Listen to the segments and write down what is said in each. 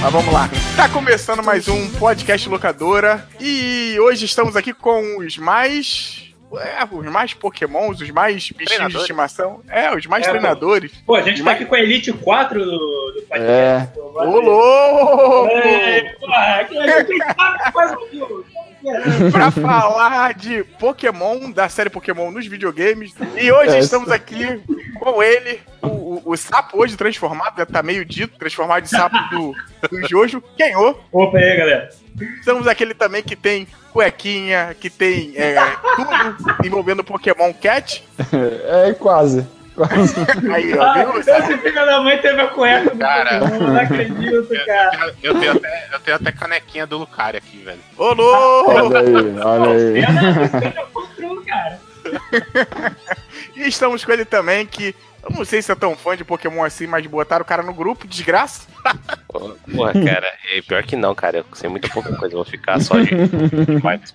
Mas vamos lá. Tá começando mais um podcast locadora e hoje estamos aqui com os mais é, os mais pokémons, os mais bichinhos de estimação. É, os mais É, treinadores. Pô, a gente tá mais- aqui com a Elite 4 do, do É. pô, Ô, louco! É, porra, que- quem sabe faz ao vivo. pra falar de Pokémon, da série Pokémon nos videogames. E hoje É, estamos aqui com ele, o, o- o sapo hoje transformado, já tá meio dito, transformado de sapo do, do Jojo. Kenô. Opa aí, galera. Estamos aquele também que tem cuequinha, que tem é, tudo envolvendo Pokémon Cat. É, quase. Aí, ó, Ah, viu? esse filho da mãe teve a cueca do Cara. Pokémon, não acredito, cara. Eu tenho, até, eu tenho até canequinha do Lucario aqui, velho. Ô, louco! Olha aí, olha aí. Cara. E estamos com ele também, que eu não sei se é tão fã de Pokémon assim, mas botaram o cara no grupo, desgraça. Porra, cara, é pior que não, cara. Eu sei muita pouca coisa, eu vou ficar só de.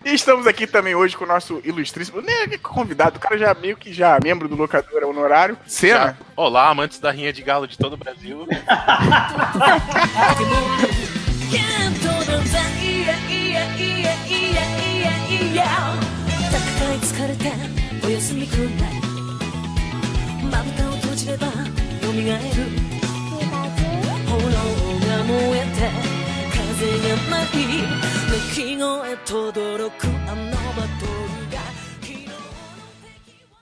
E estamos aqui também hoje com o nosso ilustríssimo, nem é convidado, o cara já meio que já membro do locadora honorário. Já. Olá, amantes da rinha de galo de todo o Brasil. ケントのザイヤイヤイヤイヤイヤイヤ戦い疲れてお休みくらいまぶたを閉じれば蘇る炎が燃えて風が舞い鳴き声とどろくあのバトルが昨日の敵は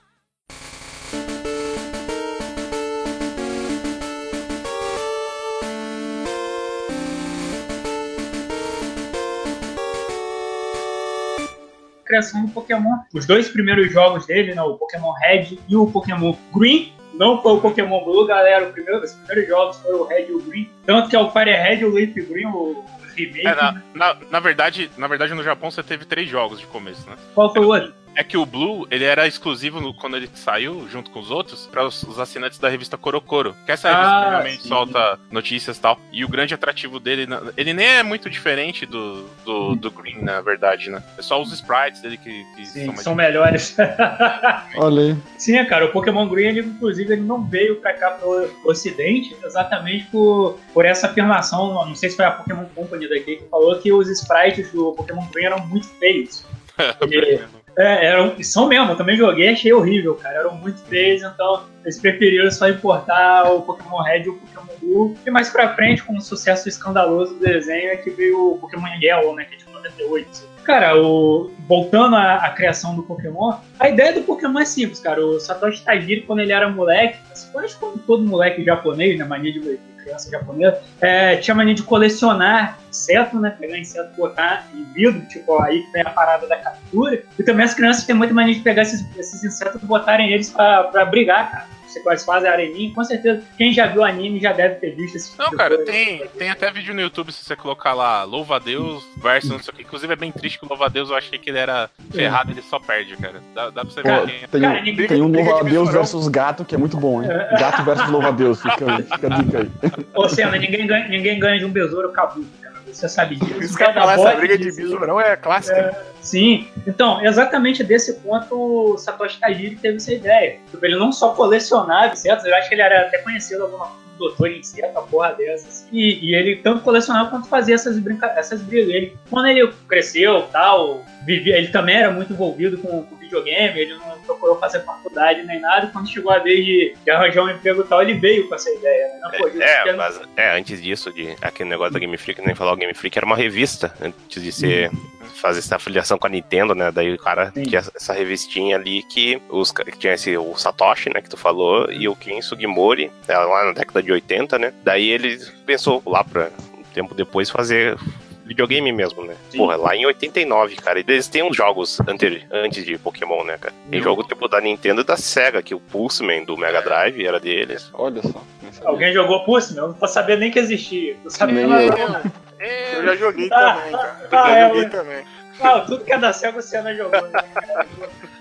Criação do Pokémon. Os dois primeiros jogos dele, né, o Pokémon Red e o Pokémon Green. não foi o Pokémon Blue, galera. O primeiro, os primeiros jogos foram o Red e o Green. Tanto que é o Fire Red e o Leaf Green, o remake. É, na, na, na verdade, na verdade, no Japão você teve três jogos de começo, né? Qual foi o outro? É que o Blue, ele era exclusivo no- quando ele saiu, junto com os outros, para os, os assinantes da revista Korokoro. Que essa revista Ah, normalmente sim. solta notícias e tal. E o grande atrativo dele, ele nem é muito diferente do, do, do Green, na verdade, né? É só os sprites dele que, que Sim, são mais são melhores. Olha aí. Sim, cara, o Pokémon Green, ele, inclusive, ele não veio pra cá pro Ocidente exatamente por, por essa afirmação, não sei se foi a Pokémon Company daqui que falou que os sprites do Pokémon Green eram muito feios. E- É, eram, e são mesmo, eu também joguei achei horrível, cara. Eram muito feios, então eles preferiram só importar o Pokémon Red e o Pokémon Blue. E mais pra frente, com o sucesso escandaloso do desenho, é que veio o Pokémon Yellow, né? Que é de 98. Cara, o, voltando à, à criação do Pokémon, a ideia do Pokémon é simples, cara. O Satoshi Tajiri, quando ele era moleque, assim, que como todo moleque japonês, né? Mania de criança japonesa, é, tinha mania de colecionar inseto, né? Pegar inseto, botar em vidro, tipo, aí que vem a parada da captura. E também as crianças têm muita mania de pegar esses, esses insetos e botarem eles pra, pra brigar, cara. Você eles fazem areninha, com certeza quem já viu anime já deve ter visto esse tipo Não, de cara, coisa. tem, tem até vídeo no YouTube se você colocar lá Louva a Deus versus não sei o que. Inclusive é bem triste que o Louva a Deus eu achei que ele era ferrado, ele só perde, cara. Dá, dá pra você Pô, ver é. tem, Cara, um- ninguém- tem um briga de louva-a-Deus bisurão. versus gato que é muito bom, hein? Gato versus louva-a-Deus. Fica, aí, fica a dica aí. Ô, Senna, ninguém ganha, ninguém ganha de um besouro cabuco, cara. Você sabe disso. Isso que falar, essa briga de bisurão é clássica. Sim, então, exatamente desse ponto o Satoshi Tajiri teve essa ideia. Tipo, ele não só colecionava insetos, eu acho que ele era até conhecido alguma coisa, doutor em inseto, uma porra dessas. E, e ele tanto colecionava quanto fazia essas, brinca essas brigas. Ele, quando ele cresceu tal, vivia, ele também era muito envolvido com, com videogame, ele não procurou fazer faculdade nem nada. Quando chegou a vez de, de arranjar um emprego e tal, ele veio com essa ideia. Né? Não, pô, é, que mas é, antes disso, de aquele negócio da Game Freak, nem falar o Game Freak era uma revista, antes de ser. Fazer essa afiliação com a Nintendo, né? Daí o cara Sim. tinha essa revistinha ali que, os, que tinha esse, o Satoshi, né? Que tu falou, e o Ken Sugimori, é, lá na década de 80, né? Daí ele pensou lá pra um tempo depois fazer videogame mesmo, né? Sim. Porra, lá em 89, cara. E eles têm uns jogos ante, antes de Pokémon, né, cara? Tem Não. jogo tipo da Nintendo e da Sega, que o Pulseman do Mega Drive era deles. Olha só. sabia. Alguém jogou Pulse, meu? Não sabendo nem que existia. Tô sabendo Nem eu. não. É, Eu já joguei Ah, também, cara. Eu ah, já é, joguei mas- também. Ah, tudo que é da Sega o Senna jogou. Né?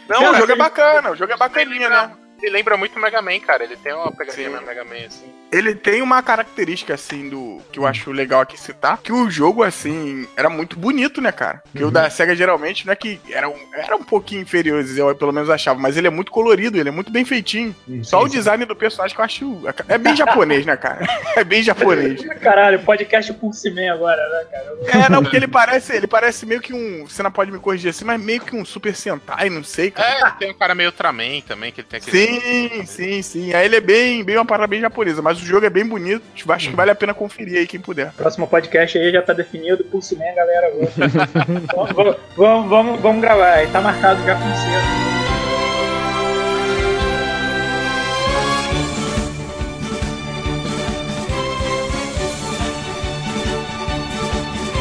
Não, Cara, o jogo é bacana, o jogo é bacaninha, né? Ele lembra muito o Mega Man, cara. Ele tem uma pegadinha meio Mega Man, assim. Ele tem uma característica, assim, do que eu acho legal aqui citar, que o jogo, assim, era muito bonito, né, cara? Porque o da SEGA, geralmente, não é que era um, era um pouquinho inferior, eu pelo menos achava, mas ele é muito colorido, ele é muito bem feitinho. Só o design do personagem que eu acho... É bem japonês, né, cara? É bem japonês. Caralho, podcast por cima agora, né, cara? É, não, porque ele parece, ele parece meio que um... Você não pode me corrigir assim, mas meio que um Super Sentai, não sei, cara. É, tem um cara meio Ultraman também, que ele tem aquele... Sim, sim, sim. Aí ele é bem, bem uma parada bem japonesa, mas o jogo é bem bonito. Acho que vale a pena conferir aí quem puder. Próximo podcast aí já tá definido, por cima, galera. vamos, vamos, vamos, vamos gravar, aí tá marcado já com cedo.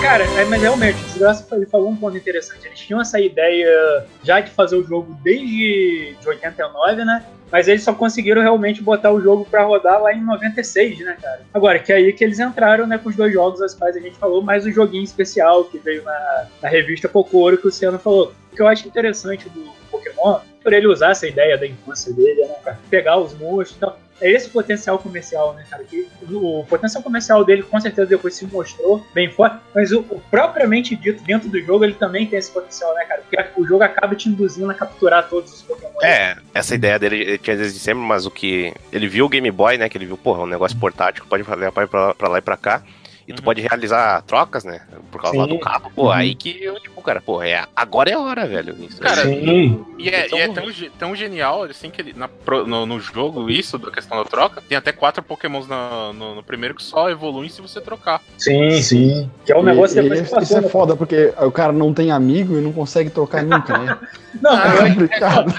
Cara, é, mas realmente, o Desgraça ele falou um ponto interessante. Eles tinham essa ideia já de fazer o jogo desde de 89, né? Mas eles só conseguiram realmente botar o jogo para rodar lá em 96, né, cara? Agora, que é aí que eles entraram, né, com os dois jogos, as quais a gente falou, mais o joguinho especial que veio na, na revista Pocoro, que o Luciano falou. O que eu acho interessante do Pokémon, por ele usar essa ideia da infância dele, né, cara? Pegar os monstros e tal é esse potencial comercial, né, cara? Que o potencial comercial dele com certeza depois se mostrou bem forte, mas o, o, propriamente dito dentro do jogo ele também tem esse potencial, né, cara? Porque o jogo acaba te induzindo a capturar todos os Pokémon. É, essa ideia dele ele tinha desde sempre, mas o que ele viu o Game Boy, né, que ele viu, porra, um negócio portátil, pode levar pra, pra lá e pra cá e tu uhum. pode realizar trocas, né? Por causa lá do cabo. Pô, uhum. aí que eu, tipo, cara, pô, é, agora é a hora, velho. Isso. Cara, Sim. e é, então, e é tão, tão, genial, assim, que ele, na, no, no, jogo, isso, da questão da troca, tem até quatro pokémons no, no, no, primeiro que só evoluem se você trocar. Sim, sim. Que é um negócio e, depois e, Isso é foda, porque o cara não tem amigo e não consegue trocar nunca, né? não, ah, é complicado.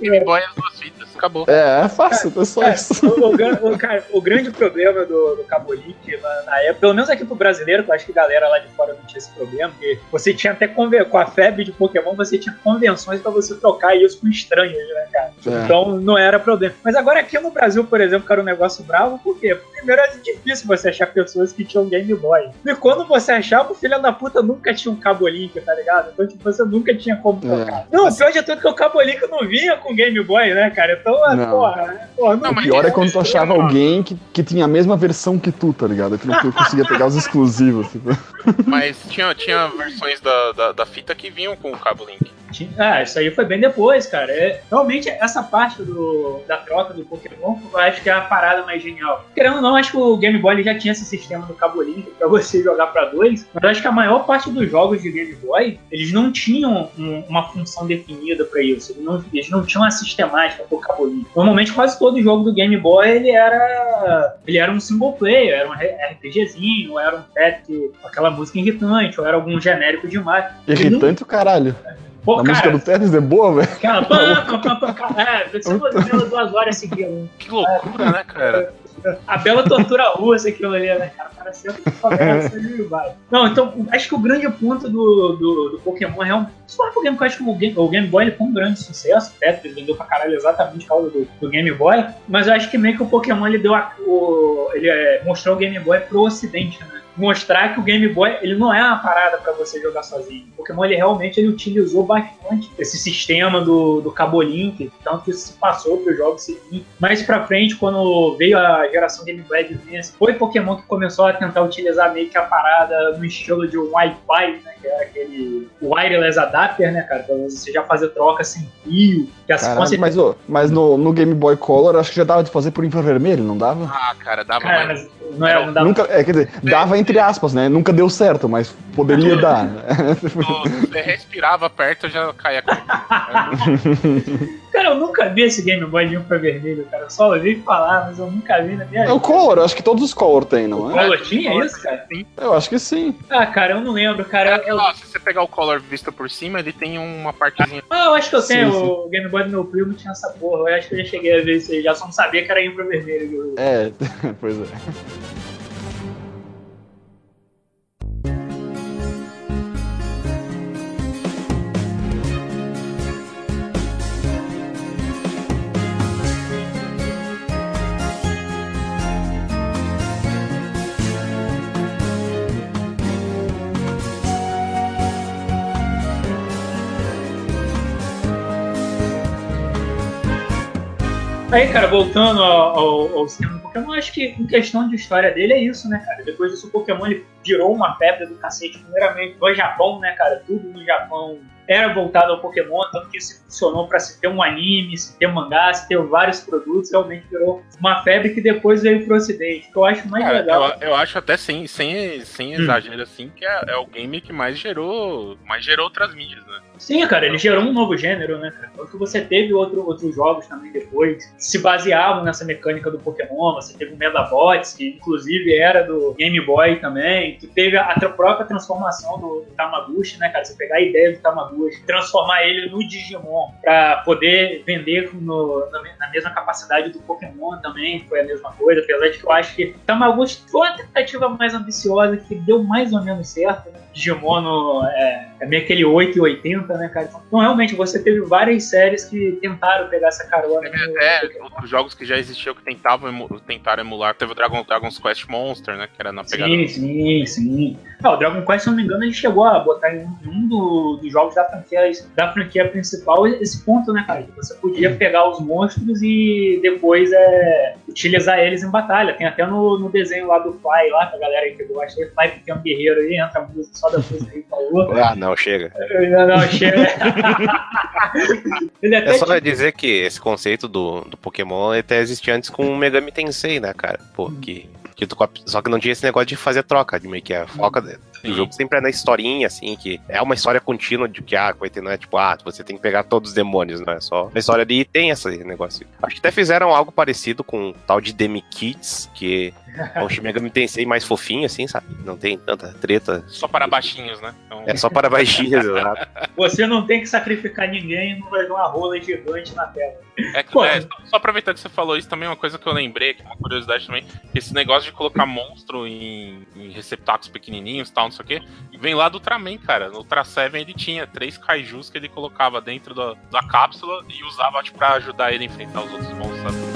Game Boy as duas fitas, acabou. É, é fácil, é só cara, isso. O, o, o, cara, o grande problema do, do Cabo Link na, na, época, pelo menos aqui pro brasileiro, que eu acho que a galera lá de fora não tinha esse problema, porque você tinha até com a febre de Pokémon, você tinha convenções pra você trocar isso com estranhos, né, cara? É. Então não era problema. Mas agora aqui no Brasil, por exemplo, cara, um negócio bravo, por quê? Primeiro era difícil você achar pessoas que tinham Game Boy. E quando você achava, o filho da puta nunca tinha um Cabo Link, tá ligado? Então, tipo, você nunca tinha como é. trocar. É. Não, o pior de tudo é que o Cabo Link não vinha com Game Boy, né, cara? Então, não. porra, né? porra não, o pior é quando tu achava alguém que, que tinha a mesma versão que tu, tá ligado? Que não conseguia pegar os exclusivos. Tipo. Mas tinha, tinha versões da, da, da, fita que vinham com o cabo Link. Ah, isso aí foi bem depois, cara. É, realmente, essa parte do, da troca do Pokémon, eu acho que é a parada mais genial. Querendo ou não, acho que o Game Boy já tinha esse sistema do cabo Link pra você jogar pra dois, mas eu acho que a maior parte dos jogos de Game Boy, eles não tinham um, uma função definida pra isso. Eles não, eles não tinham uma sistemática pro cabo Normalmente, quase todo jogo do Game Boy, ele era, ele era um single player, era um RPGzinho, era um com aquela música irritante, ou era algum genérico demais. Irritante o caralho. Pô, a cara, música do Tetris é boa, velho. Cara, pá, pá, pá, pá, é, você duas horas seguidas. Que loucura, né, cara? A bela tortura russa aquilo ali, né, cara? O cara sempre vai. Não, então, acho que o grande ponto do, do, do Pokémon é realmente. Só Game Boy, acho que o Game, o Game Boy ele foi um grande sucesso. Tetris vendeu pra caralho exatamente por causa do, do, Game Boy. Mas eu acho que meio que o Pokémon ele deu a, o, ele é, mostrou o Game Boy pro ocidente, né? Mostrar que o Game Boy ele não é uma parada para você jogar sozinho. O Pokémon ele realmente ele utilizou bastante esse sistema do, do Cabo Link, tanto que isso se passou para os jogos seguintes. Mais para frente, quando veio a geração Game Boy Advance, foi Pokémon que começou a tentar utilizar meio que a parada no estilo de um Wi-Fi, né, que era aquele wireless adapter, né, cara, pra você já fazer troca sem fio. Que Caralho, mas, oh, mas no, no Game Boy Color acho que já dava de fazer por infravermelho, não dava? Ah, cara, dava. Cara, mas... Não, era, não dava. Nunca, é, quer dizer, dava entre aspas, né? Nunca deu certo, mas poderia dar. Né? Você respirava perto, eu já caía com Cara, eu nunca vi esse Game Boy de um pra vermelho, cara. Eu só ouvi falar, mas eu nunca vi na minha vida. É o Color, acho que todos os Color tem, não é? O Color tinha isso, cara? Sim. Eu acho que sim. Ah, cara, eu não lembro, cara. É, eu... se você pegar o Color visto por cima, ele tem uma partezinha. Ah, eu acho que eu tenho. Sim, sim. O Game Boy do meu primo tinha essa porra. Eu acho que eu já cheguei a ver isso aí. Já só não sabia que era infra vermelho. É, pois é. Aí, cara, voltando ao, ao, ao esquema do Pokémon, acho que em questão de história dele é isso, né, cara? Depois disso, o Pokémon ele virou uma febre do cacete, primeiramente no Japão, né, cara? Tudo no Japão era voltado ao Pokémon, tanto que isso funcionou para se ter um anime, se ter um mangá, se ter vários produtos, realmente virou uma febre que depois veio pro ocidente, que eu acho mais Cara, legal. eu, eu acho até sem, sem, sem exagero assim que é, é o game que mais gerou, mais gerou outras mídias, né? Sim, cara, ele gerou um novo gênero, né, cara? Tanto que você teve outro, outros jogos também depois que se baseavam nessa mecânica do Pokémon. Você teve o Medabots, que inclusive era do Game Boy também. Tu teve a, a própria transformação do, do Tamaguchi, né, cara? Você pegar a ideia do Tamaguchi, transformar ele no Digimon pra poder vender no- na, na mesma capacidade do Pokémon também, foi a mesma coisa. Apesar de que eu acho que Tamaguchi foi uma tentativa mais ambiciosa que deu mais ou menos certo, né? Digimon no, é, é meio aquele 8 e 80, né, cara? Então, realmente, você teve várias séries que tentaram pegar essa carona. Teve no- até outros jogos que já existiam que tentavam emu- tentaram emular. Teve o Dragon, Dragon's Quest Monster, né? Que era na pegada. Sim, sim, sim. Ah, o Dragon Quest, se não me engano, ele chegou a botar em um, um do- dos jogos da franquia, da franquia principal esse ponto, né, cara? Que você podia pegar os monstros e depois é, utilizar eles em batalha. Tem até no, no desenho lá do Fly, lá, pra galera aí que gosta, Fly Pequeno Guerreiro aí, entra a música só da música aí, falou. Ah, não, chega. Não, não, até É só tinha- dizer que esse conceito do, do Pokémon até existia antes com o Megami Tensei, né, cara? Pô, que, que tu só que não tinha esse negócio de fazer troca, de meio que a foca Sim. jogo sempre é na historinha, assim, que é uma história contínua de que, ah, vai ter, não é tipo, ah, você tem que pegar todos os demônios, não é só uma história ali tem esse negócio. Acho que até fizeram algo parecido com o tal de Demi Kids, que é um Shin Megami Tensei mais fofinho, assim, sabe? Não tem tanta treta. Só para baixinhos, né? Então, É só para baixinhas, exato. Você não tem que sacrificar ninguém e não vai ver uma rola gigante na tela. É, que- Pô, é, só- aproveitando que você falou isso também, uma coisa que eu lembrei, que é uma curiosidade também, esse negócio de colocar monstro em, em receptáculos pequenininhos e tal, não sei o quê, vem lá do Ultraman, cara. No Ultra 7 ele tinha três kaijus que ele colocava dentro da, da cápsula e usava, tipo, pra ajudar ele a enfrentar os outros monstros, sabe?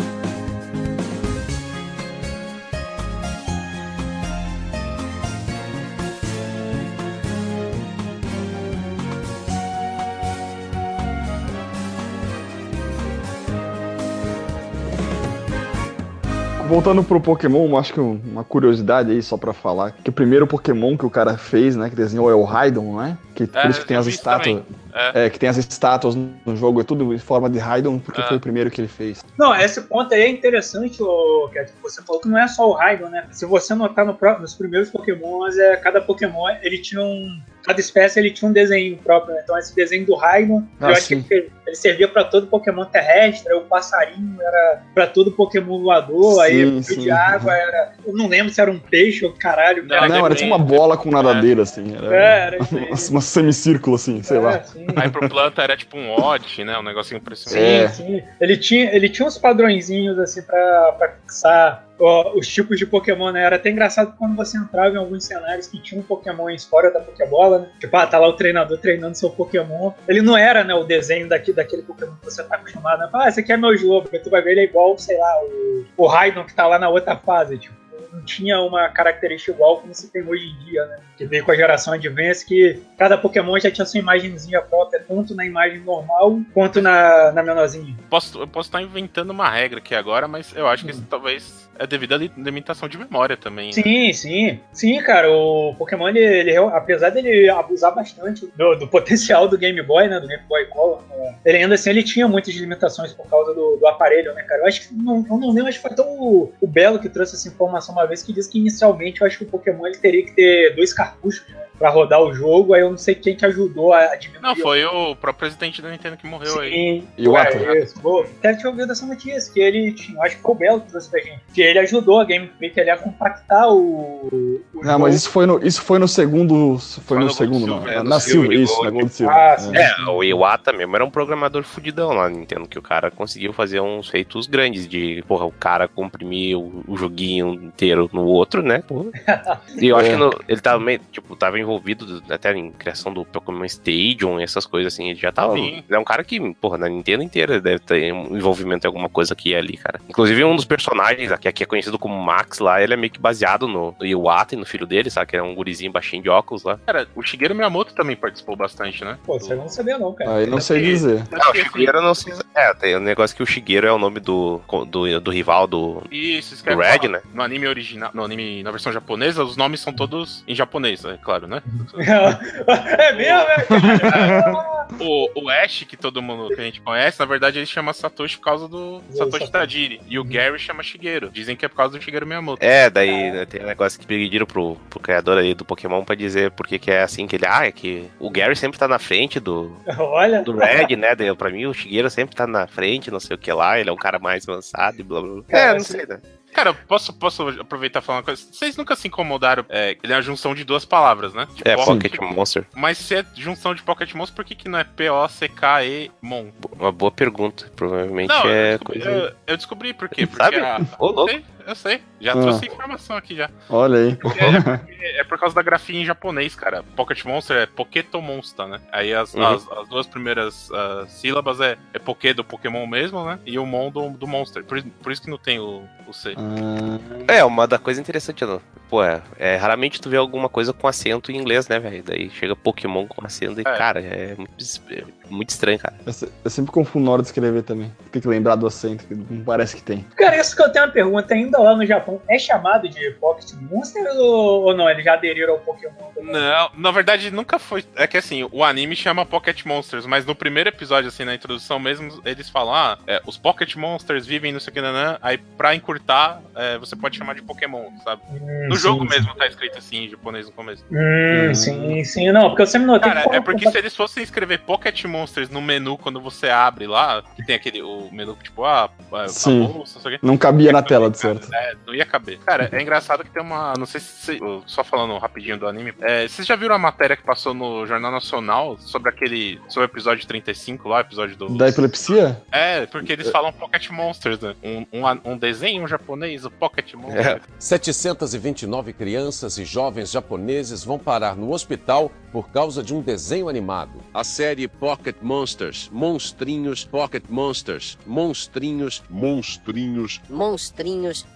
Voltando pro Pokémon, acho que uma curiosidade aí só pra falar, que o primeiro Pokémon que o cara fez, né, que desenhou é o Raidon, né? Que por É, isso que tem as estátuas. É. É, que tem as estátuas no jogo, é tudo em forma de Raidon, porque É. foi o primeiro que ele fez. Não, esse ponto aí é interessante, ô, Cat, que você falou que não é só o Raidon, né? Se você notar no nos primeiros Pokémons, é, cada Pokémon ele tinha um. Cada espécie ele tinha um desenho próprio, né? Então esse desenho do Raidon, Ah, eu acho que ele, servia pra todo Pokémon terrestre, o passarinho era pra todo Pokémon voador, aí Sim, o sim. de água era. Eu não lembro se era um peixe ou caralho. Não, era Não, era tipo uma bola com nadadeira, assim. Era É, era aí. uma semicírculo, assim, sei É, lá. sim. Aí pro planta era tipo um odd, né? Um negocinho cima. Sim, É. sim. Ele tinha, ele tinha uns padrõezinhos assim pra, pra fixar os tipos de Pokémon, né? Era até engraçado quando você entrava em alguns cenários que tinha um Pokémon fora da Pokébola, né? Tipo, ah, tá lá o treinador treinando seu Pokémon. Ele não era, né, o desenho daqui, daquele Pokémon que você tá acostumado, né? Ah, esse aqui é meu jogo. Tu vai ver ele é igual, sei lá, o, o Raidon que tá lá na outra fase, tipo. Não tinha uma característica igual como se tem hoje em dia, né? Que veio com a geração Advance, que cada Pokémon já tinha sua imagenzinha própria, tanto na imagem normal quanto na, na menorzinha. Posso, eu posso estar inventando uma regra aqui agora, mas eu acho que isso talvez é devido à li- limitação de memória também. né? Sim, sim. Sim, cara, o Pokémon, ele, ele- apesar dele abusar bastante do, do potencial do Game Boy, né? Do Game Boy Color, né, ele ainda assim ele tinha muitas limitações por causa do, do aparelho, né, cara? Eu acho que não, eu não lembro, acho que foi até o, o Belo que trouxe essa informação uma vez que disse que inicialmente eu acho que o Pokémon ele teria que ter dois cartuchos né, pra rodar o jogo, aí eu não sei quem que ajudou a, diminuir. Não, foi o próprio presidente da Nintendo que morreu aí. Sim, E o é, Atlas? até tinha ouvido essa notícia, que ele tinha, acho que o Belo trouxe pra gente, que ele ajudou a Game Freak ali a compactar o. o Não, mas isso foi no, isso foi no segundo. Foi Foi no, no segundo, não. Na, é, na Silver Silver, e isso, na Gold Silver. Ah, sim. É, o Iwata mesmo era um programador fudidão lá no Nintendo, que o cara conseguiu fazer uns feitos grandes de, porra, o cara comprimir o, o joguinho inteiro no outro, né? Porra. E eu acho É. que no- ele tava meio, tipo, tava envolvido envolvido até em criação do Pokémon Stadium e essas coisas assim. Ele já tava. Sim. Ele é um cara que, porra, na Nintendo inteira deve ter um envolvimento em alguma coisa aqui e ali, cara. Inclusive, um dos personagens que aqui é conhecido como Max lá, ele é meio que baseado no, no Iwata e no filho dele, sabe? Que é um gurizinho baixinho de óculos lá. Cara, o Shigeru Miyamoto também participou bastante, né? Pô, você não sabia não, cara. Aí não sei dizer. Não, o Shigeru eu não sei. É, tem um negócio que o Shigeru é o nome do, do, do rival do. Isso, isso Do que Red, falar. né? No anime original, no anime, na versão japonesa, os nomes são todos em japonês, é claro, né? É mesmo, é, cara? O, o Ash, que todo mundo que a gente conhece, na verdade ele chama Satoshi por causa do Satoshi Satoshi. Tajiri. E o Gary chama Shigeru. Dizem que é por causa do Shigeru Miyamoto. É, daí né, tem um negócio que pediram pro, pro criador aí do Pokémon pra dizer por que é assim que ele. Ah, é que o Gary sempre tá na frente do, Olha. do Red, né? Daí, pra mim, o Shigeru sempre tá na frente, não sei o que lá, ele é um cara mais avançado e blá blá blá. Cara, É, não sei, né? Cara, posso, posso aproveitar e falar uma coisa? Vocês nunca se incomodaram? É, ele é a junção de duas palavras, né? De É, Pocket- Pocket Monster. Mas se é junção de Pocket Monster, por que, que não é P-O-C-K-E-Mon? Uma boa pergunta. Provavelmente Não, eu é descobri, coisa. eu, eu descobri por quê. Porque Sabe? a- Ô, eu louco. sei, eu sei. Já Ah. trouxe informação aqui já. Olha aí. É, porque- é por causa da grafia em japonês, cara. Pocket Monster é Poketo Monster, né? Aí as, Uhum. as, as duas primeiras ah, sílabas é, é Poké do Pokémon mesmo, né? E o Mon do, do Monster. Por, por isso que não tem o, o C. Ah, É, uma da coisa interessante, não. Pô, é, é, raramente tu vê alguma coisa com acento em inglês, né, velho? Daí chega Pokémon com acento e, É. cara, é muito, é muito estranho, cara. eu, eu sempre confundo na hora de escrever também. Tem que lembrar do acento, que não parece que tem. Cara, isso que eu tenho uma pergunta. Ainda lá no Japão, é chamado de Pocket Monster ou, ou não? Eles já aderiram ao Pokémon? também? Não, na verdade nunca foi. É que assim, o anime chama Pocket Monsters, mas no primeiro episódio, assim, na introdução mesmo, eles falam: ah, é, os Pocket Monsters vivem não sei o que, nanã. Aí pra encurtar, é, você pode chamar de Pokémon, sabe? Hum, No sim, jogo sim. mesmo tá escrito assim em japonês no começo. Hum, sim, sim. Não, porque eu sempre notei Cara, que é porque se eles fossem escrever Pocket Monsters no menu quando você abre lá, que tem aquele o menu tipo, ah, a, a Sim. bolsa, não sei o quê. Não cabia na tela, de certo. É, não ia caber. Cara, é engraçado que tem uma. Não sei se. Só falando rapidinho do anime. É, vocês já viram a matéria que passou no Jornal Nacional sobre aquele. Sobre o episódio 35 lá, episódio do. Da epilepsia? É, porque eles falam Pocket Monsters, né? Um, um, um desenho japonês, o Pocket Monsters. É. 729 crianças e jovens japoneses vão parar no hospital por causa de um desenho animado. A série Pocket Monsters, Monstrinhos, Pocket Monsters, Monstrinhos, Monstrinhos, monstrinhos,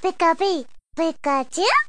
ピカピ、ピカチュウ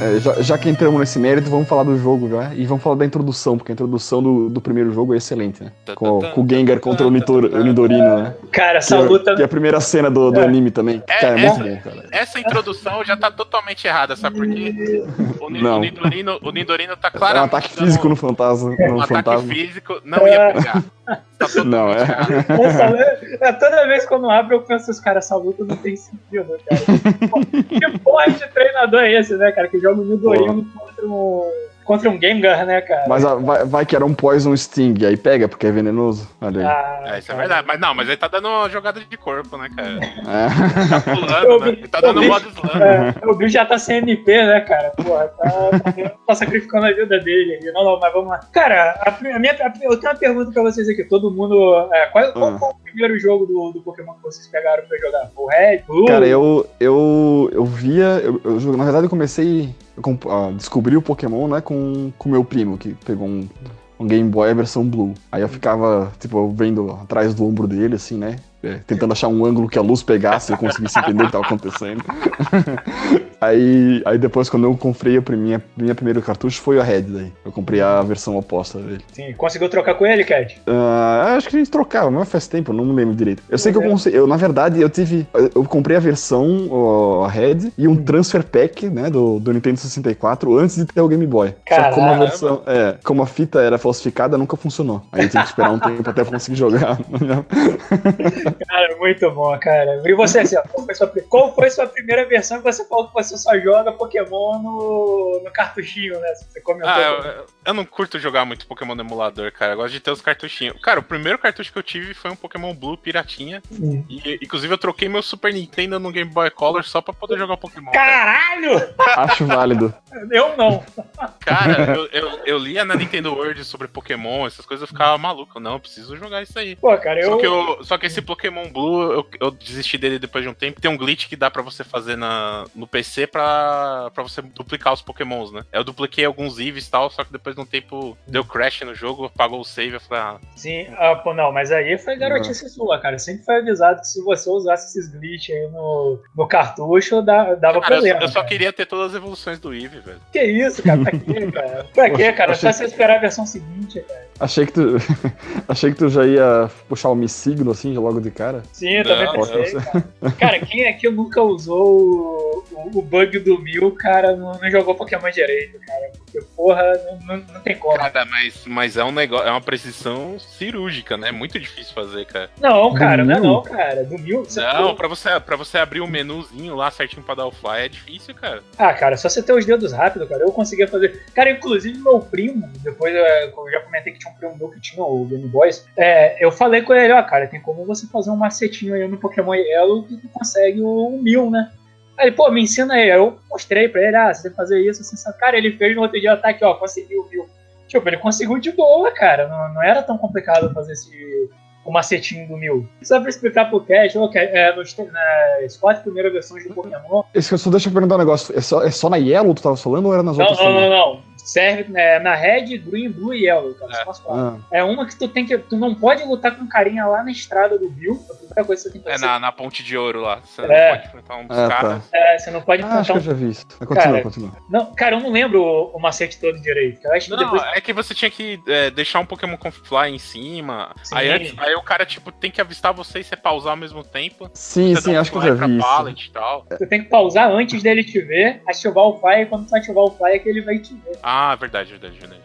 É, já, já que entramos nesse mérito, vamos falar do jogo já. E vamos falar da introdução, porque a introdução do, do primeiro jogo é excelente, né? Com, com o Gengar contra o, Nitor, o Nidorino, né? Cara, Que essa é, luta. que é a primeira cena do, do É. anime também. É, Cara, é é. muito bom, cara. Essa introdução já tá totalmente errada, sabe por quê? O, Não. o Nidorino, o Nidorino tá É um claramente. ataque físico no fantasma. Um No ataque fantasma. físico não ia pegar. Tá Não, é. Essa, é, toda vez que eu não abro, eu penso, os caras, essa luta não tem sentido, cara. Que porra de treinador é esse, né, cara? Que joga o Nidorino contra um, contra um Gengar, né, cara? Mas ah, vai, vai que era um Poison Sting, aí pega, porque é venenoso. Olha aí. Ah, É, isso é cara. verdade. Mas não, mas ele tá dando uma jogada de corpo, né, cara? É. Tá pulando, né? Ele tá dando vi- modo slam. É, o bicho já tá sem MP, né, cara? Porra, tá, tá, tá sacrificando a vida dele. ali. Não, não, mas vamos lá. Cara, a, a minha, a- eu tenho uma pergunta pra vocês aqui. Todo mundo. é, qual, qual Ah. foi o primeiro jogo do, do Pokémon que vocês pegaram pra jogar? O Red? Blue? Cara, eu, eu, eu via. Eu, eu na verdade, eu comecei a descobrir o Pokémon, né, com o meu primo, que pegou um, um Game Boy versão Blue. Aí eu ficava, tipo, vendo atrás do ombro dele, assim, né? É, tentando achar um ângulo que a luz pegasse e eu conseguisse entender o que tava acontecendo. aí, aí depois, quando eu comprei a minha, minha primeiro cartucho, foi a Red daí. Eu comprei a versão oposta dele. Sim, conseguiu trocar com ele, Cat? Ah, acho que a gente trocava, mas faz tempo, não me lembro direito. Eu sei que eu consegui. Eu, na verdade, eu tive. Eu comprei a versão, ó, a Red, e um transfer pack, né, do, do Nintendo 64 antes de ter o Game Boy. Só que como a Caramba. versão. É, como a fita era falsificada, nunca funcionou. Aí eu tive que esperar um tempo até conseguir jogar. Cara, muito bom, cara. E você, assim, ó, qual, foi sua, qual foi sua primeira versão que você falou que você só joga Pokémon no, no cartuchinho, né? Você comentou. Ah, eu, eu não curto jogar muito Pokémon no emulador, cara. Eu gosto de ter os cartuchinhos. Cara, o primeiro cartucho que eu tive foi um Pokémon Blue Piratinha. Hum. E, inclusive, eu troquei meu Super Nintendo no Game Boy Color só pra poder jogar Pokémon. cara. Caralho! Acho válido. Eu não. Cara, eu, eu, eu lia na Nintendo World sobre Pokémon, essas coisas, eu ficava maluco. Não, eu preciso jogar isso aí. Pô, cara, eu. Só que, eu, só que esse Pokémon Blue, eu, eu desisti dele depois de um tempo. Tem um glitch que dá pra você fazer na, no PC pra, pra você duplicar os Pokémons, né? Eu dupliquei alguns Eevees e tal, só que depois de um tempo deu crash no jogo, apagou o save. Eu falei, ah, Sim, ah, pô, não, mas aí foi garotice sua, cara. Sempre foi avisado que se você usasse esses glitch aí no, no cartucho, dá- dava cara, eu, problema. eu só cara. queria ter todas as evoluções do Eevee, velho. Que isso, cara? Pra quê, cara? Pra quê, cara? Só Achei- você esperar a versão seguinte, cara. Achei que tu. Achei que tu já ia puxar o Mi Signo assim, logo de cara. Sim, eu também Não, pensei, cara. Cara, quem aqui nunca usou o, o, o bug do Mil, cara, não, não jogou Pokémon direito, cara. Porque, porra, não, não, não tem como. Cara, mas, mas é um negócio, é uma precisão cirúrgica, né? É muito difícil fazer, cara. Não, cara, não é não, cara. Do Mil, você Não, pra você, pra você abrir o menuzinho lá certinho pra dar o fly é difícil, cara. Ah, cara, só você ter os dedos rápido, cara. Eu conseguia fazer. Cara, inclusive meu primo, depois é, eu já comentei que tinha um primo meu que tinha o Game Boys. É, eu falei com ele, ó, cara, tem como você fazer um macetinho aí no Pokémon Yellow que tu consegue o mil, né? Aí ele, pô, me ensina aí. Eu mostrei pra ele, ah, você tem que fazer isso, assim, sabe? Cara, ele fez no outro dia, tá aqui, ó, conseguiu o mil. Tipo, ele conseguiu de boa, cara. Não, não era tão complicado fazer esse. O macetinho do mil. Só pra explicar pro Cat, ô, Cat, é, nos, nas quatro primeiras versões do Pokémon, Esse, só deixa eu perguntar um negócio. É só, é só na Yellow tu tava falando ou era nas Não, outras não, não, não. Serve é, na Red, Green, Blue e Yellow, cara. São as quatro. Ah, É uma que tu tem que. Tu não pode lutar com carinha lá na estrada do Bill. A primeira coisa que você tem que É fazer. na, na ponte de ouro lá. Você É. não pode enfrentar um dos Ah, caras. tá. É, você não pode Ah, acho enfrentar que eu um. já vi isso. Continua, Cara, continua. Não, cara, eu não lembro o, o macete todo direito. Eu acho que Não, depois. é que você tinha que é, deixar um Pokémon com fly em cima. Sim. Aí, antes- aí o cara, tipo, tem que avistar você e você pausar ao mesmo tempo. Sim, Você sim, um acho que eu já vi isso. pallet e tal. Tu tem que pausar antes dele te ver, ativar o fly, e quando tu ativar o fly é que ele vai te ver. Ah, verdade, verdade, verdade.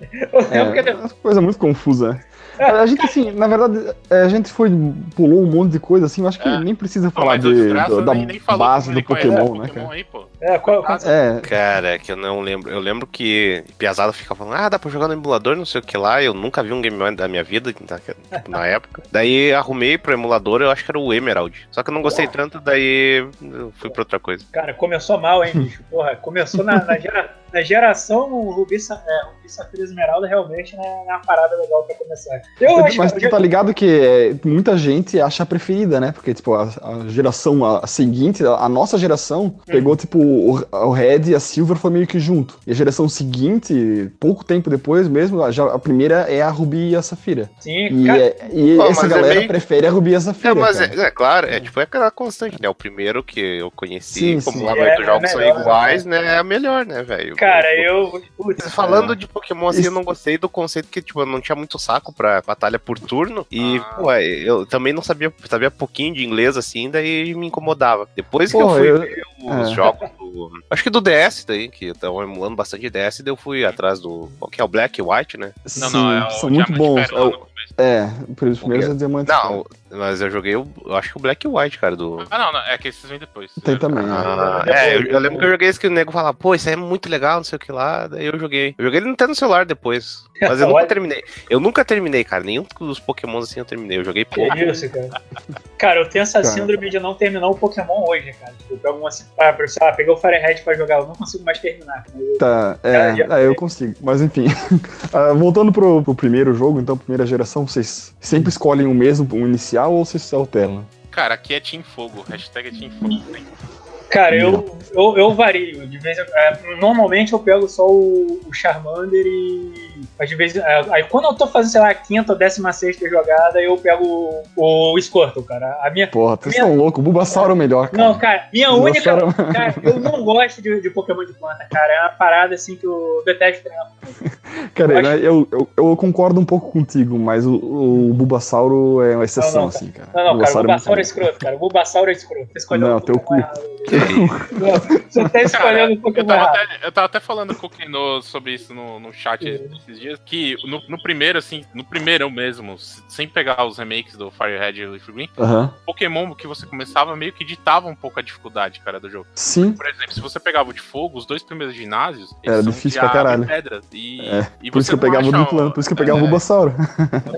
Lembro que É, uma coisa muito confusa, né? A gente, assim, na verdade, é, a gente foi, pulou um monte de coisa, assim, eu acho que É. nem precisa falar de, do- da nem, nem base do Pokémon, né, Pokémon cara? aí, pô. É, qual, qual- É, Cara, é que eu não lembro. Eu lembro que Piazada fica falando, ah, dá pra jogar no emulador, não sei o que lá. Eu nunca vi um Game Boy da minha vida, na, tipo, na época. Daí arrumei pro emulador, eu acho que era o Emerald. Só que eu não gostei tanto, daí eu fui pra outra coisa. Cara, começou mal, hein, bicho? Porra, começou na, na, gera- na geração Rubi, Sa- é, Rubi Safira Esmeralda, realmente, né, é uma parada legal pra começar. Eu acho mas tu tá ligado que é, muita gente acha a preferida, né? Porque, tipo, a, a geração a, a seguinte, a, a nossa geração, pegou, tipo, o, o Red e a Silver foi meio que junto. E a geração seguinte, pouco tempo depois mesmo, a, já, a primeira é a Rubi e a Safira. Sim, E, cara, é- e Pô, essa mas é galera meio- prefere a Rubi e a É, Safira. mas cara. é, é claro, é tipo é aquela constante, né? O primeiro que eu conheci, Sim, como sim. lá É, oito jogos é são melhor, iguais, né? É a melhor, né, velho? cara, eu. Putz, Falando de Pokémon assim, Isso- eu não gostei do conceito que, tipo, eu não tinha muito saco pra batalha por turno. E, Ah. pô, eu também não sabia, sabia pouquinho de inglês, assim, daí me incomodava. Depois que Pô, eu fui eu- ver os é. jogos do. Acho que do DS daí, que estavam emulando bastante DS, daí eu fui atrás do. Qual que é o Black e White, né? Não, Sim, não, é o são muito bons. É, é, os primeiros é diamante. Não, mas eu joguei o. Eu acho que o Black e White, cara, do. Ah, não, não, é que esses vêm depois. Tem também. Ah, é, eu, eu lembro que eu joguei esse que o nego falava, pô, isso aí é muito legal, não sei o que lá. Daí eu joguei. Eu joguei ele até no celular depois. Mas eu nunca terminei. Eu nunca terminei, cara. Nenhum dos Pokémons assim eu terminei. Eu joguei pouco. Que isso, cara. Cara, eu tenho essa Cara. síndrome de não terminar o Pokémon hoje, cara. Tipo, eu pego uma assim, ah, sei lá, peguei o Firehead pra jogar, eu não consigo mais terminar. Eu- Tá, é, Já- é, eu consigo. Mas enfim. Ah, voltando pro, pro primeiro jogo, então, primeira geração, vocês sempre escolhem o mesmo, o inicial, ou vocês se alternam? Cara, aqui é Team Fogo. Hashtag é Team Fogo. Cara, eu, eu, eu vario. De vez em- é, normalmente eu pego só o, o Charmander e. Mas de vez é, Aí quando eu tô fazendo, sei lá, a quinta ou décima sexta jogada, eu pego o, o Squirtle, cara. A minha. Porra, vocês Minha- são loucos. O Bulbasaur é o melhor, cara. Não, cara, minha única. Bulbasaur- Cara, eu não gosto de, de Pokémon de planta, cara. É uma parada assim que eu detesto treinar. Cara, Eu né, eu, eu, eu concordo um pouco contigo, mas o, o Bulbasauro é uma exceção, Não, não, assim, cara. Não, não, cara, o muito Bulbasauro é bom. escroto, cara. O Bulbasauro é escroto. Você escolheu Não, o teu Pokémon cu. Não, Você tá escolhendo o eu Pokémon tava, errado. até, eu tava até falando com o Keno sobre isso no, no chat esses dias, que no, no primeiro, assim, no primeiro mesmo, sem pegar os remakes do Firehead e Leaf Green, Aham. Pokémon que você começava meio que ditava um pouco a dificuldade, cara, do jogo. Sim, Por exemplo, se você pegava o de fogo, os dois primeiros ginásios, Era eles são difícil de pra e caralho. pedra. E, É, e por isso que eu pegava o acha do plano, por isso que eu pegava o é, Bulbasauro.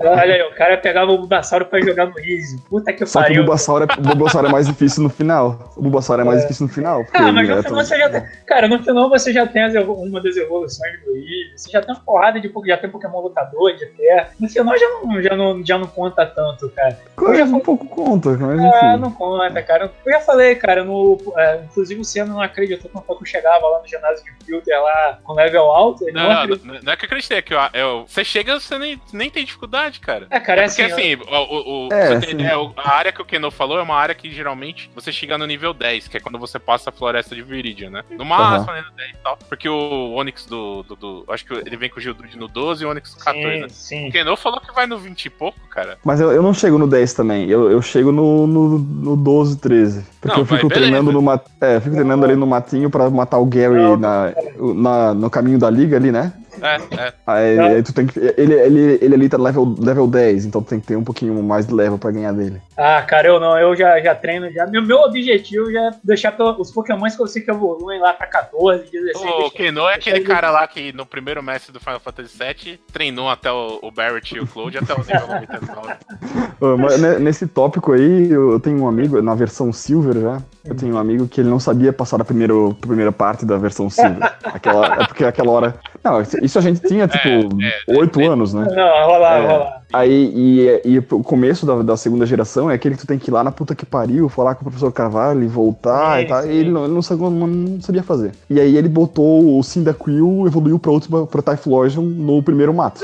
Olha aí, o cara pegava o Bulbasauro pra jogar no Easy. Puta que Só que o pariu. Bulbasauro, é, o Bulbasauro é mais difícil no final. O Bulbasauro é mais difícil no final. Ah, mas no é final tão- você já tem. Cara, no final você já tem as uma das evoluções do Eevee. Você já tem uma porrada de Poké- já tem Pokémon lutador de terra. No final já não, já não, já não conta tanto, cara. Coisa um pouco conta, mas Ah, enfim. não conta, cara. Eu já falei, cara, no. é, inclusive o Senna não acreditou quando eu chegava lá no ginásio de filter lá com level alto. Ele não, Não, não, não, é que eu acreditei, é que eu, eu- você chega, você nem, nem tem dificuldade, cara. É, cara, é Porque assim. assim, o, o- o- É, você tem o- a área que o Keno falou é uma área que geralmente você chega no nível 10, que é quando você passa a floresta de Viridian, né? No máximo, né, no 10 e tal. Porque o Onix do, do, do- Acho que ele vem com o Geodude no 12 e o Onix no 14, né? Sim, sim. O Keno falou que vai no 20 e pouco, cara. Mas eu, eu não chego no 10 também, eu, eu chego no, no, no 12, 13. Porque Não, eu fico vai, treinando no mat... É, fico treinando ali no matinho pra matar o Gary Não. na, na, no caminho da liga ali, né? É, é. Aí, aí tu tem que. Ele, ele, ele ali tá level, level 10, então tu tem que ter um pouquinho mais de level pra ganhar dele. Ah, cara, eu não, eu já, já treino já. Meu, meu objetivo já é deixar pelo- os Pokémons que eu sei que evoluem lá pra 14, 16. O Keno é aquele cara lá que no primeiro mestre do Final Fantasy VII treinou até o, o Barrett e o Cloud até o nível 99. Ô, mas ne- nesse tópico aí, eu eu tenho um amigo, na versão Silver já, eu tenho um amigo que ele não sabia passar a primeiro, primeira parte da versão Silver. Aquela, é porque aquela hora. Não, isso a gente tinha, tipo, é, oito anos, né? Não, rolar, É. rolar. Aí, e, e o começo da, da segunda geração é aquele que tu tem que ir lá na puta que pariu, falar com o professor Carvalho e voltar Sim, e tal. sim. E ele não, ele não sabia, não- não sabia fazer. E aí ele botou o Cyndaquil, evoluiu pra outro pra Typhlosion no primeiro mato.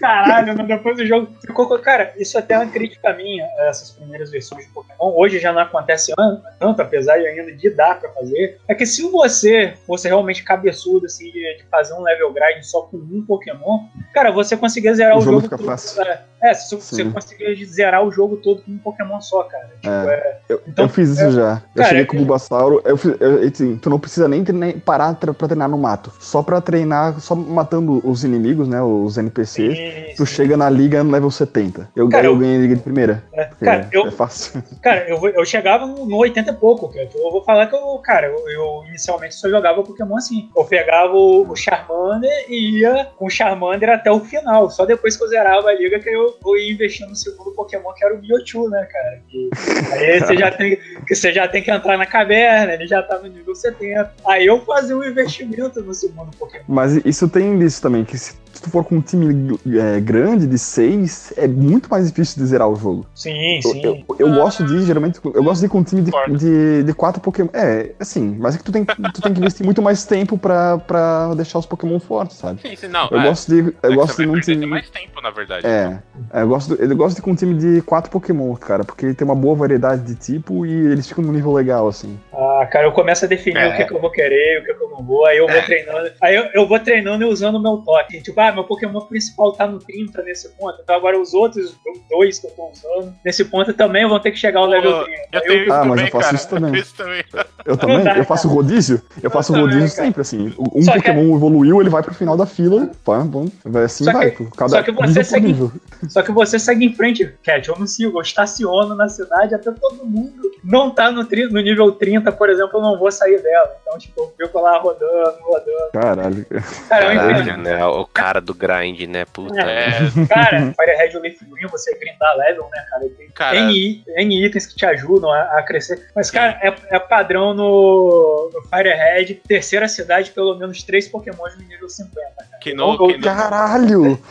Caralho, mas depois do jogo ficou. Cara, isso até é uma crítica minha, essas primeiras versões de Pokémon. Hoje já não acontece an- tanto, apesar de ainda de dar pra fazer. É que se você fosse realmente cabeçudo, assim, de, fazer um level grind só com um Pokémon, cara, você conseguia zerar o, O jogo jogo, fica todo. fácil. É, É, se você Sim. conseguia zerar o jogo todo com um Pokémon só, cara. Tipo, é. Eu, Então, eu fiz isso já. Eu cara, cheguei é com o Bulbasauro. Eu fiz, eu, assim, tu não precisa nem treinar- parar pra treinar no mato. Só pra treinar, só matando os inimigos, né? Os NPCs. sim, Tu sim. chega na liga no level 70. Eu, Cara, eu eu- ganhei a liga de primeira. É, cara, eu, É fácil. Cara, eu, eu chegava no, no 80 e pouco, cara. Eu vou falar que eu, cara, eu, eu inicialmente só jogava Pokémon assim. Eu pegava o, o Charmander e ia com o Charmander até o final. Só depois que eu zerava a liga que eu, eu ia investir no segundo Pokémon, que era o Mewtwo, né, cara? Que, aí você já, tem, que você já tem que entrar na caverna, ele já tava no nível 70. Aí eu fazia um investimento no segundo Pokémon. Mas isso tem disso também, que se tu for com um time é, grande de seis, é muito mais difícil de zerar o jogo. Sim, Eu, sim. eu, eu gosto de geralmente, eu gosto de ir com um time de, de, de quatro Pokémon. É, assim, mas é que tu tem, tu tem que investir muito mais tempo pra, pra deixar os Pokémon fortes, sabe? Sim, sim, não. Eu é, gosto de. Eu é que gosto de um time. mais tempo, na verdade. É, é, eu gosto, eu gosto de ir com um time de quatro Pokémon, cara, porque tem uma boa variedade de tipo e eles ficam num nível legal, assim. Ah, cara, eu começo a definir É. o que, que eu vou querer, o que, que eu não vou, aí eu vou É. treinando. Aí eu, eu vou treinando e usando o meu toque. Tipo, ah, meu Pokémon principal tá no 30 nesse ponto. Então agora os outros dois que eu tô usando nesse ponto também vão ter que chegar ao Pô, level 30. Eu isso Ah, mas também, eu faço cara. isso também. Eu também. Eu também, dá, eu faço rodízio, eu faço também, rodízio cara. sempre, assim. Um Só que- Pokémon evoluiu, ele vai pro final da fila, pá, bom, vai assim Só que- vai, por cada só que você segue- nível. Só que você segue em frente, Cat. Eu não sigo, eu estaciono na cidade até todo mundo não tá no, tri- no nível 30, por exemplo, eu não vou sair dela. Então, tipo, eu fico lá rodando, rodando. Caralho. Cara, eu. Caralho, né? O cara do grind, né? Puta. É, Cara, Firehead ou Leaf Green, você grindar level, né, cara? Tem Cara. N, N itens que te ajudam a, a crescer. Mas, cara, é, é padrão no, no Firehead, terceira cidade, pelo menos três Pokémons no nível 50. Cara. que no, Ou- que Caralho!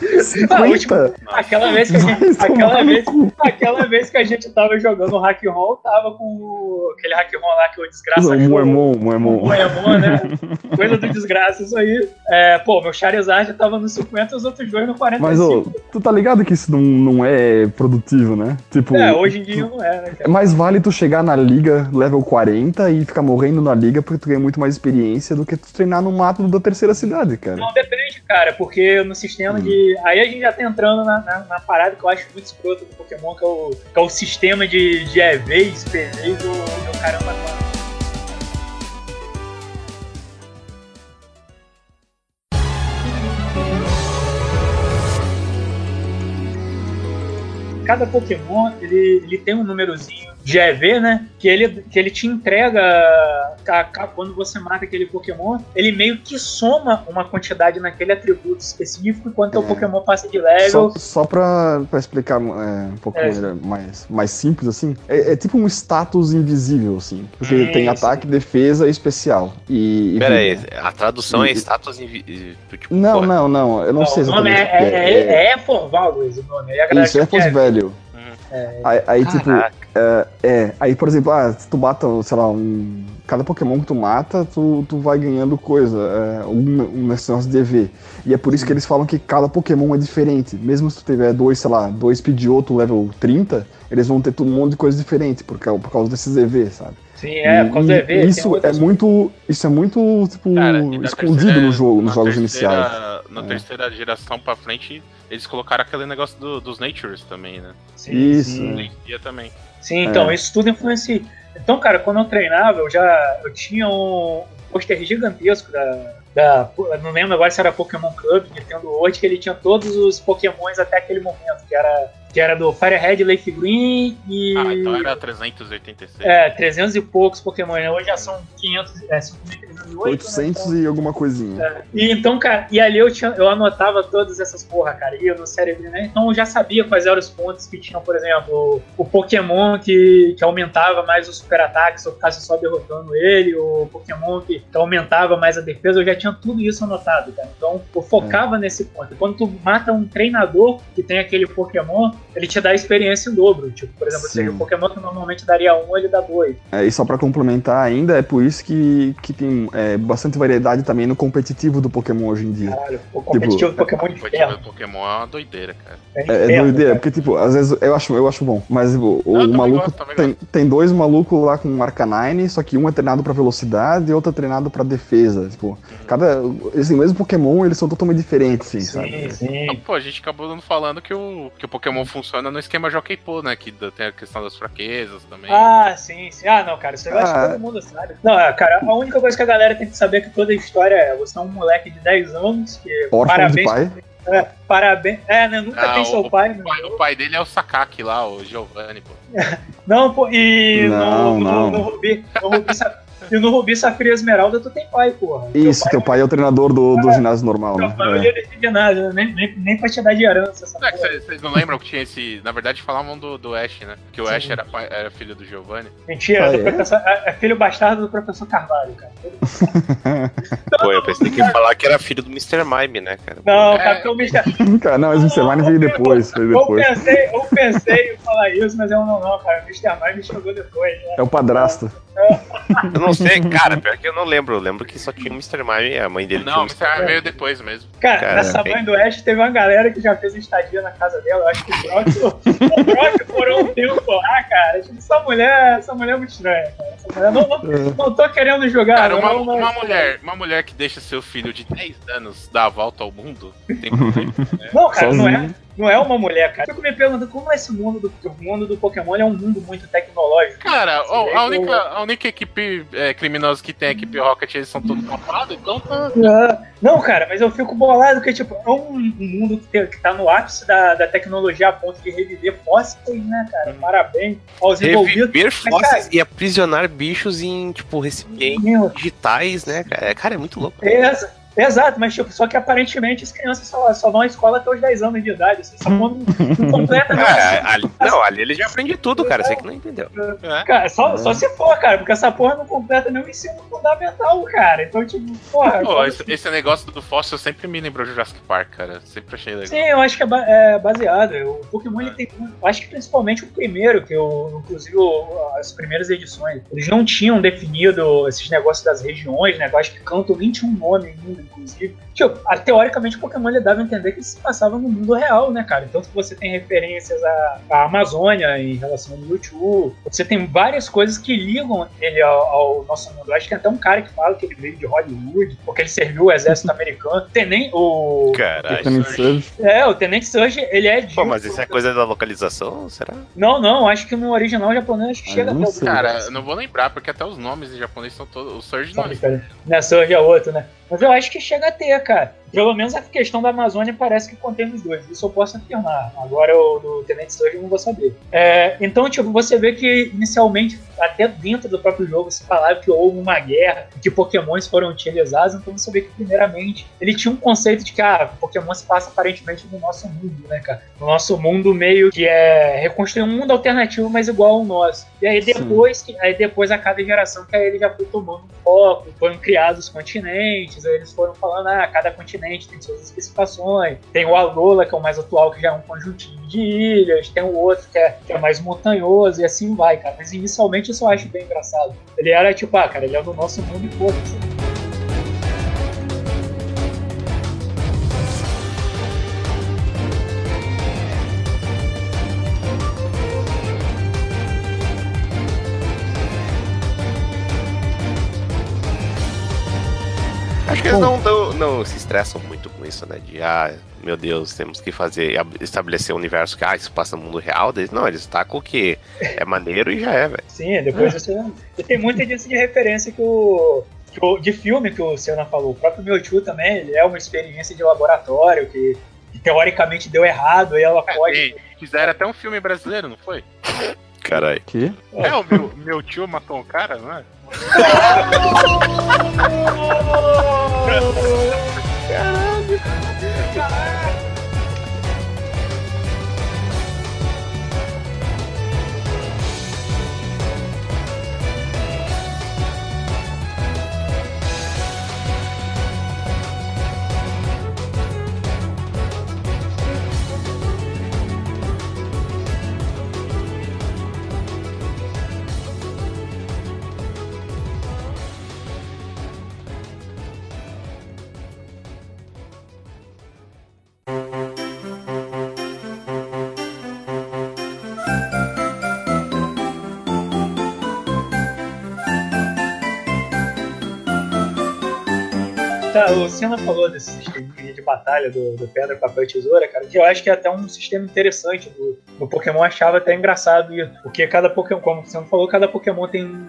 Ah, o último- 50! Aquela vez que a gente. Vai Aquela vez, aquela vez que a gente tava jogando o Hack Roll, tava com o- aquele Hack Roll lá que o desgraça O. Moemon, O Moemon. Moemon, né? Coisa do desgraça, isso aí. É, pô, meu Charizard tava no 50 e os outros dois no 45. Mas, ô, tu tá ligado que isso não, não é produtivo, né? Tipo, É, hoje em dia não é, né, é cara? mais vale tu chegar na liga level 40 e ficar morrendo na liga porque tu ganha muito mais experiência do que tu treinar no mato da terceira cidade, cara. Não depende, cara, porque no sistema de. Aí a gente já tá entrando na, na, na parada que eu acho muito escroto do Pokémon, que é o, que é o sistema de, de EVs, PVs do, do caramba. quatro. Cada Pokémon ele, ele tem um númerozinho de EV, né? Que ele, que ele te entrega ca- ca- quando você mata aquele Pokémon, ele meio que soma uma quantidade naquele atributo específico enquanto o É. Pokémon passa de level. Só, só pra, pra explicar é, um pouco É. mais, mais simples, assim, é, é tipo um status invisível, assim. Porque Hum, tem ataque, defesa e especial. E, e Pera aí, a tradução é E- status invi... Tipo, Não, porra, não, não, eu não, Não, sei o nome exatamente. é, o que é, é, é Forval, Luiz, o nome. A Isso, é que Force Velho. É. Aí, aí, tipo, é, é, aí, por exemplo, ah, se tu mata, sei lá, um. Cada Pokémon que tu mata, tu, tu vai ganhando coisa, é, um, um negócio de EV. E é por isso que eles falam que cada Pokémon é diferente. Mesmo se tu tiver dois, sei lá, dois Pidgeotto level 30, eles vão ter tudo um monte de coisa diferente por causa, por causa desses EV, sabe? Sim, é, por causa do Isso é muito. Isso é muito, tipo, Cara, escondido terceira- no jogo, nos jogos terceira- iniciais. Na É. terceira geração pra frente, eles colocaram aquele negócio do- dos Natures também, né? Sim, Isso, sim. é. Também. Sim, então, É. isso tudo influencia. Então, cara, quando eu treinava, eu já eu tinha um pôster gigantesco da, da. Não lembro agora se era Pokémon Club, Nintendo World, que ele tinha todos os Pokémons até aquele momento, que era, que era do Firehead, Leaf Green e. Ah, então era 386. É, 300 e poucos Pokémon, né? Hoje já são 500, é, 5.308. 800 né? e alguma coisinha. É, E então, cara, e ali eu, tinha, eu anotava todas essas porra, cara, ia no cérebro, né? Então eu já sabia quais eram os pontos que tinham, por exemplo, o, o Pokémon que, que aumentava mais o super ataque se eu ficasse só derrotando ele, o Pokémon que, que aumentava mais a defesa, eu já tinha tudo isso anotado, cara. Então eu focava nesse ponto. Quando tu mata um treinador que tem aquele Pokémon, ele te dá experiência em dobro. Tipo, por exemplo, Sim. seria o Pokémon que normalmente daria um, ele dá dois. É, e só pra complementar ainda, é por isso que, que tem é, bastante variedade também no competitivo do Pokémon hoje em dia. Caralho, o competitivo do Pokémon de O. Pokémon é uma doideira, cara. É, É, é ferro, doideira, cara. porque, tipo, às vezes eu acho, eu acho bom, mas o, o Não, maluco gosto, tem, tem dois malucos lá com Arcanine, só que um é treinado pra velocidade e outro é treinado pra defesa. Tipo, cada. Esse mesmo Pokémon, eles são totalmente diferentes, assim, Sim, sabe? sim. Então, pô, a gente acabou não falando que o, que o Pokémon funciona no esquema Jockey Pô, né? Que tem a questão das fraquezas também. Ah, sim, sim. Ah, não, cara, isso eu acho que Ah. todo mundo sabe. Não, é, cara, a única coisa que a galera tem que saber é que toda a história é você é um moleque de 10 anos, que Órfão parabéns. pai. É, parabéns. É, né? Nunca Ah, tem seu o- pai, O né? pai, o pai dele é o Sakaki lá, o Giovanni, pô. Não, pô, e Não, no, não. No, no Rubi, no Rubi, Sa- e no Rubi Safira Esmeralda tu tem pai, porra. Isso, teu pai é o treinador do, do ginásio normal, Teu né? pai não É. ia decidir nada, nem, nem, nem pra te dar de herança essa Não é que porra. Vocês vocês não lembram que tinha esse. Na verdade, falavam do, do Ash, né? Que o Sim. Ash era, pai- era filho do Giovanni. Mentira, Ah, é? professor, é, é filho bastardo do professor Carvalho, cara. Pô, eu pensei que ia falar que era filho do Mr. Mime, né, cara? Não, É. cara, porque o Mr. Cara, não, mas o Mr. Mine veio depois, veio Eu depois. pensei, eu pensei em falar isso, mas eu não, não, cara. O Mr. Mime chegou depois, né? É o padrasto. Eu não sei, cara, pior que eu não lembro. Eu lembro que só tinha o Mr. Mime e a mãe dele Não, o Mr. veio depois mesmo. Cara, Cara, nessa mãe do Oeste teve uma galera que já fez estadia na casa dela. Eu acho que o Brock, o Brock morou um tempo lá, cara. Tipo, essa mulher, essa mulher é muito estranha, cara. Essa mulher, não, não, não tô querendo jogar. Cara, uma, não, uma mulher, uma mulher que deixa seu filho de 10 anos dar a volta ao mundo, tem problema. Não, cara, não é, Sozinho. Não é uma mulher, cara. Eu fico me perguntando como esse mundo do, o mundo do Pokémon ele é um mundo muito tecnológico. Cara, ó, Sim, a, eu- única, a única equipe é, criminosa que tem a equipe Rocket, eles são todos tapados, então tá. Não, cara, mas eu fico bolado que, tipo, é um, mundo que, tem- que tá no ápice da, da tecnologia a ponto de reviver fósseis, né, cara? Parabéns aos envolvidos. Reviver Mas, cara, fósseis e aprisionar bichos em, tipo, recipientes Meu, digitais, né, cara? É, Cara, é muito louco. essa, Exato, mas tipo, só que aparentemente as crianças só, só vão à escola até os 10 anos de idade. Assim, só não, não completa É, ali, não, ali ele já aprende tudo, cara. Você que não entendeu. É. Cara, só, só se for, cara, porque essa porra não completa nenhum ensino fundamental, cara. Então, tipo, porra. Pô, esse, esse negócio do fóssil sempre me lembrou Jurassic Park, cara. Sempre achei legal. Sim, eu acho que é, ba- é baseado. O Pokémon ele tem. Eu acho que principalmente o primeiro, que eu, inclusive o- as primeiras edições, eles não tinham definido esses negócios das regiões, né? Eu acho que Canto nem tinha um nome ainda, inclusive. Tipo, teoricamente o Pokémon ele dava a entender que se passava no mundo real, né, cara? Então que você tem referências à, à Amazônia em relação ao Mewtwo. Você tem várias coisas que ligam ele ao, ao nosso mundo. Eu acho que tem até um cara que fala que ele veio de Hollywood, porque ele serviu o exército americano. Tem nem o. Caralho. Tenente Surge. É, o Tenente Surge, ele é de. Pô, mas isso é coisa da localização, será? Não, não, acho que no original japonês acho que Ah, chega não até o sei. Cara, eu não vou lembrar, porque até os nomes em japonês são todos. O Surge não é. Não, né, Surge é outro, né? Mas eu acho que chega a ter, cara. Pelo menos a questão da Amazônia parece que contém os dois. Isso eu posso afirmar. Agora o do Tenente Surge eu não vou saber. É, então, tipo, você vê que inicialmente, até dentro do próprio jogo, se falava que houve uma guerra, que pokémons foram utilizados. Então você vê que, primeiramente, ele tinha um conceito de que, ah, Pokémon se passa aparentemente no nosso mundo, né, cara? No nosso mundo meio que é reconstruir um mundo alternativo, mas igual ao nosso. E aí Sim. depois, que, aí depois a cada geração que aí ele já foi tomando um foco, foram criados os continentes, aí eles foram falando, ah, cada continente tem suas especificações. Tem o Alola, que é o mais atual, que já é um conjuntinho de ilhas, tem o outro que é, que é mais montanhoso, e assim vai, cara. Mas inicialmente eu acho bem engraçado. Ele era tipo, ah, cara, ele é do nosso mundo e foda-se. Acho que eles não, não, não se estressam muito com isso, né? De, ah, meu Deus, temos que fazer, estabelecer um universo que, ah, isso passa no mundo real. Eles, não, eles tacam o que é maneiro e já é, velho. Sim, depois você. E tem muita disso de referência que o. que o- de filme que o Senna falou. O próprio Mewtwo também, ele é uma experiência de laboratório que, que teoricamente deu errado, aí ela pode. E fizeram até um filme brasileiro, não foi? Caralho. Que? É, o meu, meu tio matou um cara, não é? Tá, o Senna falou desse sistema de batalha do, do pedra, papel e tesoura, cara, que eu acho que é até um sistema interessante do, do Pokémon, achava até engraçado porque cada Pokémon, como o Senna falou, cada Pokémon tem um,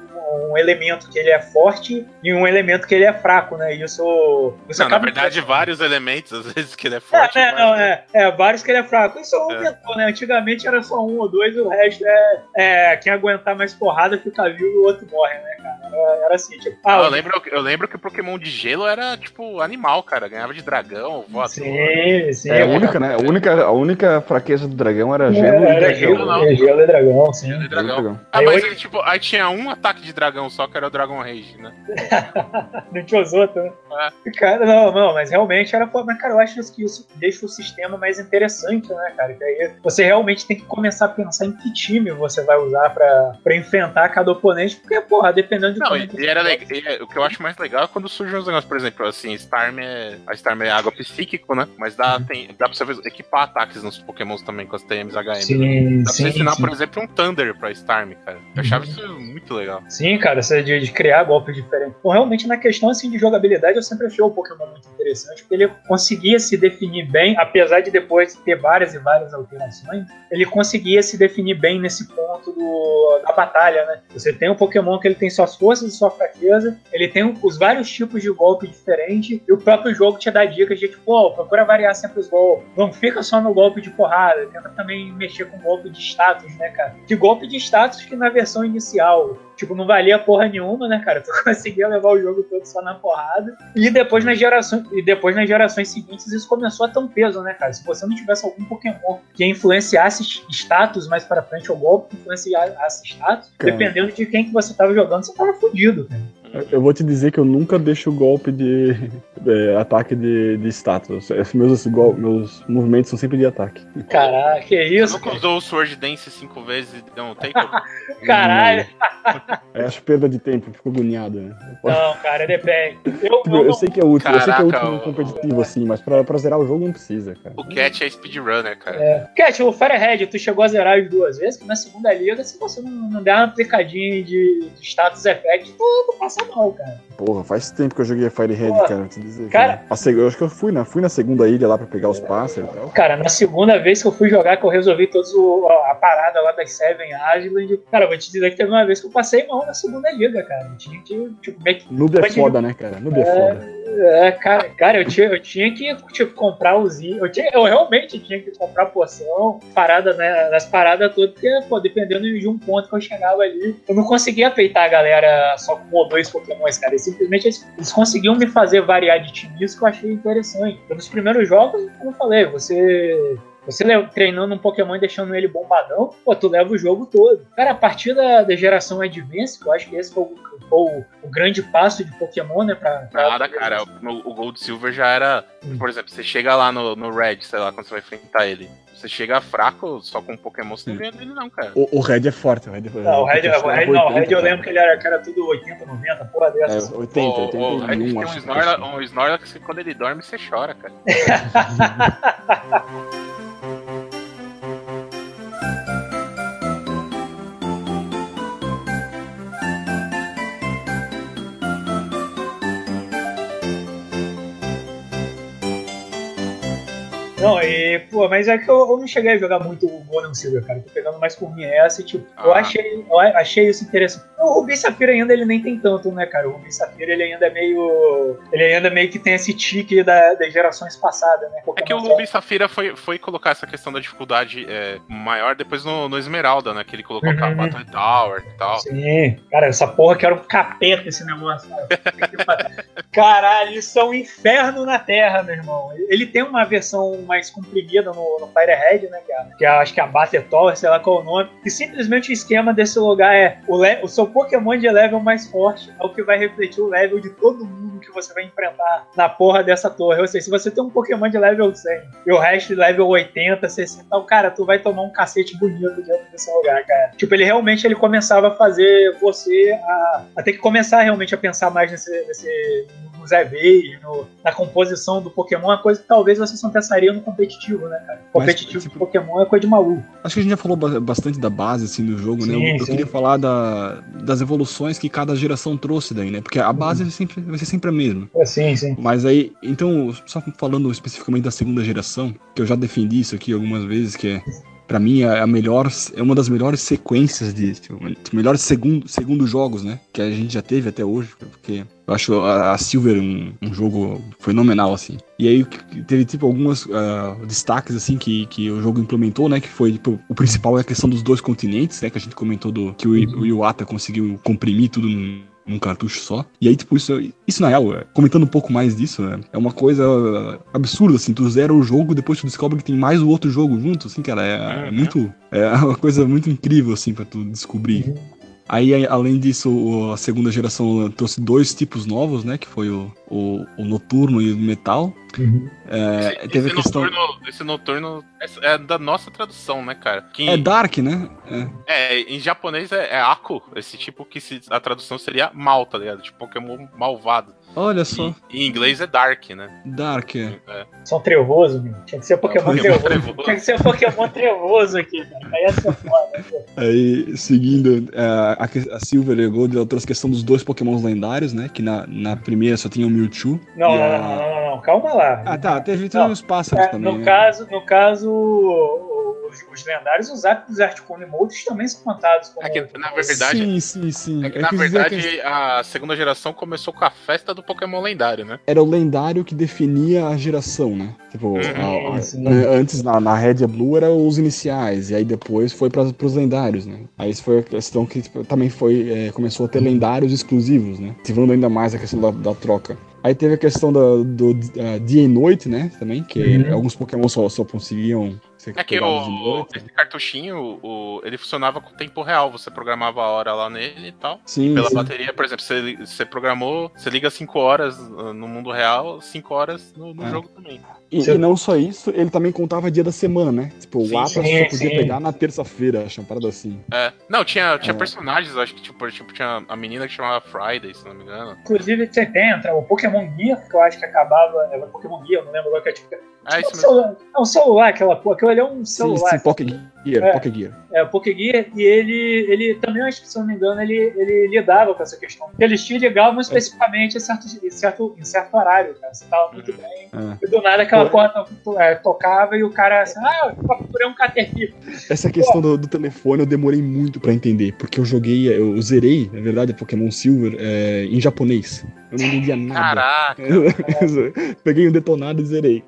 um elemento que ele é forte e um elemento que ele é fraco, né? Isso, isso Não, na verdade, vários elementos, às vezes que ele é É, forte. né, mas- não, é, é, vários que ele é fraco. Isso aumentou, né? Antigamente era só um ou dois, e o resto é, é quem aguentar mais porrada fica vivo e o outro morre, né, cara? Era, era assim, tipo, ah, eu, lembro, eu lembro que o Pokémon de gelo era, tipo, animal, cara. Ganhava de dragão, voador. Sim, sim. É a única, né? A única, a única fraqueza do dragão era gelo Era, e dragão. gelo, não. é gelo e dragão, sim. Gelo e dragão. Ah, mas ele, tipo, aí tinha um ataque de dragão só, que era o Dragon Rage, né? Não tinha os outros, né? Cara, não, não, mas realmente era. Mas, cara, eu acho que isso deixa o sistema mais interessante, né, cara? Que aí você realmente tem que começar a pensar em que time você vai usar pra, pra enfrentar cada oponente, porque, porra, dependendo de Não, como e, era legal. é- o que eu acho mais legal é quando surgem os negócios, por exemplo, assim, Starm é. A Starm é água psíquico, né? Mas dá, tem, dá pra você equipar ataques nos Pokémons também com as TMs HM. né? Sim, Dá pra você ensinar, sim. por exemplo, um Thunder pra Starm, cara. Eu achava isso muito legal. Sim, cara, essa de, de criar golpes diferentes. Bom, realmente na questão assim de jogabilidade, eu sempre achei o Pokémon muito interessante, porque ele conseguia se definir bem, apesar de depois ter várias e várias alterações, ele conseguia se definir bem nesse ponto do, da batalha, né? Você tem um Pokémon que ele tem suas forças e sua fraqueza. Ele tem os vários tipos de golpe diferentes. E o próprio jogo te dá dicas de tipo, ó, procura variar sempre os golpes. Não fica só no golpe de porrada. Tenta também mexer com golpe de status, né, cara? De golpe de status que na versão inicial tipo, não valia porra nenhuma, né, cara? Tu conseguia levar o jogo todo só na porrada. E depois nas gerações, e depois nas gerações seguintes isso começou a ter um peso, né, cara? Se você não tivesse algum Pokémon que influenciasse status mais pra frente, ou golpe que influenciasse status, Cara. dependendo de quem que você tava jogando, você tava fudido, cara. Eu- Eu vou te dizer que eu nunca deixo o golpe de, de ataque de, de status. Meus, meus movimentos são sempre de ataque. Caraca, que Você isso, nunca cara. usou o Sword Dance cinco vezes e deu um takeover? Caralho. Eu acho perda de tempo, fico agoniado, né? Não, cara, depende. Eu, Tipo, eu eu não- sei que é útil, eu sei que é útil Caraca, no o- competitivo, assim, mas pra, pra zerar o jogo não precisa, cara. o Cat é speedrunner, cara. É. Cat, o Firehead, tu chegou a zerar as duas vezes, que na segunda liga, se você não, não der uma aplicadinha de, de status effect, tu, tu passa mal, cara. Porra, faz tempo que eu joguei Firehead, Porra. cara, dizer. Cara- eu acho que eu fui na, fui na segunda ilha lá pra pegar os pássaros e tal. Cara, na segunda vez que eu fui jogar, que eu resolvi todos o- a parada lá das Seven Island, cara, vou te dizer que teve uma vez que eu passei mal na segunda liga, cara. Tinha que, tipo, meio que Noob é foda, né, cara? Noob é foda. É, cara, cara eu, tinha, eu tinha que tipo, comprar os. Eu, tinha- eu realmente tinha que comprar poção, parada, né, nas paradas todas, porque, pô, dependendo de um ponto que eu chegava ali, eu não conseguia peitar a galera só com um ou dois pokémons, cara. E simplesmente eles, eles conseguiam me fazer variar de time, isso que eu achei interessante. Então, nos primeiros jogos, como eu falei, você. Você treinando um Pokémon e deixando ele bombadão, pô, tu leva o jogo todo. Cara, a partir da, da geração Advance, que eu acho que esse foi o, foi o- o grande passo de Pokémon, né? Pra, pra- Nada, cara. O, o Gold Silver já era. Por exemplo, você chega lá no, no Red, sei lá, quando você vai enfrentar ele. Você chega fraco só com um Pokémon, você não ganha dele, não, cara. O, o Red é forte, o Red é Não, o Red, o Red, não, o Red eu lembro que ele era, que era tudo 80, 90, porra É, dessas. 80, o, 81, o Red tem um que Snorlax, um Snorlax que quando ele dorme você chora, cara. Não, e, pô, mas é que eu, eu não cheguei a jogar muito o Golden Silver, cara. Tô pegando mais por mim essa, e, tipo, eu Ah. achei, eu achei isso interessante. O Rubi Safira ainda ele nem tem tanto, né, cara? O Rubi Safira ele ainda é meio. Ele ainda meio que tem esse tique da, das gerações passadas, né? É que o Ruby Safira foi, foi colocar essa questão da dificuldade é, maior depois no, no Esmeralda, né? Que ele colocou Uhum. a Battle Tower e tal. Sim, cara, essa porra que era um capeta esse negócio. cara. Caralho, isso é um inferno na Terra, meu irmão. Ele tem uma versão mais comprimida no, no Firehead, né? Que, é, que é, acho que é a Tower, sei lá qual o nome. E simplesmente o esquema desse lugar é o, o seu Pokémon de level mais forte é o que vai refletir o level de todo mundo que você vai enfrentar na porra dessa torre. Ou seja, se você tem um Pokémon de level 100 e o resto de level 80, 60, então, cara, tu vai tomar um cacete bonito dentro desse lugar, cara. Tipo, ele realmente ele começava a fazer você a, a ter que começar realmente a pensar mais nesse, nesse nos EVs, no, na composição do Pokémon, uma coisa que talvez você só pensaria competitivo, né, cara? Competitivo tipo, de Pokémon é coisa de maluco. Acho que a gente já falou ba- bastante da base, assim, do jogo, né? Sim, Eu, eu sim. queria falar da, das evoluções que cada geração trouxe daí, né? Porque a base vai, sempre, vai ser sempre a mesma. É, sim, sim. Mas aí, então, só falando especificamente da segunda geração, que eu já defendi isso aqui algumas vezes, que é, pra mim, é a melhor, é uma das melhores sequências de, tipo, melhores segundo, segundo jogos, né? Que a gente já teve até hoje, porque eu acho a, a Silver um, um jogo fenomenal, assim. E aí teve, tipo, alguns ah, destaques, assim, que, que o jogo implementou, né? Que foi, tipo, o principal é a questão dos dois continentes, né? Que a gente comentou do que o, o Iwata conseguiu comprimir tudo num, num cartucho só. E aí, tipo, isso, isso na real, é, comentando um pouco mais disso, né, é uma coisa absurda, assim, tu zera o jogo, depois tu descobre que tem mais o outro jogo junto, assim, cara, é, é Uhum. muito, é uma coisa muito incrível, assim, pra tu descobrir. Aí, aí, além disso, a segunda geração trouxe dois tipos novos, né, que foi o, o, o noturno e o metal. É, Esse, teve esse a questão... noturno, esse noturno é é da nossa tradução, né, cara? Que, É Dark, né? É. é, em japonês é, é Aku, esse tipo que se, a tradução seria mal, tá ligado? Tipo Pokémon malvado. Olha só, E, em inglês é Dark, né? Dark, é. É. São trevoso, meu. Tinha que ser Pokémon, Pokémon trevoso. trevoso. Tinha que ser Pokémon trevoso aqui, cara. Aí ser foda? Aí, seguindo, é, a, a Silver e Gold, ela trouxe a questão dos dois pokémons lendários, né? Que na, na primeira só tinha o Mewtwo. Não, não, a- não, não, não, não, calma lá. Ah, tá, teve Não, uns pássaros É, também. no, né? caso, no caso, os, os lendários, os hábitos Articuno e Moltres também são contados como. É que, na verdade, Sim, sim, sim. é que, Eu na dizer que verdade a segunda geração começou com a festa do Pokémon lendário, né? Era o lendário que definia a geração, né? Tipo, Uhum. a- a- né, antes na, na Red e Blue eram os iniciais, e aí depois foi para os lendários, né? Aí isso foi a questão que tipo, também foi. é, começou a ter lendários exclusivos, né? Ativando ainda mais a questão da, da troca. Aí teve a questão da- do ah, dia e noite, né? Também, que Uhum. alguns Pokémon só, só conseguiam ser É que o, noite. esse cartuchinho, o, ele funcionava com tempo real. Você programava a hora lá nele e tal. Sim, Pela sim. bateria, por exemplo, você, você programou, você liga 5 horas uh, no mundo real, 5 horas no, no É. jogo também. E, e não só isso, ele também contava dia da semana, né? Tipo, Sim, o Atlas sim, só podia sim. pegar na terça-feira, acho uma parada assim. É. Não, tinha, tinha É. personagens, acho que tipo, tipo, tinha a menina que chamava Friday, se não me engano. Inclusive, você tem entra o Pokémon Guia, que eu acho que acabava. O Pokémon Guia, eu não lembro agora que é tipo. É isso um mesmo. celular, é um celular, aquela porra. Aquilo ali é um Sim, celular. sim, Poké Gear, É. Poké Gear. É, o Pokéguia, e ele, ele também, acho que se eu não me engano, ele, ele lidava com essa questão. Eles te ligavam É. especificamente em certo, em certo, em certo horário, cara. Você tava muito bem. É. E do nada aquela Pô, to- to- é, tocava e o cara assim, ah, eu capturei um Caterpillar. Essa questão do, do telefone eu demorei muito pra entender, porque eu joguei, eu zerei, na verdade, Pokémon Silver é, em japonês. Eu não entendia nada. Caraca! Peguei um detonado e zerei.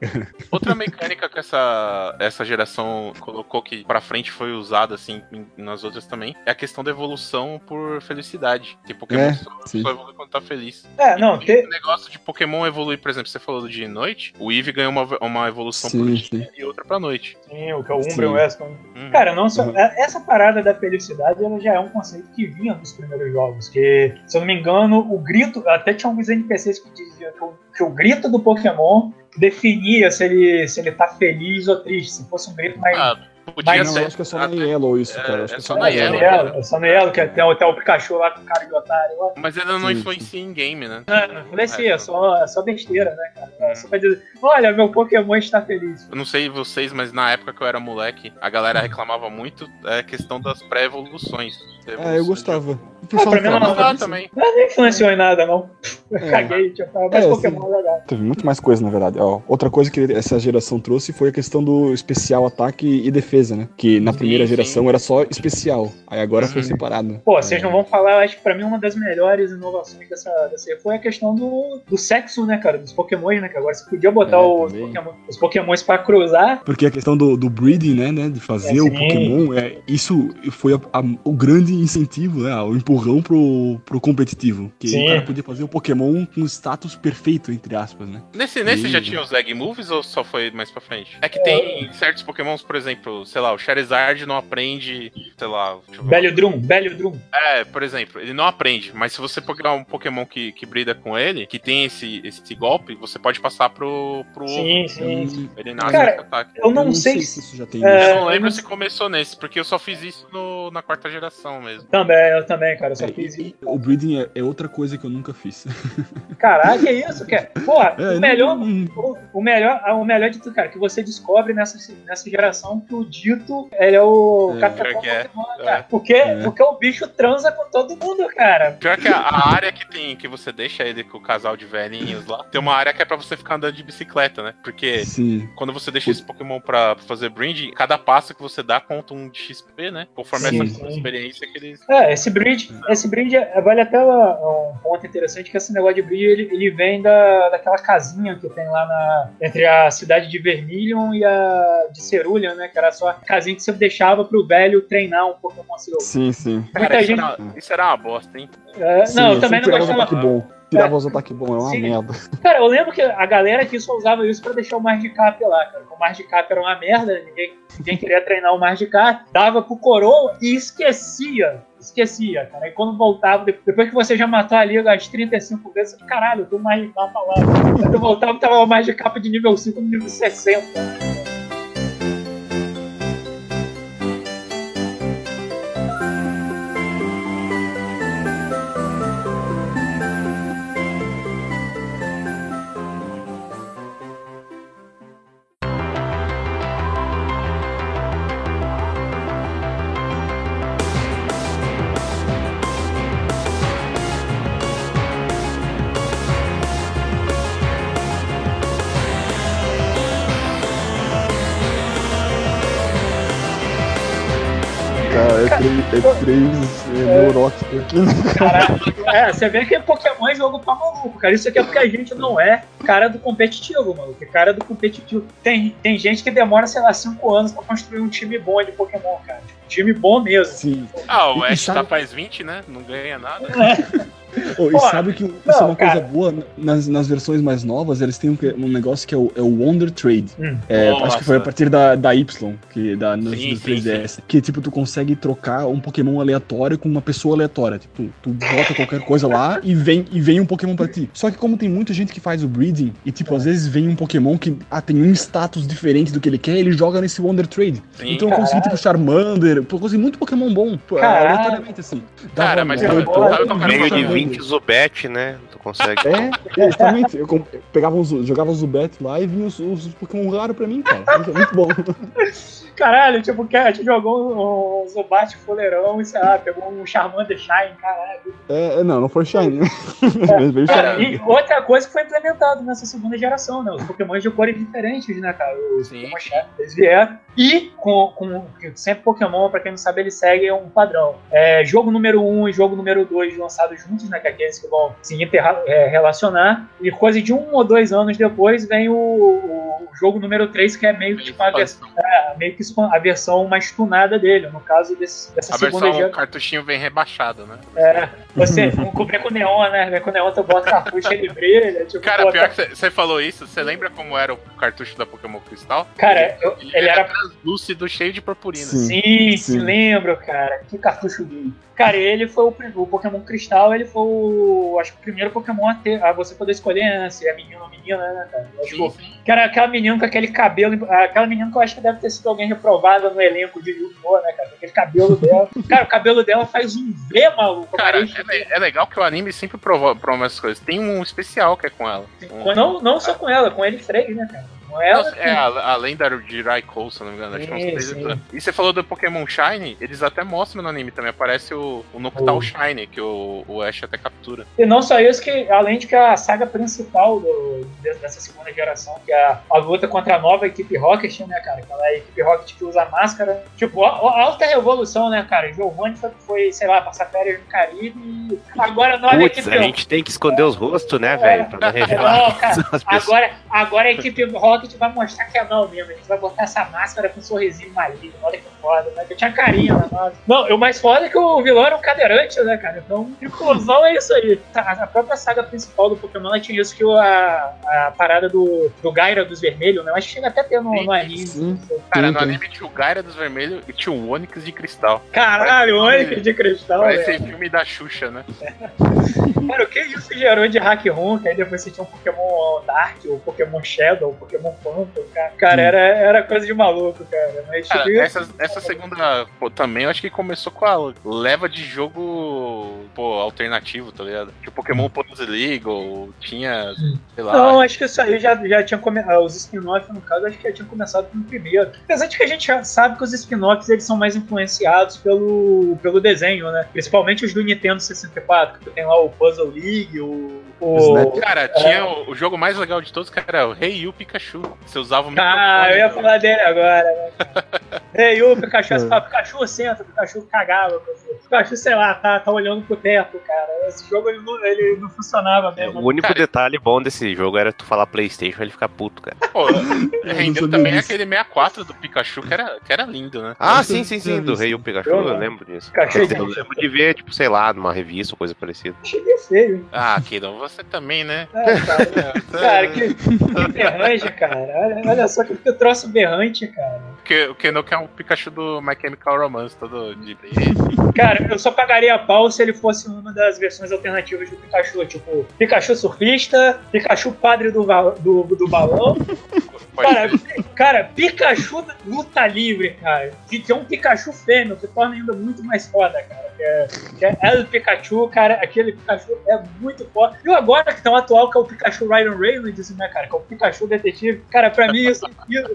Outra mecânica que essa, essa geração colocou que pra frente foi usada assim nas outras também é a questão da evolução por felicidade. Que Pokémon É, só, evolui quando tá feliz. É, não, E te- O negócio de Pokémon evoluir, por exemplo, você falou do dia e noite, o Eevee ganhou uma, uma evolução Sim, por sim. dia e outra pra noite. Sim, o que é o Sim. Umbreon Weston. Uhum. Cara, não só. Uhum. é- Essa parada da felicidade ela já é um conceito que vinha nos primeiros jogos. Que, se eu não me engano, o grito. Até tinha alguns NPCs que diziam que o, que o grito do Pokémon definia se ele, se ele tá feliz ou triste. Se fosse um grito mais. Ah, podia Mas não, ser. acho que é só na até- Yellow isso, é, cara. Acho é que só é na é, só Yellow, é só no Yellow, que tem até o Pikachu lá com cara de otário lá. Mas ele não Sim, influencia em game, né? Não, não influencia, é só, é só besteira, né, cara? É só pra dizer, olha, meu Pokémon está feliz. Eu não sei vocês, mas na época que eu era moleque, a galera reclamava muito da questão das pré-evoluções. É, eu gostava. Ah, pra mim não, falava Não dá disso. também. Mas nem influenciou em nada, não. Eu É. caguei, tipo, mas É, Pokémon é legal. Teve muito mais coisa, na verdade. Ó, outra coisa que essa geração trouxe foi a questão do especial ataque e defesa, né? Que na Sim, primeira sim. geração era só especial. Aí agora foi Uhum. separado. Pô, vocês não vão falar, eu acho que pra mim uma das melhores inovações dessa, dessa foi a questão do, do sexo, né, cara? Dos Pokémons, né? Que agora você podia botar É, os. Pokémon, os Pokémons pra cruzar. Porque a questão do, do breeding, né, né? De fazer É, o sim. Pokémon, é, isso foi a- a- o grande incentivo, né? O empurrão pro, pro competitivo. Que Sim. o cara podia fazer o Pokémon com status perfeito, entre aspas, né? Nesse, nesse Sim. já tinha os Egg Moves ou só foi mais pra frente? É que tem certos Pokémons, por exemplo, sei lá, o Charizard não aprende, sei lá. Eu. Beliodrum, Beliodrum. É, por exemplo, ele não aprende, mas se você pegar um Pokémon que, que brida com ele, que tem esse, esse golpe, você pode passar pro, pro Sim, ovo. sim. Ele nasce Cara, ataque. Eu não, sei, se se. isso já tem. É, isso. Eu não eu lembro não- se começou nesse, porque eu só fiz isso no- na quarta geração mesmo. Também, eu também, cara. Eu só É, fiz e- o breeding é, é outra coisa que eu nunca fiz. Caraca, é isso, cara. Porra, É, o melhor. não- O, o melhor, ah, o melhor de tudo, cara, que você descobre nessa, nessa geração que o Dito ele é o É. Pior que é. Pokémon, É. cara. Porque, É. porque o bicho transa com todo mundo, cara. Pior que a, a área que tem, que você deixa ele com o casal de velhinhos lá, tem uma área que é pra você ficar andando de bicicleta, né? Porque Sim. quando você deixa esse Pokémon pra fazer breeding, cada passo que você dá conta um de XP, né? Conforme Sim, essa sim. experiência que eles. É, esse bridge, esse bridge é- vale até um ponto interessante que esse negócio de bridge ele, ele vem da, daquela casinha que tem lá na entre a cidade de Vermilion e a de Cerulean, né? Que era só a casinha que você deixava pro velho treinar um Pokémon seu. Sim, sim. Muita Cara, isso, gente- era, isso era uma bosta, hein? É, Sim, não, eu também não gostava. bom. Tirava os ataques bons, é uma Sim. merda. Cara, eu lembro que a galera que só usava isso pra deixar o Magikarp lá, cara. O Magikarp era uma merda, ninguém, ninguém queria treinar o Magikarp, dava pro Coroa e esquecia. Esquecia, cara. E quando voltava, de- depois que você já matou a liga as 35 vezes, caralho, eu tô Magikarp lá. Quando eu voltava, tava o Magikarp de nível 5 no nível 60. Três, é é, neurótico aqui, né? Caraca, é, você vê que Pokémon é jogo pra maluco, cara. Isso aqui é porque a gente não é cara do competitivo, maluco. É cara do competitivo. Tem, tem gente que demora, sei lá, cinco anos pra construir um time bom de Pokémon, cara. Um time bom mesmo. Sim. Ah, o Ash tá faz 20, né? Não ganha nada. Oh, e Pô, sabe que isso não, é uma coisa cara. boa? Nas, nas versões mais novas, eles têm um, um negócio que é o, é o Wonder Trade. Hum. É, acho que foi a partir da, da Y, que da no, Sim, do sim, 3DS. Que tipo, tu consegue trocar um Pokémon aleatório com uma pessoa aleatória. Tipo, tu bota qualquer coisa lá e vem, e vem um Pokémon pra ti. Só que como tem muita gente que faz o breeding, e tipo, às vezes vem um Pokémon que ah, tem um status diferente do que ele quer, ele joga nesse Wonder Trade. Sim. então eu consegui, tipo, Charmander, eu consegui muito Pokémon bom. Caralho. aleatoriamente, assim. Cara, mas eu- eu- o que eu eu- 20 Zubat, né? Tu consegue. É, é, justamente. Eu, pegava os, jogava os Zubat lá e vinha os, os Pokémon raros pra mim, cara. Isso é muito bom. Caralho, tipo, que a gente jogou um, um Zubat fuleirão e sei lá, pegou um Charmander Shine, caralho. É, é, não, não foi Shine. Mas veio Cara, Shine. e outra coisa que foi implementada nessa segunda geração, né? Os Pokémon de cores diferentes, né, cara? Os Sim. Pokémon Shine, eles vieram. E com, com sempre Pokémon, pra quem não sabe, ele segue um padrão. É, jogo número 1 e jogo número 2 lançados juntos, né? Que é aqueles que vão se interrelacionar. E coisa de um ou dois anos depois vem o, o jogo número 3, que é meio que tipo, a, vers- é, meio que a versão mais tunada dele. No caso desse, dessa A segunda versão geração. cartuchinho vem rebaixado, né? É, você cobrir com neon, né? Vem com neon, tu bota cartucho ele brilha. Tipo, Cara, bota- pior que você falou isso, você lembra como era o cartucho da Pokémon Cristal? Cara, eu- ele era translúcido, cheio de purpurina. Sim. Sim, Sim. se lembro, cara. Que cartucho gay. Cara, ele foi o, o Pokémon Cristal, ele foi o. Acho que o primeiro Pokémon a, ter, a você poder escolher né, se é menino ou menina, né, cara? Eu acho Sim, que sim. Cara, aquela menina com aquele cabelo. Aquela menina que eu acho que deve ter sido alguém reprovada no elenco de Yu-Gi-Oh!, né, cara? Aquele cabelo dela. Cara, o cabelo dela faz um V, maluco. Cara, é, é legal que o anime sempre prova- promove essas coisas. Tem um especial que é com ela. Um- não, não só com ela, com eles três, né, cara? Com ela. Nossa, é, a- além da Jirai Cole, se eu não me engano. Acho que é uns três. E você falou do Pokémon Shine, eles até mostram no anime também. Aparece o, o Noctowl Oh. Shine, que o, o Ash até captura. E não só isso, que além de que a saga principal do- de- dessa segunda geração, que é a, a luta contra a nova equipe Rocket, né, cara? Aquela equipe Rocket que usa máscara. Tipo, a, a alta revolução, né, cara? Giovanni foi, foi, sei lá, passar férias no Caribe e agora a nova Putz, equipe a gente tem que esconder os rostos, né, velho? Pra não revelar. Não, cara, agora, agora a equipe Rocket vai mostrar que é não mesmo. A gente vai botar essa máscara com um sorrisinho maligno. Olha que foda, né? Que tinha carinha na máscara. Não, o mais foda é que o vilão era um cadeirante, né, cara? Então, inclusão é isso aí. Tá, A própria saga principal do Pokémon ela tinha isso que o- a, a parada do, do Gaira dos Vermelhos, né? Eu acho que chega até a ter no, no anime. Sim. Cara, no tem. anime tinha o Gaira dos Vermelhos e tinha o Onix de Cristal. Caralho, Onic de cristal, Parece velho. ser filme da Xuxa, né? Cara, o que isso gerou de hack room? Que aí depois você tinha um Pokémon Dark, o Pokémon Shadow, o Pokémon Phantom, cara. Cara, era, era coisa de maluco, cara. Mas, Cara, tipo, essa, essa segunda pô, também eu acho que começou com a leva de jogo pô, alternativo, tá ligado? Tipo Pokémon Pose League, tinha, sei lá. Não, acho que isso aí já, já tinha começado. Os spin-offs, no caso, acho que já tinha começado no primeiro. Apesar de que a gente já sabe que os spin-offs eles são mais influenciados pelo, pelo desenho, né? Principalmente os do Nintendo 64, que tem lá o Puzzle League, o. o... Cara, tinha o, o jogo mais legal de todos, que era o Rei Yu Pikachu. Você usava o Ah, eu ia microfone, falar dele agora, né? Ei, o Pikachu, você fala, Pikachu senta, Pikachu cagava. Pikachu, sei lá, tá, tá olhando pro teto, cara. Esse jogo ele não, ele não funcionava mesmo. O único Cara, detalhe bom desse jogo era tu falar Playstation ele ficar puto, cara. Pô, rendeu também disso. aquele 64 do Pikachu, que era, que era lindo, né? Ah, Eu sim, sim, sim, do. Rei e o Pikachu, Eu eu, não. lembro disso. Pikachu, Eu lembro de ver, tipo, sei lá, numa revista ou coisa parecida. Achei meio feio? Ah, Kidon, você também, né? É, cara. Cara, que, que berrante, cara. Olha, olha só que, troço berrante, cara. Porque o Kenoki é um Pikachu do My Chemical Romance, todo de... Cara, eu só pagaria pau se ele fosse uma das versões alternativas do Pikachu. Tipo, Pikachu surfista, Pikachu padre do, do, do balão. Cara, cara, Pikachu luta livre, cara. Que, que é um Pikachu fêmea, que torna ainda muito mais foda, cara. Que é, que é El Pikachu, cara, aquele Pikachu é muito forte. E o agora que tão atual, que é o Pikachu Ryan Reynolds, né, cara? Que é o Pikachu detetive. Cara, pra mim, isso,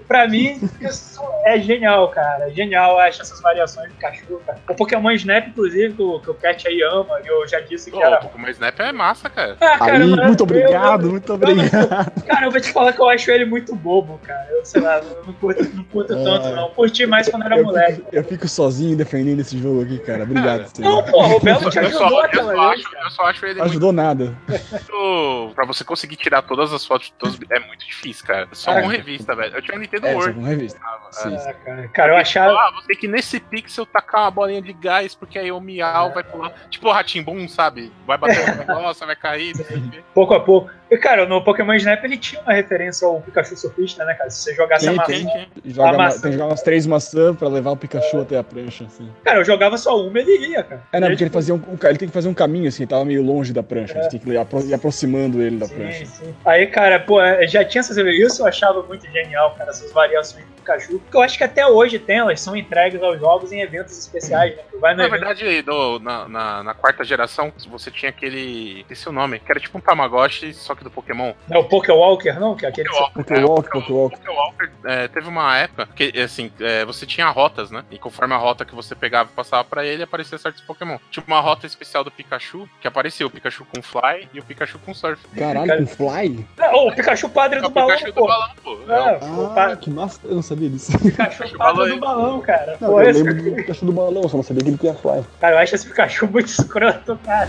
pra mim, isso é genial, cara. Genial, eu acho essas variações de Pikachu, cara. O Pokémon Snap, inclusive, que o, que o Cat aí ama, eu já disse que Pô, era. o Pokémon Snap é massa, cara. Ah, cara, Aí, mas muito eu- obrigado, muito obrigado. Cara, eu vou te falar que eu acho ele muito bobo, cara. Eu sei lá, eu não curto, não curto tanto, não. Curti mais quando era Eu moleque. fico, eu fico sozinho defendendo esse jogo aqui, cara. Obrigado. Steven. Não, pô, o Belo te Eu ajudou só, eu, só vez, acho, cara. eu só acho ele Não ajudou nada. muito. Pra você conseguir tirar todas as fotos de todos, é muito difícil, cara. Só É. uma revista, velho. Eu tinha um Nintendo É, só World. com revista. Ah, Sim. Ah, cara, cara, eu achava. Ah, você tem que nesse pixel tacar uma bolinha de gás, porque aí o É. Miau vai pular. Tipo o Ratimbum, sabe? Vai bater no negócio, vai cair. não sei o quê. pouco a pouco. E, cara, no Pokémon Snap ele tinha uma referência ao Pikachu surfista, né, cara? Se você jogasse Tem, a tem. maçã. Joga A ma- maçã. tem que jogar umas três maçãs pra levar o Pikachu até a prancha, assim. Cara, eu jogava só uma ele ia, cara. É, não, E, porque ele fazia um, um ele tem que fazer um caminho, assim, ele tava meio longe da prancha. É. A gente tem que ir, apro- ir aproximando ele da Sim, prancha. sim. Aí, cara, pô, é, já tinha essas isso, eu achava muito genial, cara, essas variações do Pikachu. Porque eu acho que até hoje tem, elas são entregues aos jogos em eventos especiais, né? Vai Na evento. verdade, no- na, na, na quarta geração, você tinha aquele. Esqueci o nome, que era tipo um Tamagotchi, só que do Pokémon. É o Pokewalker, não? Que é aquele. Pokewalker, Pokewalk, é, o Pokewalk. Pokewalker, é, teve uma época que, assim, é, você tinha rotas, né? E conforme a rota que você pegava e passava pra ele, aparecia certos Pokémon. Tinha uma rota especial do Pikachu, que aparecia o Pikachu com Fly e o Pikachu com Surf. Caralho, com Fly? Não, o Pikachu padre É do o balão, Pikachu do balão, pô. É, É, o Ah, pa- que massa. Eu não sabia disso. Pikachu Pikachu padre balão, do balão, cara. Não, Pô, eu esse- lembro do Pikachu do balão, só não sabia que ele tinha Fly. Cara, eu acho esse Pikachu muito escroto, cara.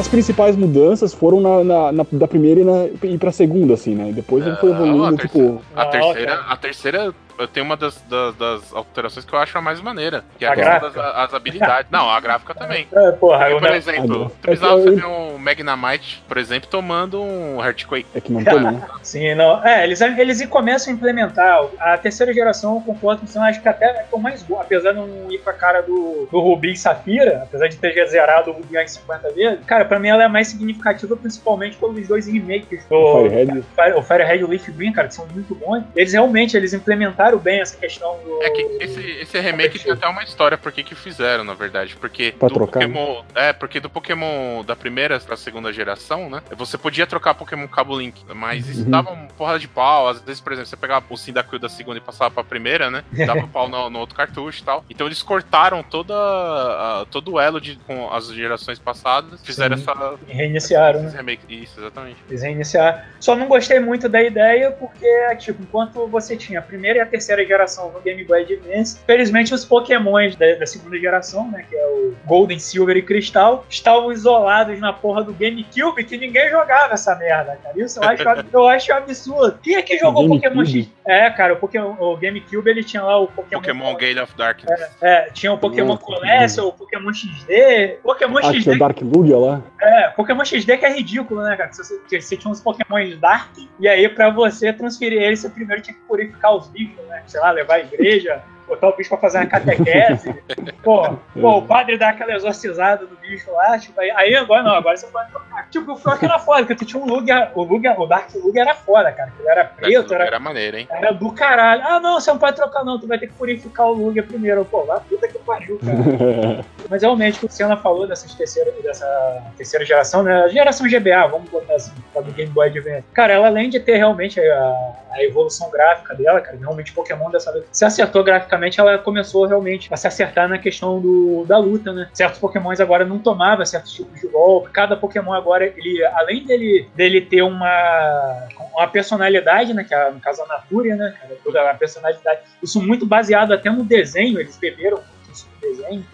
As principais mudanças foram na, na- na- da primeira e, na, e pra segunda, assim, né? Depois ele foi Não, evoluindo, a tipo. A terceira, a terceira, eu tenho uma das, das, das alterações que eu acho a mais maneira, que é A a questão gráfica? das as habilidades. Não, a gráfica também. É, porra, eu Por não... exemplo, Ah, tu precisava eu- você ver um Magnamite, por exemplo, tomando um Earthquake. É que não tem, né? Sim, não. É, eles, eles começam a implementar. A terceira geração, eu concordo com você, eu acho que até é o mais boa. Apesar de não ir pra cara do, do Rubi e Safira, apesar de ter já zerado o Rubi em 50 vezes, cara, pra mim ela é mais significativa, principalmente pelos dois remakes. Fire- o Firehead e o Leaf Green, cara, que são muito bons. Eles realmente eles implementaram bem essa questão do. É que esse, esse remake tem até uma história por que que fizeram, na verdade. Porque Pra do trocar, Pokémon. É, porque do Pokémon da primeira pra segunda geração, né? Você podia trocar Pokémon Cabo Link, mas isso Uhum. dava uma porrada de pau. Às vezes, por exemplo, você pegava o Cyndaquil da segunda e passava pra primeira, né? Dava pau no, no outro cartucho e tal. Então eles cortaram toda, a- todo o elo de, com as gerações passadas, fizeram Sim. essa. Reiniciaram, né? Esse remake. Isso, exatamente. Eles reiniciaram. Só não gostei muito da ideia porque, tipo, enquanto você tinha a primeira e a terceira geração no Game Boy Advance, felizmente os Pokémons da, da segunda geração, né, que é o Golden, Silver e Cristal, estavam isolados na porra do GameCube que ninguém jogava essa merda, cara. Isso eu acho, eu acho absurdo. Quem é que jogou GameCube? Pokémon X? É, cara, o, Pokémon, o GameCube ele tinha lá o Pokémon. Pokémon Gale of Darkness. É, tinha o Pokémon Collection, o Pokémon XD. Pokémon Ah, tinha XD o Dark Lugia lá. é, Pokémon XD que é ridículo, né, cara? Você, você tinha uns Pokémons Dark, e aí pra você transferir eles, você primeiro tinha que purificar os bichos, né? Sei lá, levar à igreja, botar o bicho pra fazer uma catequese. pô, pô, o padre dá aquela exorcizada do bicho lá, tipo, aí, aí agora não, agora você pode trocar. Tipo, o Flock era foda, porque tu tinha um Lugia, o Lugia, o Dark Lugia era foda, cara. Ele era preto, era, Era maneiro, hein? era do caralho. Ah, não, você não pode trocar não, tu vai ter que purificar o Lugia primeiro. Pô, vai puta que pariu, cara. Mas realmente, o que o Senna falou dessas terceira, dessa terceira geração, né? A geração GBA, vamos botar assim, do Game Boy Advance. Cara, ela além de ter realmente a, a evolução gráfica dela, cara, realmente Pokémon dessa vez se acertou graficamente, ela começou realmente a se acertar na questão do, da luta, né? Certos Pokémons agora não tomavam certos tipos de golpe. Cada Pokémon agora, ele, além dele, dele ter uma, uma personalidade, né? Que é, no caso a Natura, né? Toda a personalidade. Isso muito baseado até no desenho, eles beberam muito isso no desenho.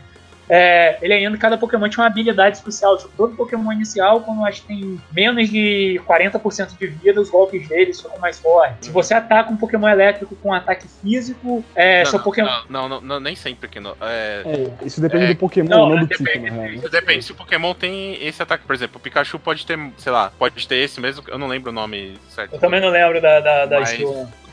É, ele ainda, cada Pokémon tinha uma habilidade especial. Tipo, todo Pokémon inicial, quando acho que tem menos de 40% de vida, os golpes deles ficam mais fortes. Se você ataca um Pokémon elétrico com um ataque físico, é, não, seu não, Pokémon. não, não, não, nem sempre que não. É, É, isso depende É, do Pokémon, não, não, do depende, tipo, né? Isso depende se o Pokémon tem esse ataque. Por exemplo, o Pikachu pode ter, sei lá, pode ter esse mesmo, eu não lembro o nome certo. Eu também não lembro da, da, da Mas-?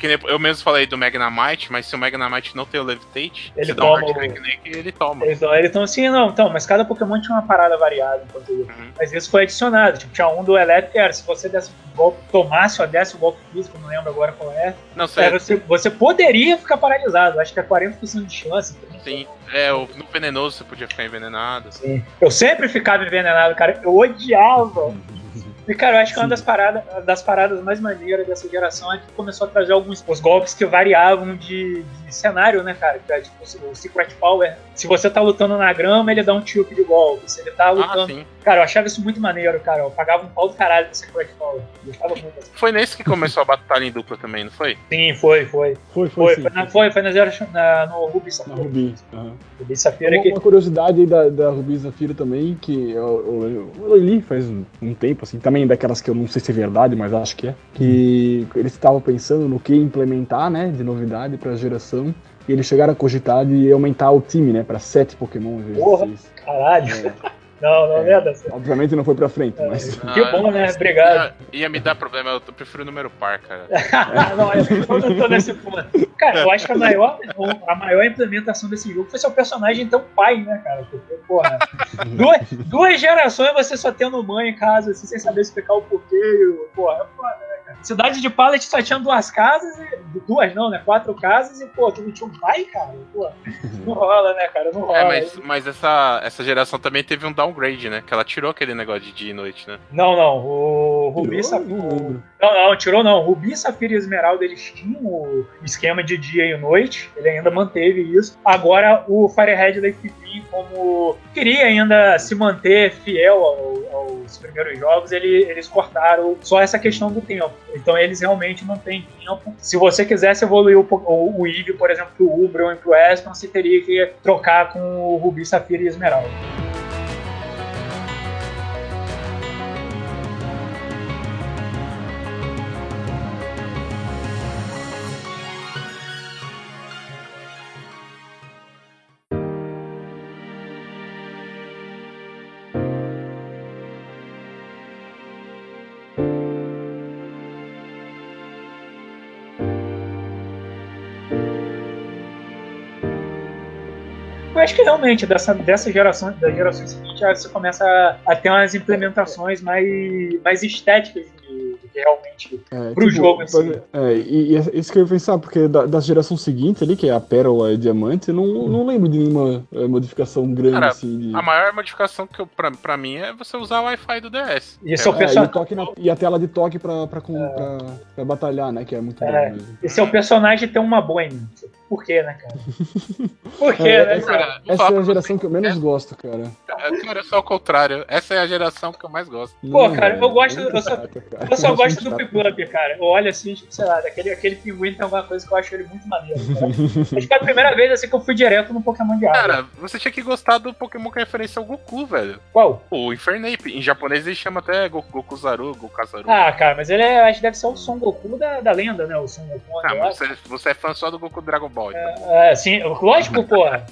Que nem eu mesmo falei do Magnamite, mas se o Magnamite não tem o Levitate, Ele um toma Hard o- ele toma. Eles eles estão assim, não, então, mas cada Pokémon tinha uma parada variada enquanto Uhum. Mas isso foi adicionado. Tipo, tinha um do elétrico, era se você desse um golpe, tomasse ou desse um golpe físico, não lembro agora qual é. Não sei. Era, você, você poderia ficar paralisado. Acho que é 40% de chance. Sim, é, o, no venenoso você podia ficar envenenado. Sim. Eu sempre ficava envenenado, cara. Eu odiava. E, cara, eu acho que uma das paradas, das paradas mais maneiras dessa geração é que começou a trazer alguns os golpes que variavam de, de cenário, né, cara? Que é, tipo, o Secret Power. Se você tá lutando na grama, ele dá um tilt de golpe. Se ele tá Ah, lutando. sim. cara, eu achava isso muito maneiro, cara. Eu pagava um pau do caralho no Secret Power. Gostava muito. assim. Foi nesse que começou a batalha em dupla também, não foi? Sim, foi, foi. Foi, foi, Foi, sim. foi, na, foi, foi na, zero, na, no Ruby Na Safira. Rubi. aham. Ruby Safira Uma, que. uma curiosidade aí da, da Rubi Zafira também, que eu, eu, eu li faz um, um tempo, assim, também daquelas que eu não sei se é verdade, mas acho que é, que eles estavam pensando no que implementar, né, de novidade pra geração, e eles chegaram a cogitar de aumentar o time, né, pra sete Pokémon. Porra. seis. Caralho. Não, não é, dessa. Obviamente não foi pra frente, É. mas... Que bom, né? Obrigado. Ia, ia me dar problema, eu prefiro o número par, cara. não, eu não tô nesse ponto. Cara, eu acho que a maior, a maior implementação desse jogo foi seu personagem então pai, né, cara? Porque, porra, duas, duas gerações você só tendo mãe em casa, assim, sem saber explicar o porquê. Porra, é foda, né? Cidade de Pallet só tinha duas casas, e, duas não, né? Quatro casas e, pô, tu não tinha um pai, cara? Pô, não rola, né, cara? Não rola. É, mas, mas essa, essa geração também teve um downgrade, né? Que ela tirou aquele negócio de dia e noite, né? Não, não. O Rubi Tirou? Safira. Não. Não, não, tirou não. Rubi, Safira e Esmeralda eles tinham o esquema de dia e noite. Ele ainda manteve isso. Agora o Firehead Lake Beam, como queria ainda se manter fiel ao- aos primeiros jogos, ele- eles cortaram só essa questão do tempo. Então eles realmente não têm tempo. Se você quisesse evoluir o, o, o Eevee, por exemplo, pro Umbreon e pro Espeon, você teria que trocar com o Rubi, Safira e Esmeralda. Acho que realmente dessa, dessa geração, da geração seguinte, você começa a, a ter umas implementações mais, mais estéticas de, de realmente É, pro jogo em si. É, e, e é isso que eu ia pensar, porque da, da geração seguinte ali, que é a Pérola e Diamante, eu não, não lembro de nenhuma é, modificação grande Cara, assim. De... A maior modificação que eu, pra, pra mim é você usar o Wi-Fi do DS. E seu É, person- o toque na- e a tela de toque pra, pra, com- pra, pra batalhar, né? Que é muito É. bom mesmo. E seu personagem tem uma boa em mente. Por quê, né, cara? Por quê, É, né, essa- cara? Vou Essa é a geração que eu menos essa- gosto, cara. Cara, eu sou ao contrário. Essa é a geração que eu mais gosto. Pô, Não, cara, eu gosto- eu só- chato, cara. Eu só gosto do. Piplup, cara. Eu olho assim, tipo, sei lá, daquele, aquele pinguim tem alguma coisa que eu acho ele muito maneiro. Cara. Acho que é a primeira vez assim que eu fui direto no Pokémon de água. Cara, você tinha que gostar do Pokémon que referência ao Goku, velho. Qual? O Infernape. Em japonês ele chama até Goku, Gokuzaru, Gokazaru. Ah, cara, mas ele é, acho que deve ser o Son Goku da, da lenda, né? O Son Goku. Ah, mas você, você é fã só do Goku Dragon Ball. Então. É, sim, lógico, porra.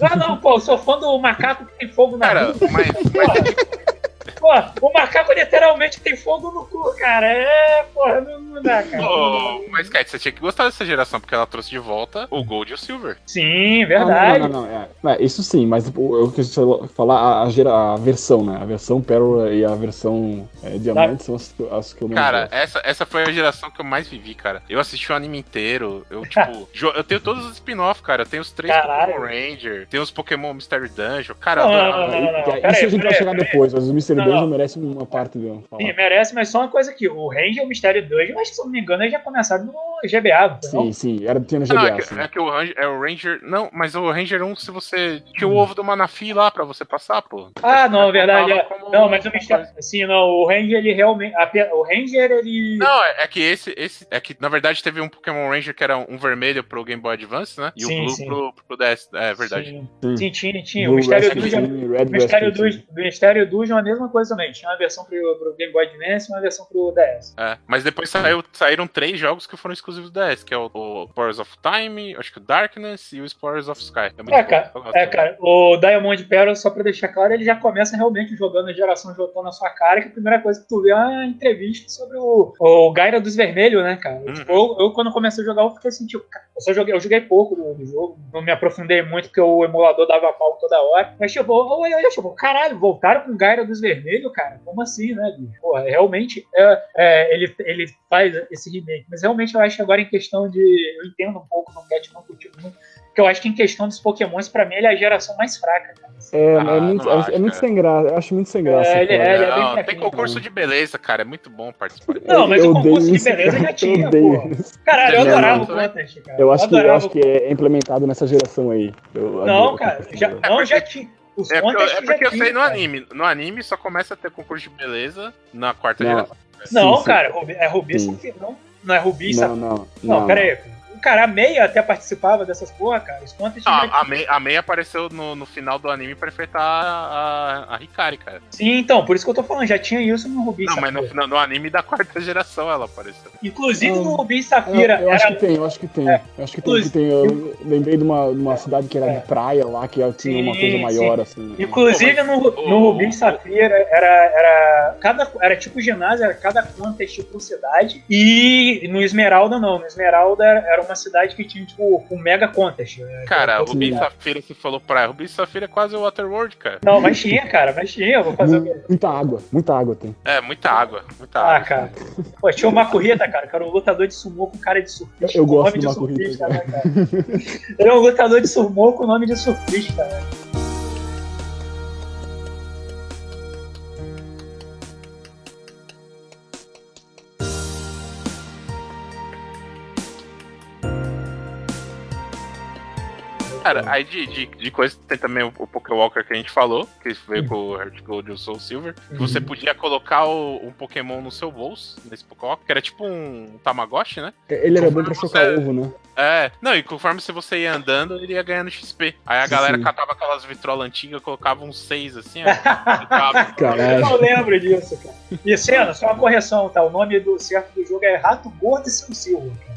Ah, não, pô, eu sou fã do macaco que tem fogo na Cara, bunda. mas, mas Pô, o macaco literalmente tem fogo no cu, cara. É, porra, não, não dá, cara. Ô, mas, Kat, você tinha que gostar dessa geração, porque ela trouxe de volta o Gold e o Silver. Sim, Ah, verdade. Não, não, não, não, é. É, isso sim, mas o- eu quis falar a, a, gera- a versão, né? A versão Pérola e a versão é, Diamante são as, que- as que eu menos Cara, gosto. essa, essa foi a geração que eu mais vivi, cara. Eu assisti o anime inteiro. Eu, tipo, eu tenho todos os spin-off, cara. Eu tenho os três Caralho. Pokémon Ranger, tenho os Pokémon Mystery Dungeon. Cara, Não, não, não, não, não. Isso aí, a gente vai chegar depois, mas o Mystery Dungeon não. merece uma parte falar. Sim, merece, mas só uma coisa aqui. O Ranger e o Mistério 2, eu acho que, se eu não me engano, eles já começaram no GBA, não foi, não? Sim, sim, era, tinha no Ah, não, GBA, é, que, sim. é que o Ranger, é o Ranger. Não, mas o Ranger 1, se você. Tinha o ovo do Manafi lá pra você passar, pô. Ah, não, Você verdade. é. como Não, mas o Mistério. Assim, não, o Ranger, ele realmente. O Ranger, ele. Não, é, é que esse, esse. É que na verdade teve um Pokémon Ranger que era um vermelho pro Game Boy Advance, né? E Sim, o Blue sim. Pro, pro DS. É verdade. Sim, Sim. sim, tinha, tinha. O Blue O Mistério Rescue Team. Dungeon, o Mistério Dungeon é a mesma coisa Pokémon também. Tinha uma versão pro, pro Game Boy Advance e uma versão pro DS. É, mas depois saiu, saíram três jogos que foram exclusivos do DS, que é o, o Spores of Time, acho que o Darkness e o Spores of Sky. É, É, cara, é, cara, o Diamond Pearl, só pra deixar claro, ele já começa realmente jogando a geração jogando na sua cara, que a primeira coisa que tu vê é uma entrevista sobre o, o Gaira dos Vermelhos, né, cara? Uhum. Tipo, eu, eu, quando comecei a jogar, eu fiquei assim, tipo, cara, eu só joguei, eu joguei pouco do, do jogo, não me aprofundei muito, porque o emulador dava pau toda hora. Mas, tipo, tipo, caralho, voltaram com o Gaira dos Vermelhos, cara? Como assim, né, bicho? Porra, realmente, é, é, ele, ele faz esse remake, mas realmente eu acho que agora em questão de. Eu entendo um pouco, não quero não curtir muito. Porque eu acho que em questão dos Pokémons, pra mim, ele é a geração mais fraca, cara. É, Ah, é muito, não é, acho, é muito sem graça. Eu acho muito sem graça. É, ele- é, ele é bem Não, tem concurso de beleza, cara. É muito bom participar. Não, mas Eu o concurso de beleza cara. já tinha, Eu pô. Caralho, eu adorava não, o contest, cara. Eu acho, que, eu acho que é implementado nessa geração aí. Eu Não, adoro. cara, já, não, já tinha. Os É porque, contests é porque eu sei no anime. No anime só começa a ter concurso de beleza na quarta Não. geração. Não, Sim, sim. cara, Rubi- é Rubi Sim. Safira, não? Não é Rubi Não, Safira? não. Não, pera aí. Cara, a Meia até participava dessas porra, cara. Os Ah, a, Mei, a Mei apareceu no, no final do anime pra enfrentar a, a, Hikari, cara. Sim, então, por isso que eu tô falando, já tinha isso no Rubi Não, mas Safira. no, final- no anime da quarta geração ela apareceu. Inclusive Ah, no Rubi Eu, Safira eu acho era. que tem, eu acho que tem. É. Eu acho que tem, que tem. Eu lembrei de uma, de uma cidade que era É. de praia lá, que tinha uma Sim, coisa maior, assim. né? Inclusive no, no o- Rubi Safira era, era, cada, era tipo ginásio, era cada contest por cidade. E no Esmeralda não. No Esmeralda era, era uma cidade que tinha tipo um mega contest. né? Cara, Então, Rubi e assim, Safira se falou praia. Rubi e Safira é quase o Waterworld, cara. Não, mas tinha, cara, mas tinha. Eu vou fazer o quê? Mu- Muita água, muita água tem. É, muita água. Muita Ah, água. cara. Pô, tinha uma corrida, cara, que era um lutador de sumô com cara de surfista. Eu- gosto nome de uma surfista, corrida, cara? Ele é um lutador de sumô com nome de surfista, né? Cara, aí de, de, de coisa tem também o, o Pokéwalker que a gente falou, que veio com o Heart Gold e o Soul Silver. Que você podia colocar o- um Pokémon no seu bolso, nesse Pokéwalker, que era tipo um Tamagotchi, né? Ele era bom pra Você- chocar ovo, né? É, não, e conforme se você ia andando, ele ia ganhando XP. Aí a Sim, galera sim. catava aquelas vitrolas antigas, colocava uns seis assim, ó. Eu Caralho. não lembro disso, cara. E Senna, só uma correção, tá? O nome do certo do jogo é Rato Gordo e Seu Silva. cara.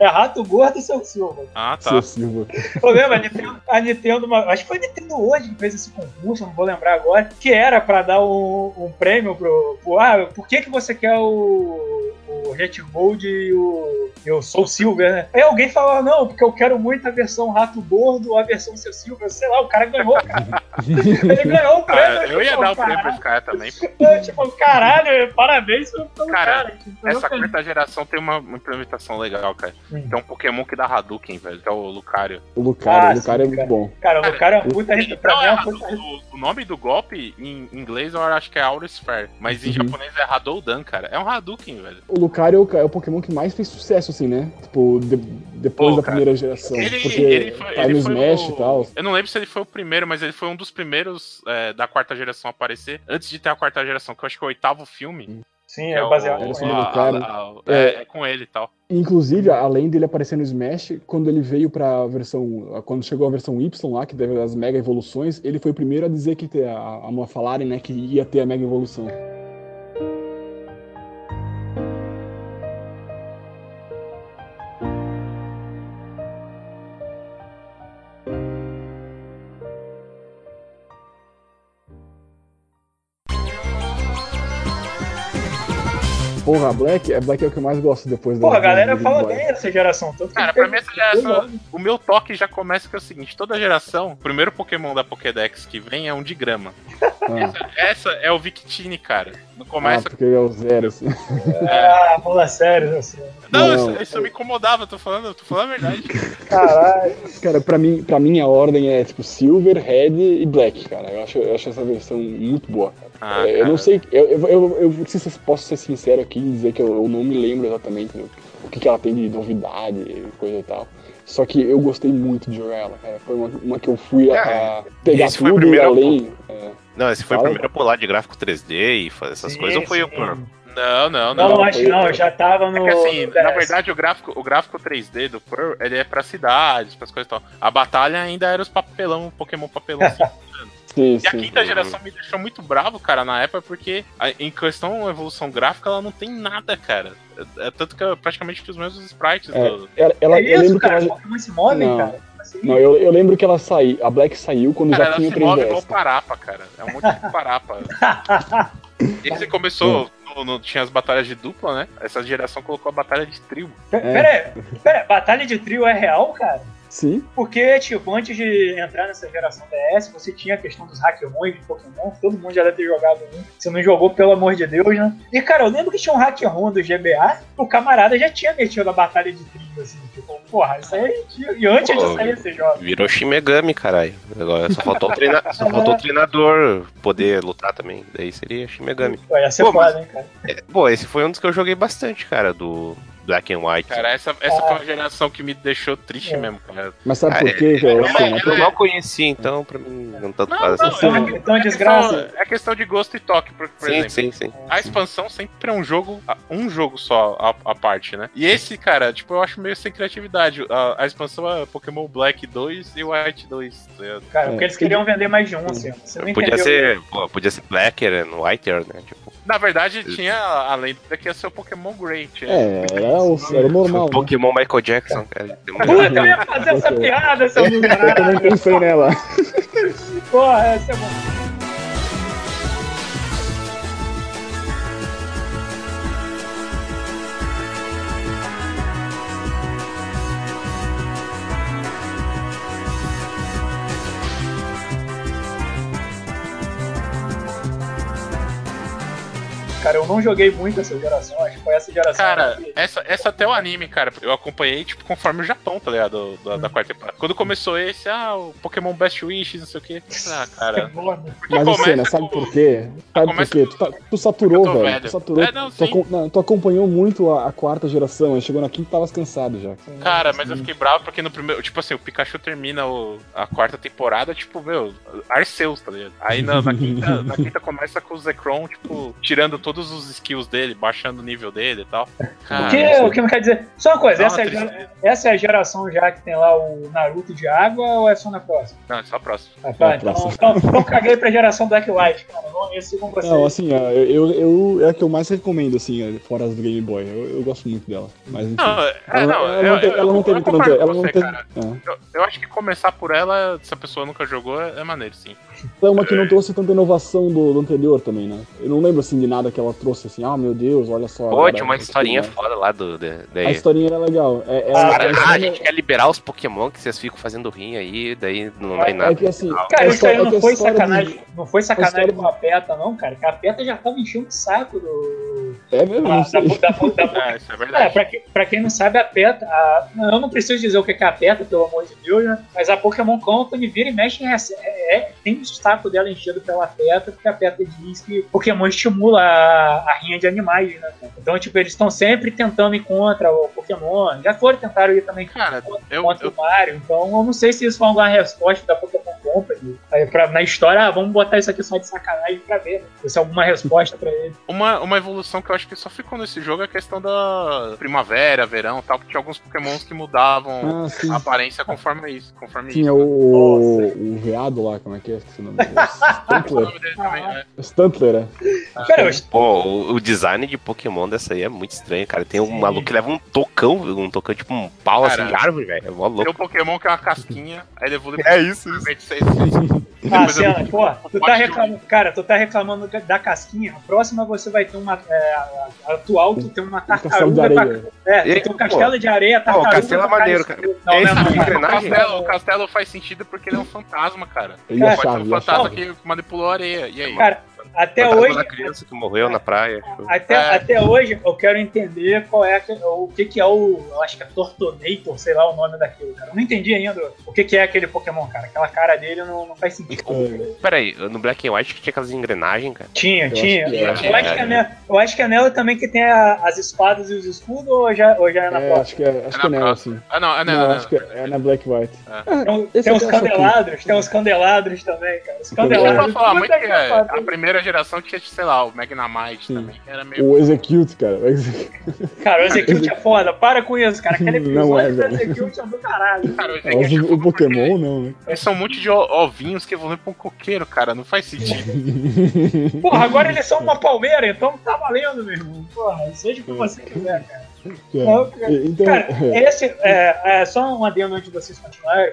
É Rato Gordo e Seu Silva. ah, tá. Seu Silva. Eu lembro, a Nintendo, a Nintendo uma- acho que foi a Nintendo hoje que fez esse concurso, não vou lembrar agora, que era pra dar um, um prêmio pro, pro. Ah, por que, que você quer o, o Red Gold e o, e o Soul Silver, né? Aí alguém falou, não, porque eu quero muito a versão Rato Gordo a versão Seu Silver, sei lá, o cara ganhou, cara. Ele ganhou o prêmio. Ah, eu ia tipo, dar o prêmio pra esse cara também. eu, Tipo, caralho, parabéns pelo Cara, cara. tipo, eu Essa feliz. quarta geração tem uma, uma implementação legal, cara. Hum. Tem um Pokémon que dá Hadouken, velho, que é o Lucario. O Lucario, Ah, o Lucario sim, é muito cara. bom. Cara, o cara é um puta. Pra mim é é um Hadouken, puta. o, o nome do golpe em inglês eu acho que é Aurisphere, mas em Uhum. japonês é Hadoudan, cara. É um Hadouken, velho. O Lucario é o Pokémon que mais fez sucesso, assim, né? Tipo, de- depois Pô, da primeira geração. Ele, porque ele foi, tá ele no foi Smash o- e tal. Eu não lembro se ele foi o primeiro, mas ele foi um dos primeiros é, da quarta geração a aparecer, antes de ter a quarta geração, que eu acho que é o oitavo filme. Sim, que é baseado a- a- é, é com ele e tal. Inclusive, além dele aparecer no Smash, quando ele veio pra versão. Quando chegou a versão Y lá, que teve as mega evoluções, ele foi o primeiro a dizer que ter, a, a falarem, né, que ia ter a mega evolução. Porra, a Black, a Black é o que eu mais gosto depois da. Pô, a galera fala bem dessa geração. Tanto Cara, pra mim essa geração, o meu toque já começa que é o seguinte, toda geração, o primeiro Pokémon da Pokédex que vem é um de grama. Ah, Essa é o Victini, cara. Não ah, começa... porque ele é o zero, assim. Ah, fala sério, assim. não, não. Isso, isso me incomodava, tô falando, tô falando a verdade. Caralho. Cara, pra mim, pra mim a ordem é tipo Silver, Red e Black, cara. Eu acho, eu acho essa versão muito boa. Ah, É, eu não sei, eu, eu, eu, eu se eu posso ser sincero aqui e dizer que eu, eu não me lembro exatamente o, o que, que ela tem de novidade e coisa e tal. Só que eu gostei muito de jogar ela, cara. Foi uma, uma que eu fui a, a pegar esse foi o tudo e primeiro além. é. Não, esse foi o Fala. primeiro a pular de gráfico 3D e fazer essas Sim, coisas, ou foi sim. o Pearl? Não, não, Não, não. acho que não, eu já tava no. É que assim, no na verdade, o gráfico, o gráfico 3D do Pearl, ele é pra cidades, pras coisas e tal. A batalha ainda era os papelão, Pokémon papelão assim. Sim, E a sim. quinta geração me deixou muito bravo, cara, na época, porque em questão evolução gráfica, ela não tem nada, cara. É, é tanto que é praticamente os mesmos sprites É, do. Ela, ela- é eu isso, lembro que cara. ela. Pokémon se movem, Não. cara. Assim, Não, eu, eu lembro que ela saiu. A Black saiu quando Cara, já ela tinha se o move igual 3DS. parapa, cara. É um monte de parapa. E você começou, no- no- tinha as batalhas de dupla, né? Essa geração colocou a batalha de trio. Pe- Pera aí, pera aí, batalha de trio é real, cara? Sim. Porque, tipo, antes de entrar nessa geração DS, você tinha a questão dos hackmons de Pokémon, todo mundo já deve ter jogado um. Se não jogou, pelo amor de Deus, né? E, cara, eu lembro que tinha um hackron do GBA, o camarada já tinha metido a batalha de trio, assim, tipo, porra, isso aí tinha. E antes Pô, de sair esse jogo. Virou Shimegami, caralho. Agora só faltou, o treina... só faltou o treinador poder lutar também. Daí seria Shimegami. Pô, ia ser Pô, foda, hein, cara. É, pô, esse foi um dos que eu joguei bastante, cara, do Black and White. Cara, essa, essa foi uma geração que me deixou triste mesmo, cara. Mas sabe Ah, por é- quê, eu, eu não conheci, então pra mim não tanto Não, faz não, assim. Então, então É desgraça. questão, é questão de gosto e toque, por, por Sim, exemplo. sim, sim. A expansão sempre é um jogo, um jogo só, a, a parte, né? E esse, cara, tipo, eu acho meio sem criatividade. A, a expansão é Pokémon Black 2 e White 2. tá? Cara, porque É. eles queriam vender mais de um, assim. Você não Podia entendeu. ser, pô, podia ser Blacker, no Whiter, né? Tipo, Na verdade, tinha, além daqui ia ser o Pokémon Great. Tinha- É, era o, era o normal. né? Pokémon Michael Jackson, cara. Puta, eu ia fazer essa piada, seu Eu também pensei nela. Porra, essa é bom. Cara, eu não joguei muito essa geração, acho que foi essa geração. Cara, que- essa, essa até o anime, cara, eu acompanhei, tipo, conforme o Japão, tá ligado? Da, da quarta temporada. Quando começou esse, ah, o Pokémon Best Wishes, não sei o quê. Ah, cara. Mano, Porque Mas começa Senna, sabe com- por quê? Sabe por quê? Tu, tá- tu saturou, velho. velho. Tu saturou. É, não, tu, não, tu acompanhou muito a, a quarta geração. Aí chegou na quinta e tava cansado já. Cara, mas eu fiquei bravo porque no primeiro. Tipo assim, o Pikachu termina o- a quarta temporada, tipo, meu, Arceus, tá ligado? Aí na, na quinta, na quinta começa com o Zekrom, tipo, tirando todos os skills dele, baixando o nível dele e tal. Cara, O que, o que não quer dizer? Só uma coisa, Dá essa, uma é, a gera- essa é a geração já que tem lá o Naruto de água ou é só na próxima? Não, é só a próxima. Ah, tá, É, então, próxima. então, então caguei pra geração Black White, cara. Não, esse com vocês. Não, assim, eu, eu, eu- é a que eu mais recomendo, assim, fora as do Game Boy. Eu, eu gosto muito dela. Mas enfim. Não, é, ela, não, ela eu, teve, eu- ela não eu teve concordo tanto. Ela não você, teve. é. Eu, eu acho que começar por ela, se a pessoa nunca jogou, é, é maneiro, sim. É uma que não trouxe tanta inovação do, do anterior também, né? Eu não lembro assim de nada que ela trouxe assim, ah meu Deus, olha só. Pô, tinha uma historinha né? foda lá do. Da, A daí. historinha era legal. É, é, Ah, é- Ah, é- a gente quer liberar os Pokémon que vocês ficam fazendo rim aí, daí não vai é nada. que assim. Cara, a isso aí é não a foi sacanagem. Não foi sacanagem história com a PETA, não, cara. Que a PETA já tava enchendo o saco do. É mesmo, da, não sei. da, da, da, É, isso é É, verdade. pra, que- pra quem não sabe, a PETA. a- não, eu não preciso dizer o que é a PETA, pelo amor de Deus, né? Mas a Pokémon Company vira e mexe rece- é, é- tem saco dela enchido pela PETA, porque a PETA diz que Pokémon estimula a, a rinha de animais, né? Então, tipo, eles estão sempre tentando ir contra o Pokémon. Já foram tentaram ir também Cara, eu, contra eu o Mario. Então, eu não sei se isso foi alguma resposta da Pokémon Company. Aí, pra, na história, ah, vamos botar isso aqui só de sacanagem pra ver. né? Se é alguma resposta pra ele. Uma, uma evolução que eu acho que só ficou nesse jogo é a questão da primavera, verão e tal, porque tinha alguns pokémons que mudavam Ah, a aparência conforme isso. Conforme Tinha isso. o, o, o veado lá, como é que é? Esqueci o nome dele. O Stuntler. nome dele também é. Stuntler, é. Cara, Pô, o, o design de Pokémon dessa aí é muito estranho, cara. Tem um Sim. maluco que leva um tocão, um tocão tipo um pau Cara, assim de árvore, velho. É mó Tem louco. um Pokémon que é uma casquinha, aí ele evolui É isso, isso. Ah, eu- pô, tu tá reclamando, cara, tu tá reclamando da casquinha. A próxima você vai ter uma. É, a, a atual, tu tem uma castelo de tartaruga. areia. pra- é, tu E- tem um castelo de areia, Pô, tartaruga. o castelo é maneiro, cara. Não, É não, esse não, não. Castelo, o castelo faz sentido porque ele é um fantasma, cara. Ele a Cara, Pode ser um fantasma chave. que manipulou a areia. E aí? Cara, até Fantasma hoje. da criança que morreu na praia. Até, É. até hoje eu quero entender qual é o que, que é o. Eu acho que é Tortonator, sei lá o nome daquilo, cara. Eu não entendi ainda o que, que é aquele Pokémon, cara. Aquela cara dele não, não faz sentido. É, Pera aí, no Black and White que tinha aquelas engrenagens, cara. Tinha, Eu tinha. acho que é. Eu, acho que é nela, eu acho que é nela também que tem a- as espadas e os escudos, ou já, ou já é na É, próxima? acho que é, acho que é nela, assim. Ah, não, ah, não, Não, não, acho que é, é na Black White. Tem, um- esse tem eu os acho aqui. candelabros, tem os candelabros também, cara. Os Eu Candelabros. candelabros. falar muito que é, a primeira primeira geração tinha, sei lá, o Magnamite Sim. também, que era meio. O Execute, cara. O Execute. Cara, o Execute é foda, para com isso, cara. Aquele Não é, velho. Execute é do caralho. Cara, o Execute o, o Pokémon não, né? Eles são um monte de ovinhos que evoluem pra um coqueiro, cara. Não faz sentido. Porra, agora eles são uma palmeira, então tá valendo, meu irmão. Porra, seja o que você quiser, cara. Não, cara. Então, Cara, esse, é, é, só um adendo antes de vocês continuarem.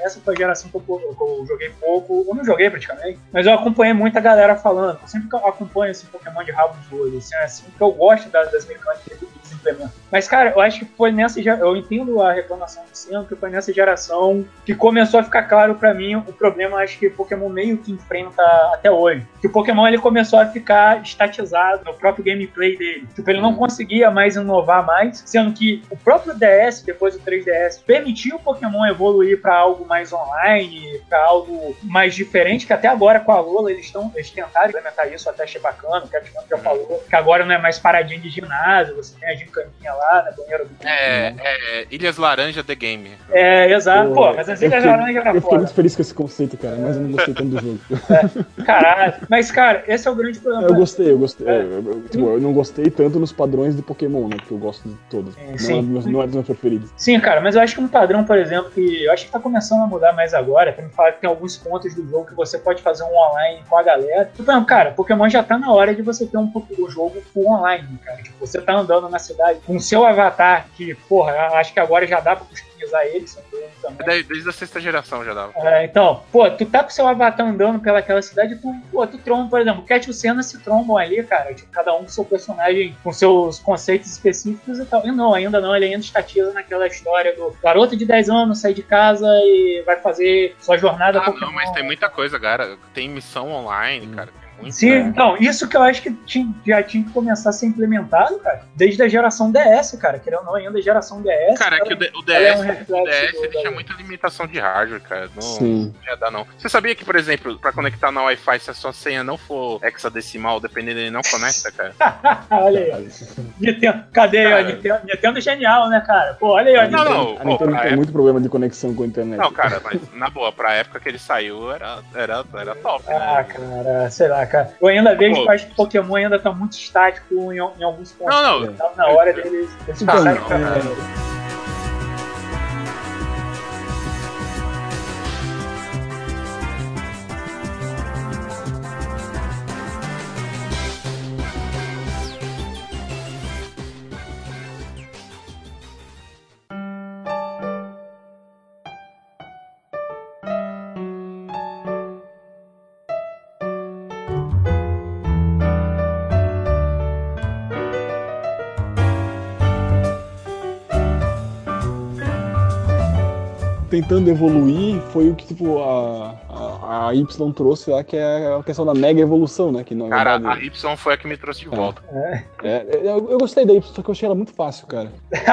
Essa foi a geração que eu, que eu joguei pouco. Eu não joguei praticamente, mas eu acompanhei muita galera falando. Eu sempre acompanho esse Pokémon de rabo de olho, assim, assim, porque eu gosto da- das mecânicas que implementam. Mas, cara, eu acho que foi nessa geração. Eu entendo a reclamação do Sino, que foi nessa geração que começou a ficar claro pra mim o problema, acho que Pokémon meio que enfrenta até hoje. Que o Pokémon ele começou a ficar estatizado no próprio gameplay dele. Tipo, ele não conseguia mais inovar mais, sendo que o próprio DS, depois do 3DS, permitiu o Pokémon evoluir pra algo mais online, pra algo mais diferente, que até agora com a Lola eles, tão, eles tentaram implementar isso, até achei bacana, o Capitão já falou, que agora não é mais paradinha de ginásio, você tem a gincaninha lá, né, banheiro do É, é, Ilhas Laranja The Game. É, exato. Pô, mas as Ilhas Laranja era Eu fiquei muito feliz com esse conceito, cara, mas eu não gostei tanto do jogo. Caralho. Mas, cara, esse é o grande problema. Eu gostei, eu gostei. É. Eu, eu- tipo, eu não gostei tanto nos padrões de Pokémon, né? Porque eu gosto de todos. Não, sim. é dos meus- não é dos meus preferidos. Sim, cara, mas eu acho que um padrão, por exemplo, que eu acho que tá começando a mudar mais agora, pra me falar que tem alguns pontos do jogo que você pode fazer um online com a galera. Tipo, não, cara, Pokémon já tá na hora de você ter um pouco o jogo full online, cara. Tipo, você tá andando na cidade com seu avatar, que, porra, acho que agora já dá pra customizar ele, sem dúvida também. Desde, desde a sexta geração já dava. É, então, pô, tu tá com seu avatar andando pelaquela cidade, tu, pô, tu tromba, por exemplo, o Cat e o Senna se trombam ali, cara, tipo, cada um com seu personagem, com seus conceitos específicos e tal. E não, ainda não, ele ainda estatiza naquela história do garoto de 10 anos sai de casa e vai fazer sua jornada Ah, Pokémon. não, mas tem muita coisa, cara. Tem missão online, cara. Sim, então, isso que eu acho que tinha- já tinha que começar a ser implementado, cara, desde a geração DS, cara, querendo ou não, ainda a geração DS. Cara, é que o, D- o ela é um DS, o DS do- ele tinha da- muita limitação de hardware, cara. Não, Sim. não ia dar, não. Você sabia que, por exemplo, pra conectar na Wi-Fi, se a sua senha não for hexadecimal, dependendo, ele não conecta, cara? olha aí. Nintendo, cadê? Cara. ó, Nintendo, Nintendo é genial, né, cara? Pô, olha aí, ó. Não, Nintendo. não. A Pô, Nintendo tem época- muito problema de conexão com a internet. Não, cara, mas na boa, pra época que ele saiu, era, era, era top, Ah, né? cara, sei lá, cara. Eu ainda vejo que eu acho que Pokémon ainda tá muito estático em, em alguns pontos. Não, não. Tava na hora deles, deles Então, passarem pra é- Tentando evoluir foi o que, tipo, a, a, a Y trouxe lá, que é a questão da mega evolução, né? Que na Cara, a verdade. Y foi a que me trouxe de volta. É, eu, eu gostei da Y, só que eu achei ela muito fácil, cara.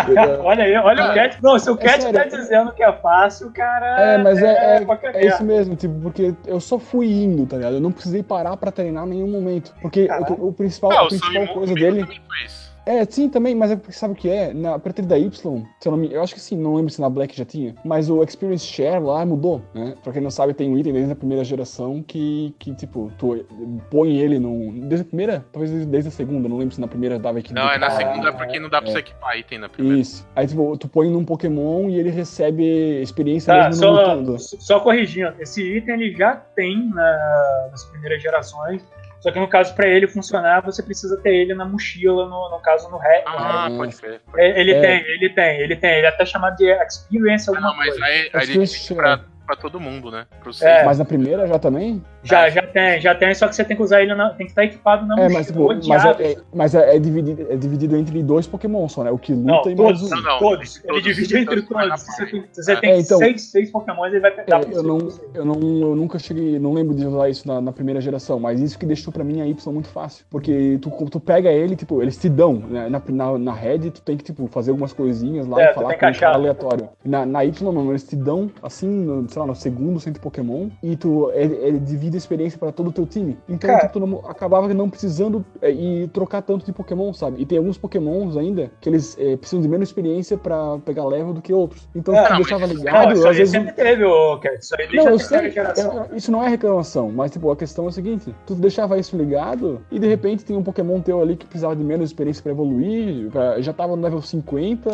Eu- Olha aí, olha o Cara, Cat. Não, se o é Cat sério. tá dizendo que é fácil, cara. É, mas é, é, é isso mesmo, tipo, porque eu só fui indo, tá ligado? Eu não precisei parar pra treinar em nenhum momento. Porque o, o principal, Ah, a o principal coisa dele. também foi isso. É, sim, também, mas é porque sabe o que é? Na pra da Y, se eu, não me, eu acho que sim, não lembro se na Black já tinha, mas o Experience Share lá mudou, né? Pra quem não sabe, tem um item desde a primeira geração que, que tipo, tu põe ele num. Desde a primeira? Talvez desde, a segunda, não lembro se na primeira dava aqui. Não, é na segunda porque não dá pra é. você equipar item na primeira. Isso. Aí, tipo, tu põe num Pokémon e ele recebe experiência Tá, mesmo só, lutando. só corrigindo. Esse item ele já tem na- nas primeiras gerações. Só que no caso, pra ele funcionar, você precisa ter ele na mochila, no, no caso, no ré. Ah, Ah. pode ser. É, Ele É. tem, ele tem, ele tem. Ele é até chamado de Experience Ah, alguma não, mas coisa. aí, aí ele tem pra, pra todo mundo, né? É. Mas na primeira já também? Já, já tem, já tem, só que você tem que usar ele, na, tem que estar equipado na É, mochila. mas, tipo, mas, é, é- mas é, é dividido, é dividido entre dois Pokémon só, né? O que Não, luta e mais todos, um. Não, não. todos. Ele Todos, divide entre todos. Se você tem, se você É. tem É, então- seis, seis Pokémon, ele vai pegar É, eu, não, eu, não, eu nunca cheguei, não lembro de usar isso na, na primeira geração, mas isso que deixou pra mim a Y muito fácil. Porque tu, tu pega ele, tipo, eles te dão, né? Na, na, na Red, tu tem que, tipo, fazer algumas coisinhas lá É, e falar com um cara aleatório. Na, na Y, não, eles te dão, assim, no, sei lá, no segundo centro Pokémon, e tu, ele, ele divide de experiência pra todo o teu time. Então Cara. tu não- acabava não precisando é, e trocar tanto de Pokémon, sabe? E tem alguns Pokémons ainda que eles é, precisam de menos experiência pra pegar level do que outros. Então É, tu não, deixava isso- ligado, Não, isso às aí vezes. sempre teve, Cat. Isso aí Não, eu sei, é, isso não é reclamação, mas tipo, a questão é a seguinte, tu deixava isso ligado e de repente tem um Pokémon teu ali que precisava de menos experiência pra evoluir, pra- já tava no level 50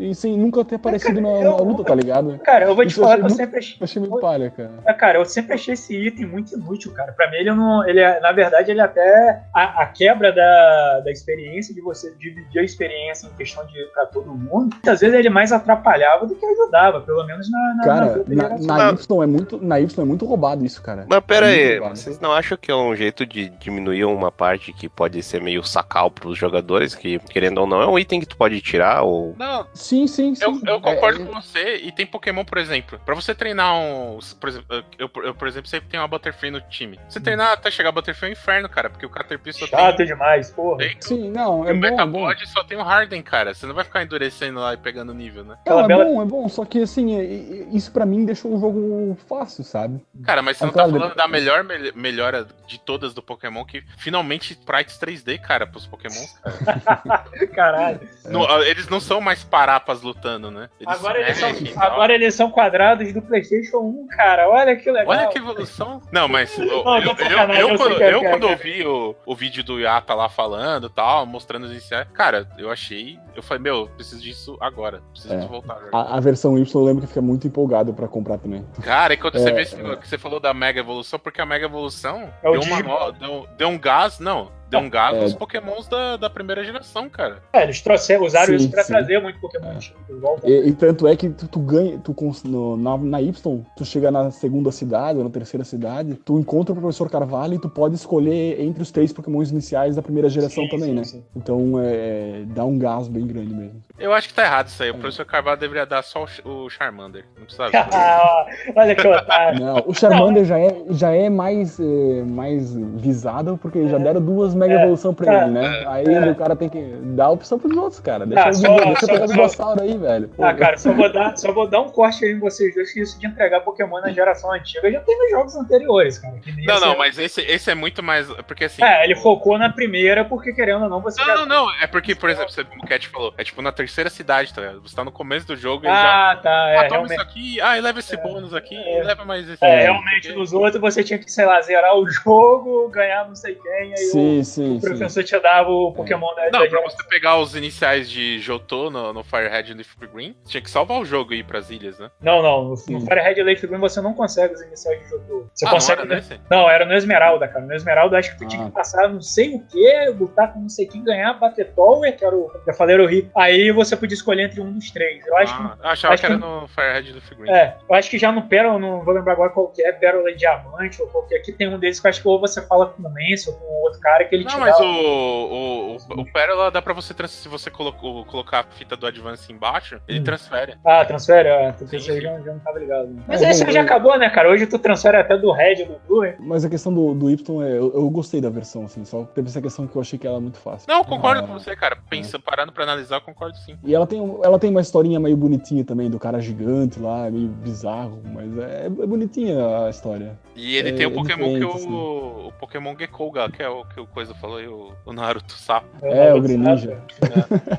e sem nunca ter aparecido na, na luta, tá ligado? Cara, eu vou te Isso eu falar achei que eu muito- sempre achei. Eu achei meio palha, cara. Cara, eu sempre achei esse item muito inútil, cara. Pra mim, ele não. Ele é, na verdade, ele até. A, a quebra da, da experiência, de você dividir a experiência em questão de pra todo mundo, muitas vezes ele mais atrapalhava do que ajudava, pelo menos na. na na Cara, na, geração. na Y é muito, na Y é muito roubado isso, cara. Mas pera É aí, roubado. vocês não acham que é um jeito de diminuir uma parte que pode ser meio sacal pros jogadores, que querendo ou não é um item que tu pode tirar ou... Não, Sim, sim, sim. eu, eu concordo É, com você. E tem Pokémon, por exemplo. Pra você treinar um. Por exemplo, eu, eu, por exemplo, sempre tenho uma Butterfree no time. Você treinar até chegar a Butterfree é um inferno, cara. Porque o Caterpie só Chato tem. demais, porra. tem Sim, não, é o bom, é só tem o Harden, cara. Você não vai ficar endurecendo lá e pegando nível, né? Não, é bela- bom, é bom, só que assim, é- é- isso pra mim deixou o jogo fácil, sabe? Cara, mas você Ah, não tá falando da melhor mel- melhora de todas do Pokémon, que finalmente sprites 3D, cara, pros Pokémons, cara. Caralho. Não, eles não são mais parapas lutando, né? Eles Agora eles, são, agora eles são quadrados do PlayStation 1, cara. Olha que legal. Olha que evolução. Não, mas eu, Não, eu, sei quando, é, eu que é, quando é. ouvi o, o vídeo do Yata lá falando e tal, mostrando os iniciais, cara, eu achei. Eu falei, meu, eu preciso disso agora. Preciso É. de voltar. a jogar. A, a versão Y eu lembro que fica muito empolgado pra comprar também. Cara, e quando você É, vê esse negócio que você falou da Mega Evolução, porque a Mega Evolução É deu, uma deu, deu um gás, não, deu um gás É. nos Pokémons da, da primeira geração, cara. É, eles trouxeram, usaram Sim, isso pra sim. trazer muito Pokémon volta. E, e tanto é que tu, tu ganha, tu cons- no- na, na Y, tu chega na segunda cidade ou na terceira cidade, tu encontra o professor Carvalho e tu pode escolher entre os três Pokémons iniciais da primeira geração Sim, também, sim, né? sim. Então é, dá um gás bem grande mesmo. Eu acho que tá errado isso aí. O É. professor Carvalho deveria dar só o, Ch- o Charmander. Não precisa. Olha que otário. Não, o Charmander já é, já é mais, é, mais visado, porque já deram duas Mega É. Evolução pra É. ele, né? Aí o cara tem que dar a opção pros outros, cara. Deixa, Ah, eu, só- deixa eu só- pegar o só- dinossauro aí, velho. Pô, Ah, cara, só vou, dar, só vou dar um corte aí em vocês dois que isso de entregar Pokémon na geração antiga já teve jogos anteriores, cara. que nem Não, esse- não, mas esse, esse é muito mais. Porque assim. É, ele focou na primeira porque, querendo ou não, você Não, já- não, não. É porque, por exemplo, você, como o Cat falou, é tipo na terceira cidade, tá ligado? Você tá no começo do jogo e ele já. Ah, tá, é, Ah, toma realmente. isso aqui, ah, e leva esse bônus aqui, É. e leva mais esse. É, aqui, realmente, porque- nos outros você tinha que, sei lá, zerar o jogo, ganhar não sei quem, aí Sim, o, sim, o sim. professor te dava o Pokémon da, Não, da pra geração. você pegar os iniciais de Jotô no, no Firehead e Leaf Green, tinha que salvar o jogo e ir pras ilhas, né? Não, não, no, Sim. no Firehead e Leaf Green você não consegue os iniciais de jogo. Você ah, consegue. não era nesse? Não, era no Esmeralda, cara. No Esmeralda, acho que tu tinha Ah. que passar não sei o que, lutar com não sei quem, ganhar, bater Tower, que era o. Já falei, era o Rio. Aí você podia escolher entre um dos três. Eu acho Ah, eu achava acho que era que- no Firehead que. Green. É, eu acho que já no Pérola, não vou lembrar agora qual que é, Pérola e Diamante, ou qualquer. Aqui tem um deles que eu acho que ou você fala com o Lance ou com o outro cara que ele Não, mas dá. o, o, o, o Pérola dá pra você, se você colocou, colocar a fita do Advance embaixo, ele Hum. transfere. Ah, transfere? Ah, Sim, isso aí já, já não tava ligado. né? Mas É, esse já eu- acabou, né, cara? Hoje tu transfere até do Red do Blue. hein? Mas a questão do, do Y, é, eu, eu gostei da versão, assim, só teve essa questão que eu achei que ela é muito fácil. Não, eu concordo Ah, com você, cara. Pensa, parando pra analisar, eu concordo sim. E ela tem, um- ela tem uma historinha meio bonitinha também, do cara gigante lá, meio bizarro, mas é, é bonitinha a história. E ele É- tem o é Pokémon que o, o Pokémon Gekouga, que é o que o Coisa falou aí, o, o Naruto Sapo. É, o Greninja.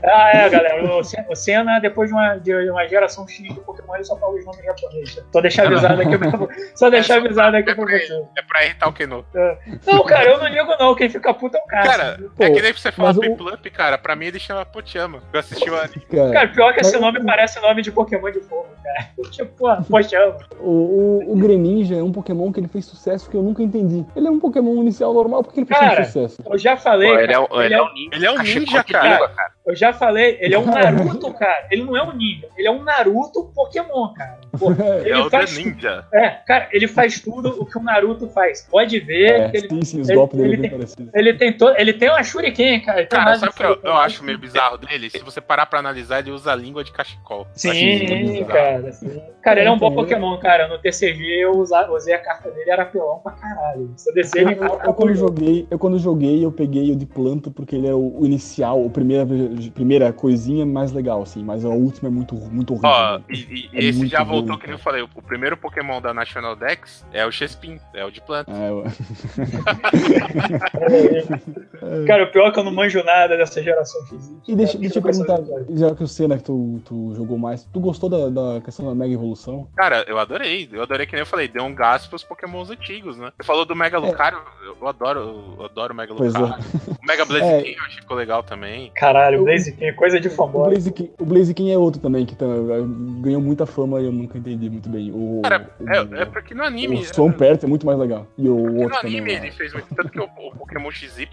Ah, é, galera. O Sen- o Senna, depois de uma, de uma geração X de Pokémon, ele só fala os nomes japoneses. Só deixar avisado aqui só deixar avisado aqui É pra você. É pra irritar o Keno. Não, cara, eu não ligo não. Quem fica puto é o cara. Cara, Pô, é que nem você o- Piplup, cara. Pra mim ele chama Pochama. Eu assisti Cara, Cara, pior que esse Mas- nome parece nome de Pokémon de fogo, cara. Tipo, poxa, o, o, o Greninja é um Pokémon que ele fez sucesso que eu nunca entendi. Ele é um Pokémon inicial normal, por que ele fez Cara, sucesso? eu já falei. Pô, cara, ele é, um- ele ele é é- um ninja. Ele é um ninja, cara. cara. Eu já falei, ele é um Naruto, cara. Ele não é um ninja, ele é um Naruto Pokémon, cara. Pô, Ele é ele o The faz, Ninja. é, cara, ele faz tudo o que o Naruto faz. Pode ver É, que ele, sim, sim, os ele- golpes dele ele é bem tem- parecidos. ele tem todo, ele tem uma shuriken, cara. Cara, sabe o que eu, eu acho meio bizarro dele? Se você parar pra analisar, ele usa a língua de cachecol. Sim, cara. sim. Cara, ele é um bom Então, Pokémon, cara. No TCG eu usei a carta dele, era pelão pra caralho. Se eu descer Eu, ele eu- eu quando joguei, eu quando joguei, eu peguei o de planta porque ele é o, o inicial, o primeira primeira coisinha mais legal, assim, mas a última é muito, muito horrível. Ó, né? e, e- É esse muito já voltou, que cara. nem eu falei. O primeiro Pokémon da National Dex é o Chespin, é o de planta. É, eu- Cara, o pior é que eu não manjo nada dessa geração X. E deixa, deixa eu perguntar, já que o Senna que tu, tu jogou mais, tu gostou da, da questão da Mega Evolução? Cara, eu adorei. Eu adorei que nem eu falei, deu um gás pros Pokémons antigos, né? Você falou do Mega Lucario, eu adoro, eu adoro o Mega É. Pois é. Lucario. O Mega É. Blaziken eu acho que ficou legal também. Caralho, o Blaziken é coisa de O fanboy. Blaziken, o Blaziken é outro também, que tá- ganhou muita fama e eu nunca entendi muito bem. O, Cara, o, é, é porque no anime. o Swampert é muito mais legal. E o No outro também. anime lá. ele fez muito. Tanto que o, o Pokémon XY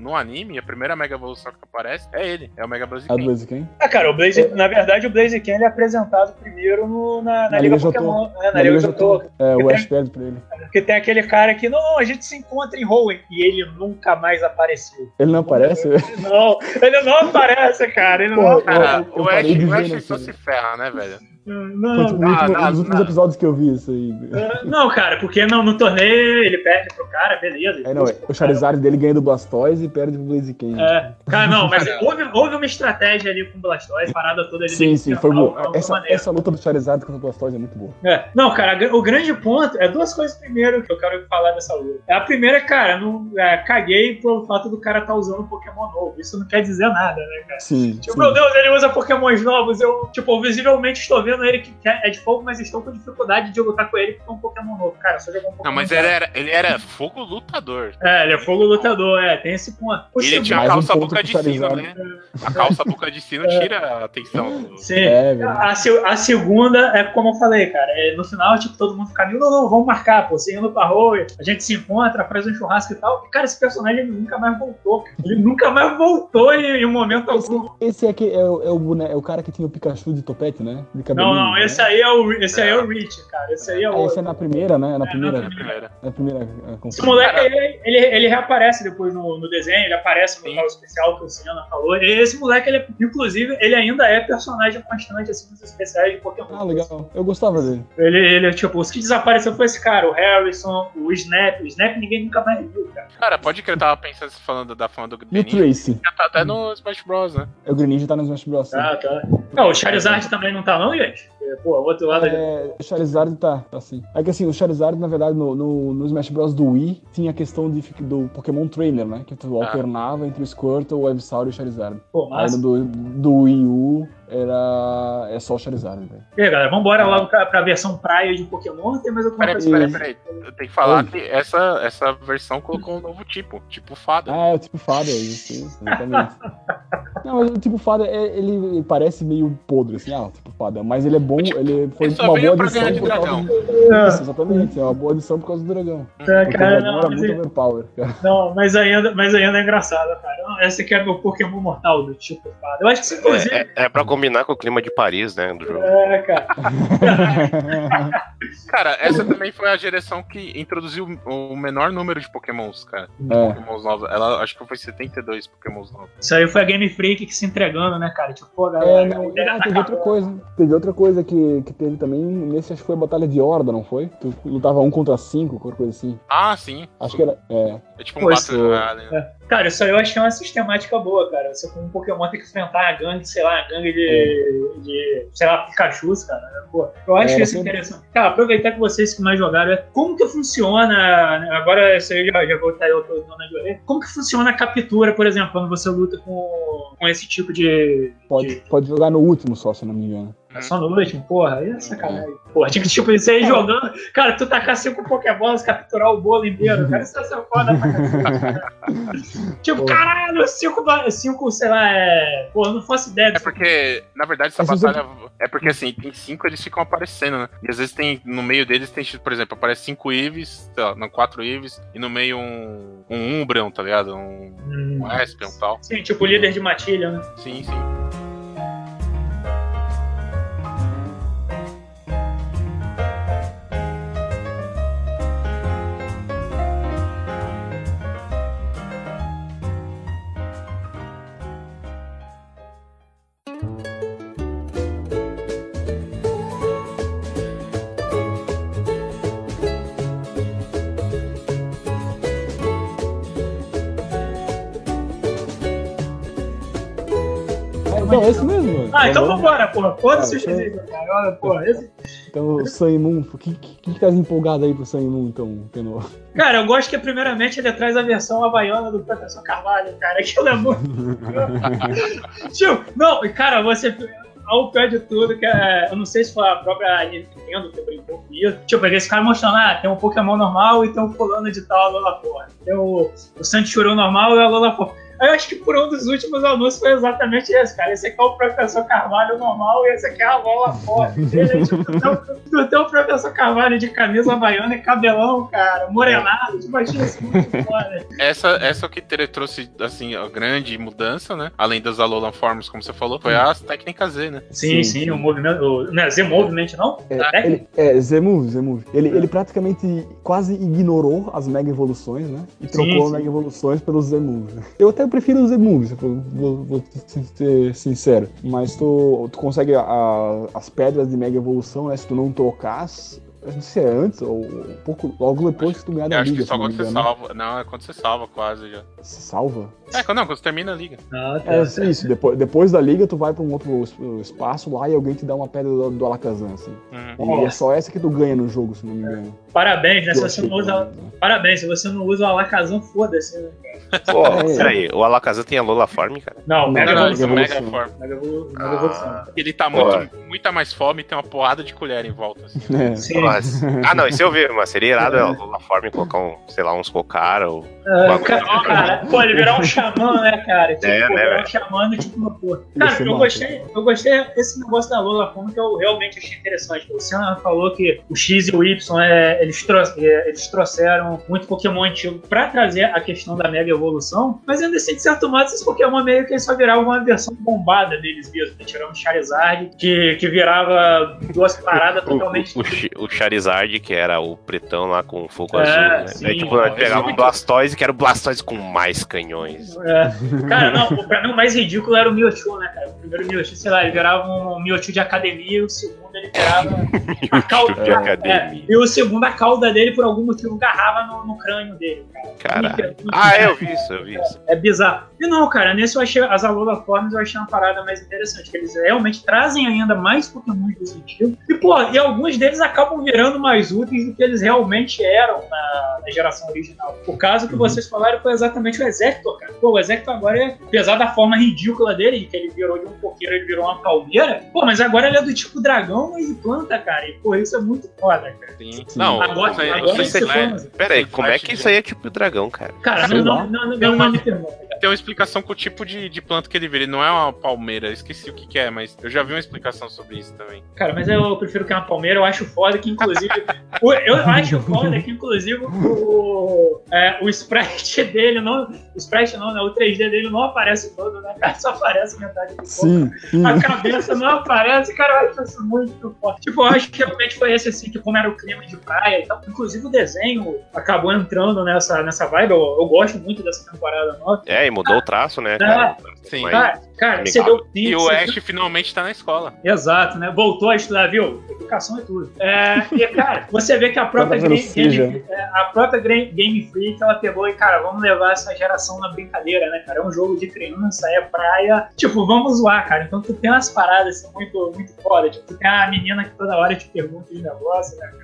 no anime, a primeira Mega Evolução que aparece é ele, é o Mega A do Blaziken. Blaziken? Ah, cara, o Blaziken, na verdade, o Blaziken ele é apresentado primeiro no- na, na Na Liga Liga. Pokémon. né, na Na Liga Liga Jotô. É, o Ash pra ele. Porque tem aquele cara que, não, não, a gente se encontra em Hoenn. E ele nunca mais apareceu. Ele não aparece? Não, ele não aparece, cara. Ele não Pô, eu o parei Ash, de o Ash nessa- só se ferra, né, velho? Não, Ah, último- não, nos últimos não. episódios que eu vi isso aí. não, cara, porque no, no torneio ele perde pro cara, beleza. É, não, o Charizard dele ganha do Blastoise e perde pro Blaziken. É, cara, não, mas houve, houve uma estratégia ali com o Blastoise, parada toda ali. Sim, sim, foi bom. Essa, essa luta do Charizard contra o Blastoise é muito boa. É. Não, cara, o grande ponto é duas coisas primeiro que eu quero falar dessa luta. A primeira, cara, não, é, caguei pelo fato do cara estar usando Pokémon novo. Isso não quer dizer nada, né, cara? Sim. Tipo, sim. meu Deus, ele usa Pokémons novos. Eu, tipo, visivelmente estou vendo ele que é de fogo, mas estou com dificuldade de lutar com ele porque é um Pokémon novo. Cara, só jogar um Pokémon Não, mas ele era, ele era fogo lutador. É, ele é fogo lutador, é, tem esse ponto. E ele tinha a um calça ponto boca de sino, né? A calça boca de sino tira a atenção. do- Sim. É, velho. A, a segunda é como eu falei, cara. é, no final, tipo, todo mundo fica, não, não, não, vamos marcar, pô. Você indo pra rua, a gente se encontra, faz um churrasco e tal. E, cara, esse personagem nunca mais voltou. cara. Ele nunca mais voltou em, em um momento algum. Esse aqui é o, é, o boné- é o cara que tinha o Pikachu de topete, né? De Não, não, né? esse aí é o, esse aí é o Rich, cara. Esse aí é Ah, o. esse é na primeira, né? Na É, primeira. na Primeira. Na primeira. é, Esse moleque, ele, ele, ele reaparece depois no, no desenho, ele aparece no tal especial que o Senna falou. E esse moleque, ele, inclusive, ele ainda é personagem constante, assim, nos especiais de Pokémon. Ah, legal. Eu gostava dele. Ele, ele, tipo, os que desapareceu foi esse cara, o Harrison, o Snap. O Snap ninguém nunca mais viu, cara. Cara, pode crer, eu tava pensando, falando da fã do E o Greninja. Tracy? Já tá até no Smash Bros, né? É, O Greninja tá no Smash Bros. sim. Tá, tá. Não, o Charizard também não tá, não, Porque, Pô, o outro lado. É, o Charizard tá, tá sim. É que assim, o Charizard, na verdade, no, no, no Smash Bros. do Wii, tinha a questão de, do Pokémon Trainer, né? Que tu Ah. alternava entre o Squirtle, o Ivysaur e o Charizard. Pô, Aí massa. no do, do Wii U era. é só o Charizard, velho. E aí, galera, vambora logo pra, pra versão praia de Pokémon. Tem mais alguma Peraí, coisa? peraí, peraí. Eu tenho que falar Oi. que essa, essa versão colocou um novo tipo, tipo fada. Ah, é o tipo fada, é isso, isso, exatamente. Não, mas o tipo fada, é- ele, ele parece meio podre, assim, ah, o tipo fada. Mas ele é bom, ele foi Ele uma boa adição por causa dragão. do... Isso, exatamente, é uma boa adição por causa do dragão. Tá, Porque cara, o dragão não, era mas, muito é- overpower, cara. não, mas ainda, mas ainda é engraçado, cara. Esse aqui é meu Pokémon mortal do tipo fada. Eu acho que se inclusive. É, é pra combinar com o clima de Paris, né? Do jogo. É, cara. Cara, essa também foi a geração que introduziu o menor número de pokémons, cara. É. Pokémons novos. Ela acho que foi 72 pokémons novos. Isso aí foi a Game Freak que se entregando, né, cara? Tipo, pô, É, galera. não, ele ah, tá teve outra coisa. Teve outra coisa que, que teve também. Nesse acho que foi a Batalha de Horda, não foi? Tu lutava um contra cinco, qualquer coisa assim. Ah, sim. Acho que era. É. É tipo um Pô, Battle Royale, né? Cara, isso aí eu achei uma sistemática boa, cara. Você com um Pokémon tem que enfrentar a gangue, sei lá, a gangue de, de sei lá, Pikachus, cara. Pô, eu acho É, isso interessante. Cara, aproveitar que vocês que mais jogaram, é como que funciona, né, agora isso aí já, já vou estar eu tô na de orelha. como que funciona a captura, por exemplo, quando você luta com, com esse tipo de... Pode, de pode jogar no último só, se não me engano. É só no último, porra, aí é sacanagem. Porra, tinha que, tipo, isso aí jogando. Cara, tu tacar cinco Pokéballs, capturar o bolo inteiro, cara, isso é foda pra. Tipo, caralho, cinco, cinco, sei lá, é. Pô, eu não faço ideia É disso. porque, na verdade, essa batalha. É porque assim, tem cinco, eles ficam aparecendo, né? E às vezes tem. No meio deles tem, por exemplo, aparece cinco Eevees, sei lá, não, quatro Eevees, e no meio um. Um Umbreon, tá ligado? Um, Hum. um Espion e tal. Sim, tipo líder de matilha, né? Sim, sim. É esse mesmo. mano. Ah, então vambora, porra. Foda-se Ah, o X, cara. Olha, porra. Esse... Então, o Sun Moon, o que, que, que tá empolgado aí pro Sun Moon, então, Tenor? Cara, eu gosto que primeiramente ele traz a versão havaiana do Professor Carvalho, cara. Aquilo é muito. tipo, não, cara, você. Ao pé de tudo, que é, eu não sei se foi a própria Nintendo que brincou com isso. Tipo, eles ficaram mostrando, ah, tem um Pokémon normal e tem um fulano de tal, a Lola Porra. Tem o, o Sanchuru normal e a Lola Porra. Eu acho que por um dos últimos anúncios foi exatamente esse, cara. Esse aqui é o Professor Carvalho normal e esse aqui é a Lola Porra. Ele, tipo, tu tem o- Professor Carvalho de camisa havaiana e cabelão, cara, morenado. Tipo, achei isso muito foda. Essa, essa que ele trouxe, assim, a grande mudança, né? Além das Alolan Forms, como você falou, foi as técnicas Z, né? Sim, Sim, sim, sim. o movimento. O, não é Z-Movement, não? É, Tá. ele, é Z-Move, Z-Move. Ele, ele praticamente quase ignorou as Mega Evoluções, né? E Sim, trocou as sim. Mega Evoluções pelos Z-Moves. Eu até prefiro os eu vou, vou- vou ser sincero. Mas tu, tu consegue a- as pedras de Mega Evolução, né? Se tu não trocar, eu não sei se é antes ou um pouco logo depois que tu ganhar Eu da acho liga. que só quando você engano. salva. Não, é quando você salva quase já. Se salva? É, quando não, quando você termina a liga. Ah, tá. É isso, depois, depois da liga tu vai pra um outro es- espaço lá e alguém te dá uma pedra do, do Alakazam, assim. Uhum. E é só essa que tu ganha no jogo, se não me engano. Parabéns, né? Se você não usa. Parabéns, se você não usa o Alakazam, foda-se, né? Pô, É. peraí, o Alakazam tem a Lola Form, cara? Não, Mega Não, Evolução. é. Mega Form. Mega Evolu- Mega Evolução. Ah, Ele tá muito, muita mais fome e tem uma porrada de colher em volta. Assim. É. Sim. nossa. ah, não, isso eu vi, mas seria irado a Lola Form colocar um, sei lá, uns cocara ou. Ah, cara, cara, pô, ele virar um xamã, né, cara? Tipo, É, pô, né, um xamã do tipo uma porra. Ia Cara, eu gostei, eu gostei desse negócio da Lola como que eu realmente achei interessante. O Senna falou que o X e o Y, é, eles, tro é, eles trouxeram muito Pokémon antigo pra trazer a questão da Mega Evolução, mas ainda assim, de certo modo, esses Pokémon meio que só viravam uma versão bombada deles mesmo. Né? Tirando o Charizard, que, que virava duas paradas totalmente o, o o Charizard, que era o pretão lá com fogo É, azul, né? sim, Aí, tipo, ó, pegava um Blastoise, que era o Blastoise com mais canhões. É. Cara, não, o- pra mim o mais ridículo era o Mewtwo, né, cara? O primeiro Mewtwo, sei lá, ele virava um Mewtwo de academia e o segundo ele virava a cauda. É, e o segundo, a cauda dele, por algum motivo, agarrava no, no crânio dele, cara. Caralho. Ah, eu vi isso, eu vi isso. É bizarro. E não, cara, nesse eu achei as Alola Forms eu achei uma parada mais interessante, que eles realmente trazem ainda mais Pokémon do sentido. E, pô, e alguns deles acabam virando mais úteis do que eles realmente eram na, na geração original. O caso que vocês falaram foi exatamente o Exector, cara. Pô, o Exector agora é, apesar da forma ridícula dele, de que ele virou de um coqueiro, ele virou uma palmeira, pô, mas agora ele é do tipo dragão e planta, cara. E, pô, isso é muito foda, cara. Sim. Sim. Não, Agora- isso aí- agora isso aí é- Pera aí, Tem como é que isso aí é tipo dragão, cara? Cara, não, não, não, Tem não, uma- não me pergunta. Tem uma explicação com o tipo de, de planta que ele vira. Ele não é uma palmeira, eu esqueci o que, que é, mas eu já vi uma explicação sobre isso também. Cara, mas eu prefiro que é uma palmeira, eu acho foda que, inclusive. o- eu acho foda que, inclusive, o, é, o sprite dele não. O sprite não, né? O 3D dele não aparece todo, né, cara? Só aparece metade do corpo. Sim, sim. A cabeça não aparece, cara, eu acho isso muito forte. Tipo, eu acho que realmente foi esse assim, que como era o clima de praia e tal. Inclusive o desenho acabou entrando nessa, nessa vibe. Eu, eu gosto muito dessa temporada nova. É, e mudou o traço, né, cara? Sim. Mas- Cara, cara, você deu E o Ash finalmente tá na escola. Exato, né? Voltou a estudar, viu? Educação é tudo. É, e, cara, você vê que a própria, Game. Game- é, a própria Game Freak, ela pegou e, cara, vamos levar essa geração na brincadeira, né, cara? É um jogo de criança, é praia. Tipo, vamos zoar, cara. Então tu tem umas paradas assim, muito, muito foda. Tipo, tu tem a menina que toda hora te pergunta de negócio, né, cara?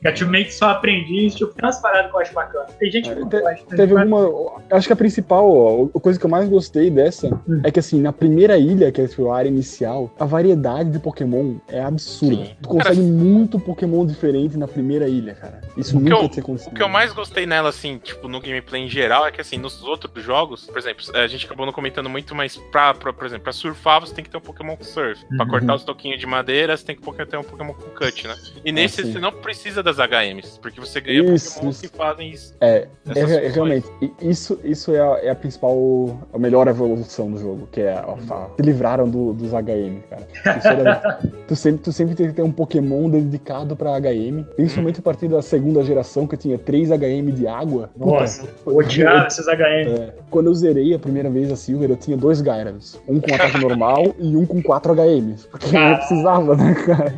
Que é tipo, meio que só aprendiz. Tipo, tem umas paradas que eu acho bacana. Tem gente que não Te- gosta. Teve alguma. Acho que a principal, ó, a coisa que eu mais gostei dessa Hum. é que assim, na primeira ilha, que é tipo, a área inicial, a variedade de Pokémon é absurda. Sim. Tu consegue muito Pokémon diferente na primeira ilha, cara. Isso O que nunca eu- tinha acontecido. O que eu mais gostei nela, assim, tipo, no gameplay em geral, é que, assim, nos outros jogos, por exemplo, a gente acabou não comentando muito, mas pra, pra- por exemplo, pra surfar, você tem que ter um Pokémon com surf. Pra Uhum. cortar os toquinhos de madeira, você tem que ter um Pokémon com cut, né? E nesse, sim. você não precisa das HMs, porque você ganha Isso, Pokémon isso. que fazem isso. É, é, é, realmente, isso, isso é, a, é a principal, a melhor evolução do jogo, que é a, a- se livraram do- dos HM, cara. Isso era- tu, sempre, tu sempre tem que ter um Pokémon dedicado pra HM, principalmente a partir da segunda geração, que tinha 3 HM de água. Nossa, Puta, eu odiava esses HM. É, quando eu zerei a primeira vez a Silver, eu tinha dois Gyarados. Um com ataque normal e um com 4 HMs. Porque eu não precisava, né, cara?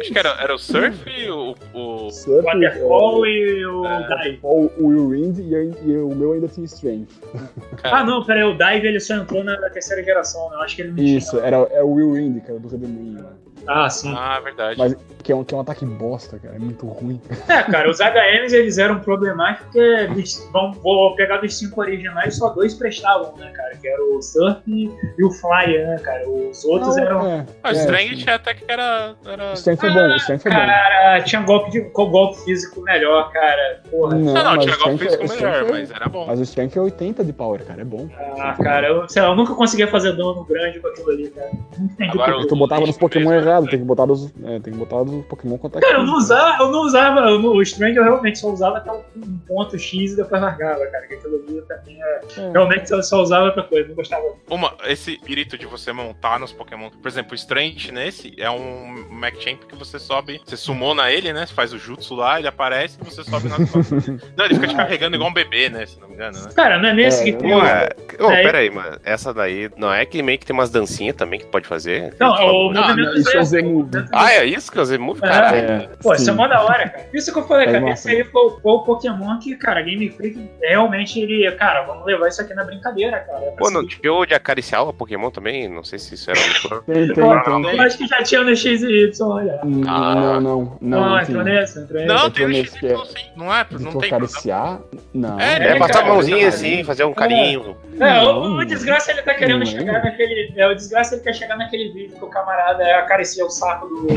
Acho que era, era o surf? Surf, o. o... Surf, Waterfall e o É. Dive. o, o Will Wind e, e o meu ainda tinha Strength. Ah, não, peraí, o Dive ele só entrou na terceira geração, né? Eu acho que ele não Isso, tinha. era, era o Will Wind, cara, do Redemoinho. Né? Ah, sim. Ah, verdade. Mas que é, um, que é um ataque bosta, cara. É muito ruim. É, cara, os HMs eles eram problemáticos porque eles vão, vou pegar dos cinco originais, só dois prestavam, né, cara? Que era o Surf e o Flyer, né, cara? Os outros Não, eram. é, Ah, o é, Strength até que era. era... O Strength é bom, o Strength é bom. Cara, tinha golpe, de, com golpe físico melhor, cara. Porra. Não, Não, não, mas tinha golpe é- físico melhor, é- mas era bom. Mas o Strength é 80 de power, cara. É bom. Ah, cara, eu, sei lá, eu nunca conseguia fazer dano grande com aquilo ali, cara. Não entendi Agora quê. Tu botava nos Pokémon mesmo, né? tem que botar dos, é, tem que botar dos Pokémon com ataque. Cara, eu não usava, eu não usava, eu não- o Strange eu realmente só usava até um ponto X e depois largava, cara. Que aquilo ali também é. É. Realmente eu só usava pra coisa, não gostava. Uma, esse espírito de você montar nos Pokémon. Por exemplo, o Strange nesse é um Machamp que você sobe, você sumona ele, né? Você faz o jutsu lá, ele aparece e você sobe costas. Não, ele fica te carregando igual um bebê, né? Se não me engano, né? Cara, não é nesse É, que tem. Pô, o- é... Ô, É. pera aí, mano. Essa daí não é que meio que tem umas dancinhas também que pode fazer? Não, é o Não, movimento Isso é o Z-Move. Ah, é isso que eu usei muito, É. caralho. É, Pô, isso é sim. mó da hora, cara. Isso que eu falei, É cara. massa. Esse aí foi, o- foi o Pokémon que, cara, Game Freak realmente ele. Cara, vamos levar isso aqui na brincadeira, cara. É Pô, não assim. tinha o de acariciar o Pokémon também? Não sei se isso era um Tem, tem, tem. Eu acho que já tinha no X e Y, olha. Não, Ah. não, não. Não, Não, entrou tem. nesse, entrou nesse. Não, tem o X é- sim. Não é? De Não tem. acariciar? Não. É, É, É, passar a cara, mãozinha cara. assim, fazer um carinho. É, o, o Desgraça ele tá querendo chegar naquele. É, o Desgraça ele quer chegar naquele vídeo que o camarada acaricia o saco do, do.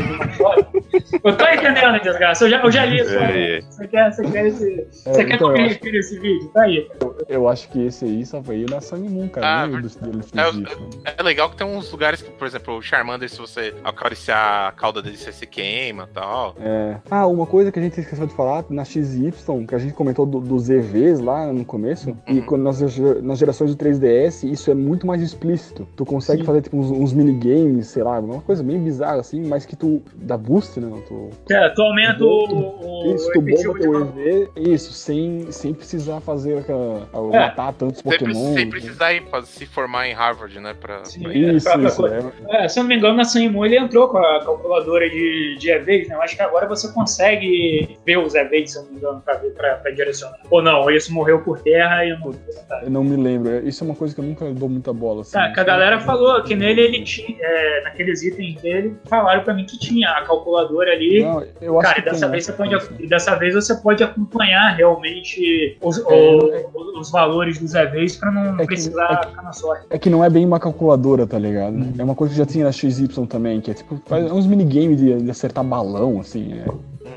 Eu tô entendendo, Desgraça. Eu já, eu já li isso. É, é. Você quer, você quer, esse, É, você quer que então, eu me eu, acho, refira esse vídeo? Tá aí. eu acho que esse aí só veio na Sun Moon, cara. Ah, do dele É, eu- físico. É legal que tem uns lugares que, por exemplo, o Charmander, se você acariciar a cauda dele, você se queima e tal. É. Ah, uma coisa que a gente esqueceu de falar, na XY, que a gente comentou do- dos EVs lá no começo, e Uhum. quando nas, nas gerações do 3DS, isso é muito mais explícito. Tu consegue Sim. fazer tipo uns, uns minigames, sei lá, uma coisa bem bizarra assim, mas que tu dá boost, né? Tu, É, tu aumenta o, o, isso, o tu bomba teu. EV, isso, sem, sem precisar fazer aquela, É. matar tantos Sem, Pokémon. sem precisar ir se formar em Harvard, né? Pra, Sim. pra- Isso, Pra- isso. É, É, se eu não me engano, na Sanimon ele entrou com a calculadora de, de EVs, né? Eu acho que agora você consegue ver os EVs, se eu não me engano, pra, ver- pra, pra direcionar. Ou não, isso morreu por terra e eu não. eu não me lembro. Isso é uma coisa que eu nunca dou muita bola. Assim. Tá, que a galera falou que nele ele tinha, é, naqueles itens dele, falaram pra mim que tinha a calculadora ali. Não, eu acho Cara, e que dessa, tem, vez né? você pode, e dessa vez você pode acompanhar realmente os, É, o- os valores dos EVs pra não É precisar é que- ficar na sorte. É que não é bem uma calculadora, tá ligado? Uhum. É uma coisa que já tinha na XY também, que é tipo, faz uns minigames de, de acertar balão, assim. É.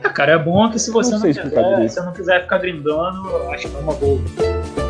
Ah, cara, é bom que se você Não não, quiser, se não quiser ficar grindando, acho que é uma boa.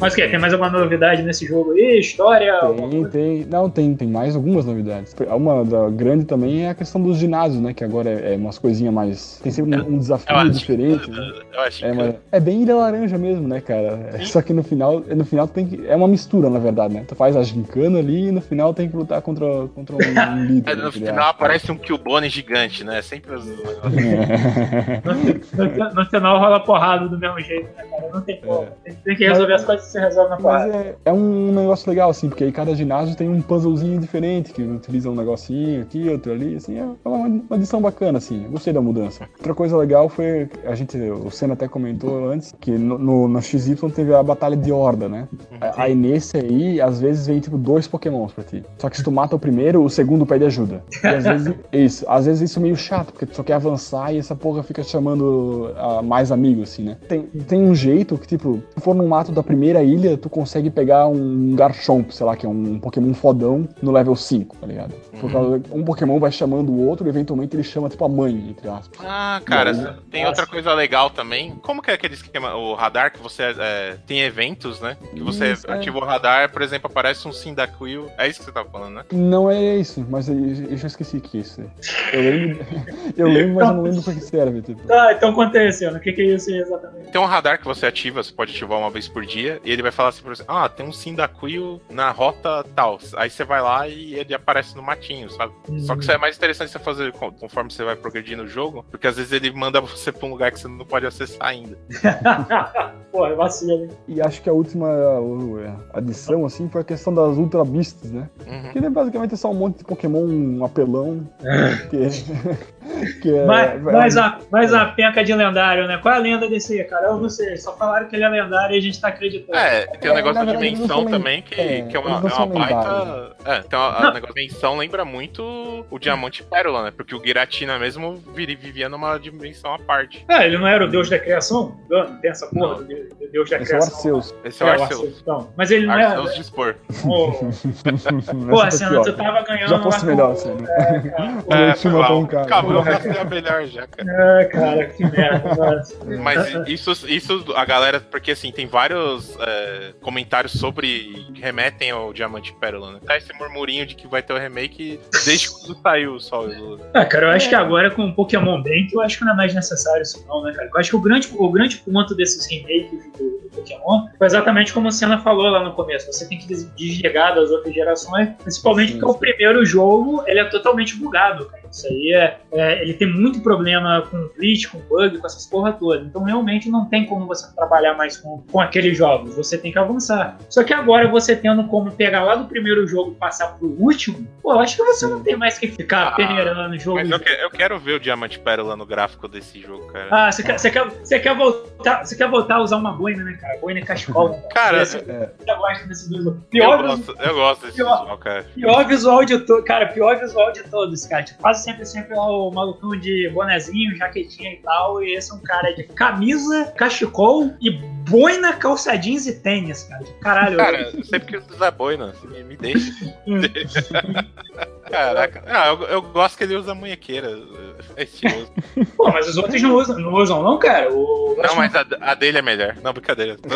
Mas o que? Tem mais alguma novidade nesse jogo aí? História? Tem, tem. Não, tem, tem mais algumas novidades. Uma da grande também é a questão dos ginásios, né? Que agora é, é umas coisinhas mais. Tem sempre um, um desafio Eu acho diferente, né? Eu acho É, que. mas é bem ilha laranja mesmo, né, cara? É, Só que no final, no final tem que. É uma mistura, na verdade, né? Tu faz a gincana ali e no final tem que lutar contra, contra um, um líder. É, né, no final aparece um Killbone gigante, né? Sempre os. No, no- no final rola porrada do mesmo jeito, né, cara? Não tem como. Tem, tem que resolver as coisas você resolve na Mas porrada. é, é um negócio legal, assim, porque aí cada ginásio tem um puzzlezinho diferente, que utiliza um negocinho aqui, outro ali, assim, é uma, uma adição bacana, assim, gostei da mudança. Outra coisa legal foi, a gente, o Senna até comentou antes, que no, no, no XY teve a batalha de horda, né? Aí nesse aí, às vezes vem, tipo, dois pokémons pra ti. Só que se tu mata o primeiro, o segundo pede ajuda. E às vezes, isso, às vezes isso é meio chato, porque tu só quer avançar e essa porra fica chamando ah, mais amigos, assim, né? Tem, tem um jeito que, tipo, se for num mato da primeira ilha, tu consegue pegar um Garchomp, sei lá, que é um Pokémon fodão, no level 5, tá ligado? Por causa um Pokémon vai chamando o outro, e eventualmente ele chama, tipo, a mãe, entre aspas. Ah, cara, Não, tem outra coisa legal também. Como que é aquele esquema, o radar, que você é, tem eventos, né? Que você Isso, é. ativa o radar, por exemplo, aparece um Cyndaquil. É isso que você tava falando, né? Não é isso, mas eu, eu já esqueci que é isso. Eu lembro, eu lembro, mas eu não lembro pra que serve, tipo. Tá, então aí, Luciano. O que, que é isso aí exatamente? Tem um radar que você ativa, você pode ativar uma vez por dia, e ele vai falar assim pra você: Ah, tem um Cyndaquil na rota tal. Aí você vai lá e ele aparece no matinho, sabe? Só que isso é mais interessante você fazer con- conforme você vai progredir no jogo, porque às vezes ele manda você pra um lugar que você não pode acessar ainda. Pô, é vacilo, hein? E acho que a última o- adição, assim, foi a questão das Ultra Beasts, né? Uhum. Que ele é basicamente só um monte de Pokémon um apelão. que é. que é- Mais, é- mais, a, mais a penca de lendário, né? Qual é a lenda desse aí, cara? Eu não sei. Só falaram que ele é lendário e a gente tá acreditando. É, tem um É, negócio da dimensão são também, que, é, que é uma, é uma baita. É, tem uma, Não. o negócio da dimensão lembra muito o Diamante e Pérola, né? Porque o Giratina mesmo vivia numa dimensão à parte. É, ele não era o deus da criação? Tem essa porra do de- do deus da Esse é o criação. Arceus. Esse é o É, Arceus. Arceus, então. Mas ele não é. Arceus dispor. Pô, Pô, foi tu pior. tava ganhando. Já fosse melhor, assim. É, cara, O É, foi caro. Acabou, é melhor já, cara. É, cara, que merda. Mas isso, isso a galera, porque assim, tem vários é, comentários sobre que remetem ao Diamante e Pérola, né? Tá esse murmurinho de que vai ter o remake desde quando saiu o Sol e Lua. Ah, cara, eu acho que agora com o Pokémon Bank, eu acho que não é mais necessário isso não, né, cara? Eu acho que o grande, o grande ponto desses remakes do, do Pokémon foi exatamente como o Senna falou lá no começo. Você tem que des- desligar das outras gerações, principalmente Sim, porque o sim. primeiro jogo, ele é totalmente bugado, cara. Isso aí é, é- Ele tem muito problema com glitch, com bug, com essas porra toda. Então realmente não tem como você trabalhar mais com, com aqueles jogos. Você tem que avançar. Só que agora você tendo como pegar lá do primeiro jogo e passar pro último, pô, eu acho que você não tem mais que ficar Ah, peneirando jogo. Mas eu, que- eu quero ver o Diamante Pérola no gráfico desse jogo, cara. Ah, você quer, você, quer, você, quer voltar, você quer voltar a usar uma boina, né, cara? Boina e cachecol. né, Cara, Você, é. você gosta desse eu Pior, vis- gosto, eu gosto desse pior. visual, cara. pior visual de todos. Cara, pior visual de todos, cara. Tipo, quase sempre, sempre lá o malucão de bonezinho, jaquetinha e tal. E esse é um cara de camisa, cachecol e boina, calça jeans e tênis, cara. Caralho. Cara, eu sempre quis usar boina, assim, me, me deixa. Caraca. Ah, eu, eu gosto que ele usa munhequeira. É estiloso. Pô, mas os outros não usam, não, usam, não cara? O... Não, mas a, a dele é melhor. Não, brincadeira.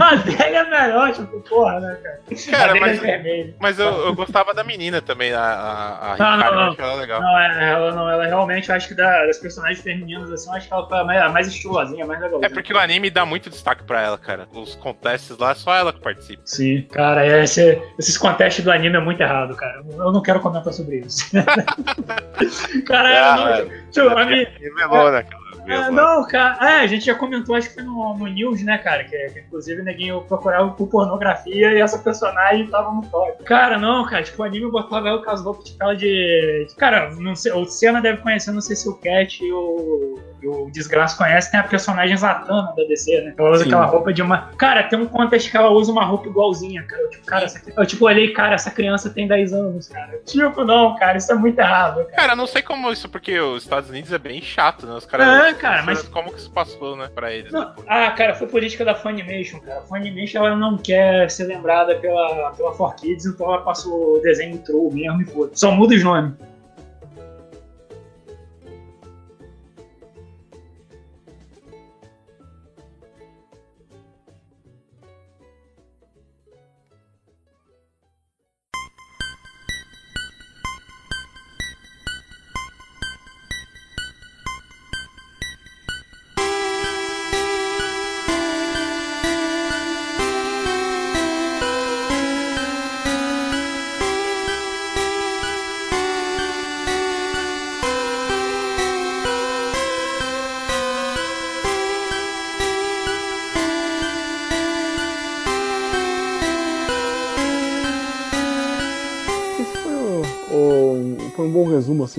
A dele é melhor, tipo, porra, né, cara? Cara, mas- é. Mas eu, eu gostava da menina também, a, a, a Não, Ricardo, não, acho ela legal. Não, ela não, ela realmente, eu acho que da- das personagens femininas, assim, eu acho que ela foi a mais, a mais estilosinha, a mais legal. É porque o anime dá muito destaque pra ela, cara. Os contests lá, é só ela que participa. Sim, cara, esse- esses contestes do anime é muito errado, cara. Eu não quero comentar sobre isso. cara, Ah, não, é. tipo, a minha- Revelou, né? aquela Ah, não, cara. É, a gente já comentou, acho que foi no, no News, né, cara? Que, que inclusive o neguinho procurava por pornografia e essa personagem tava no top. Cara, não, cara, tipo, o anime botava ela com as roupas tipo ela de. Cara, não sei, o Senna deve conhecer, não sei se o Cat e o, e o Desgraça conhecem, tem a personagem Zatanna da DC, né? Ela usa Sim. aquela roupa de uma. Cara, tem um contest que ela usa uma roupa igualzinha, cara. Eu, tipo, cara, essa... eu tipo, olhei, cara, essa criança tem 10 anos, cara. Tipo, não, cara, isso é muito errado, cara. Cara, eu não sei como isso, porque os Estados Unidos é bem chato, né? Os caras. É, cara, mas- Como que isso passou, né, pra eles? Não, depois? ah, cara, foi política da Funimation, cara. A Funimation ela não quer ser lembrada pela, pela 4Kids, então ela passou o desenho true mesmo e foda. Só muda os nomes.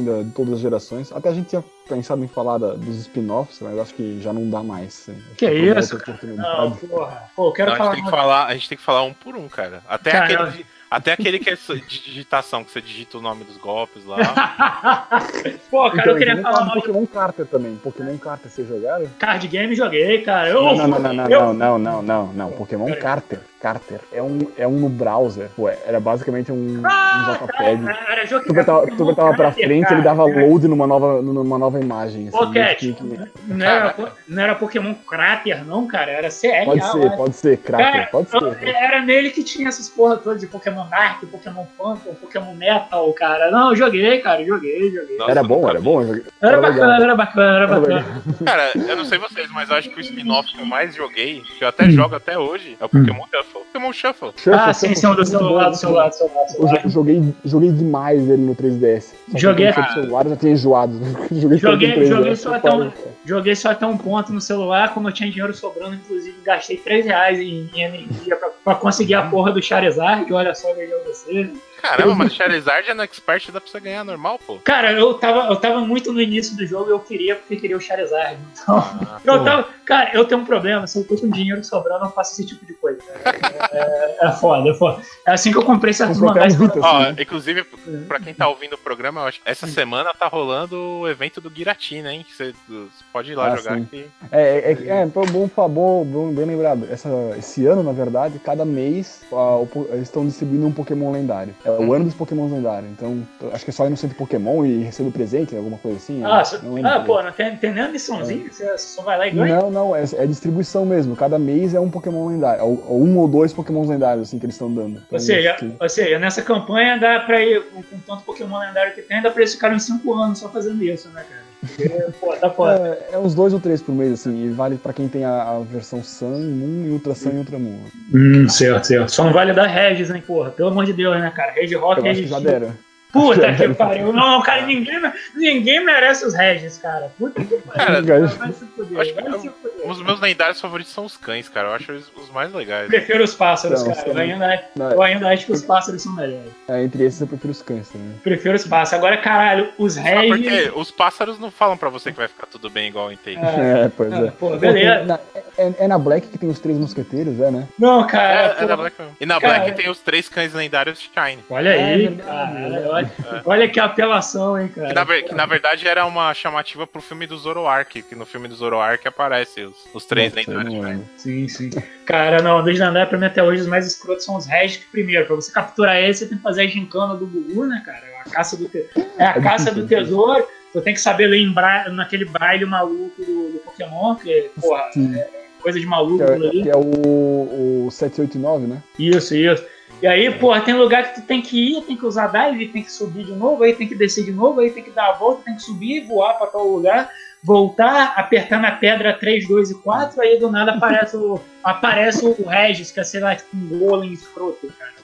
Da- de todas as gerações. Até a gente tinha pensado em falar da- dos spin-offs, mas acho que já não dá mais. Acho Que uma isso, Não, oportunidade. porra. Pô, eu quero Não, a, falar. gente tem que falar, a gente tem que falar um por um, cara. Até, Cara, aquele, de- até aquele que é de digitação, que você digita o nome dos golpes lá. Pô, cara, Então, eu queria falar mal Pokémon Carter também. Pokémon Carter, vocês jogaram? card game, joguei, cara. Eu, Não, não, não, não, não, eu- não, não, não, não, não. Pokémon. Carter. Carter. É um, é um no browser. Pô, era basicamente um, um Ah, JPEG. tá, era jogo que Tu apertava, tu apertava pra frente, cara. ele dava load numa nova, numa nova imagem. Ô, assim, Cat, meio que- não era, não era Pokémon Crater, não, cara. Era CR. Pode ser, pode ser, Crater, Cara, pode eu- ser. era nele que tinha essas porra todas de Pokémon Dark, Pokémon Phantom, Pokémon Metal, cara. Não, eu joguei, cara, joguei, joguei. Nossa, Era bom, nunca era bom. Era Era bacana, legal. era bacana, era Era bacana. Cara, eu não sei vocês, mas eu acho que o spin-off que eu mais joguei, que eu até jogo até hoje, é o Pokémon Shuffle. Pokémon Shuffle. Ah, sim, sim, do celular, do celular, do celular. do Eu joguei, joguei demais ele no 3DS. Só que Joguei- quando celular, eu já tinha enjoado. joguei Joguei- tanto no 3DS, joguei só até um-. Joguei só até um ponto no celular, como eu tinha dinheiro sobrando, inclusive gastei 3 reais em, em energia pra, pra conseguir a porra do Charizard, olha só, veja você. Caramba, mas Charizard é no Expert, dá pra você ganhar normal, pô. Cara, eu tava, eu tava muito no início do jogo e eu queria porque queria o Charizard. Então, eu tava, cara, eu tenho um problema, se eu tô com dinheiro sobrando, eu faço esse tipo de coisa. cara. É, é foda, é foda. É assim que eu comprei certos mangás. Ó, assim. inclusive, pra quem tá ouvindo o programa, eu acho que essa semana tá rolando o evento do Giratina, hein? Você você pode ir lá Ah, jogar sim. aqui. É, é, é, pô, bom, bom, bom, bem lembrado. Essa, esse ano, na verdade, cada mês ah, o estão distribuindo um Pokémon lendário. É o ano dos Pokémon lendários. Então, acho que é só ir no centro Pokémon e receber presente, alguma coisa assim. Ah, eu so- não ah pô, não tem, tem nem a missãozinha? Você só vai lá e ganha? Não, não, é, é distribuição mesmo. Cada mês é um Pokémon lendário. Ou, ou um ou dois Pokémons lendários, assim, que eles estão dando. Então, Ou seja, que- ou seja, nessa campanha dá pra ir, com, com tanto Pokémon lendário que tem, dá pra eles ficarem 5 anos só fazendo isso, né, cara? Porque, pô, tá foda. É, é uns dois ou três por mês, assim, e vale pra quem tem a, a versão Sun, Moon e Ultra Sun e Ultra Moon. Hum, certo, certo. Só não vale dar Regis, hein, porra. Pelo amor de Deus, né, cara? Regi Rock, Eu acho Regi que já deram. Puta que pariu. Não, cara, ninguém, ninguém merece os Regis, cara. Puta que pariu. Cara, vai se fuder, acho que vai eu- se fuder. Os meus lendários favoritos são os cães, cara. Eu acho os, os mais legais. Prefiro os pássaros, Não, cara. Eu ainda, Não, eu ainda acho que os pássaros são melhores. é, entre esses eu prefiro os cães também. Prefiro os pássaros. Agora, caralho, os Regis. porque os pássaros não falam pra você que vai ficar tudo bem igual em Take. É, É, pois Ah, é. pô, beleza. Na- é, é na Black que tem os três mosqueteiros, é, né? Não, É, cara. é pô, da Black mesmo. E na Cara, Black tem os três cães lendários Shine. Olha É aí, cara. é Olha, olha que apelação, hein, cara. Que na, que na verdade era uma chamativa pro filme do Zoroark, que no filme do Zoroark aparece os, os três lendários. Sim, sim. Cara, não, dos lendários pra mim até hoje os mais escrotos são os Regis. que Primeiro, pra você capturar eles, você tem que fazer a gincana do Gugu, né, cara? É a caça do, te... é a caça do tesouro. Você tem que saber ler em bra... naquele braille maluco do, do Pokémon, que, porra, Sim. coisa de maluco Que é, ali. que é o, o 789, né? Isso, isso. E aí, porra, tem lugar que tu tem que ir, tem que usar dive, tem que subir de novo, aí tem que descer de novo, aí tem que dar a volta, tem que subir, voar pra tal lugar, voltar, apertar na pedra 3, 2 e 4, aí do nada aparece o, aparece o Regis, que é, sei lá, tipo um golem escroto, cara.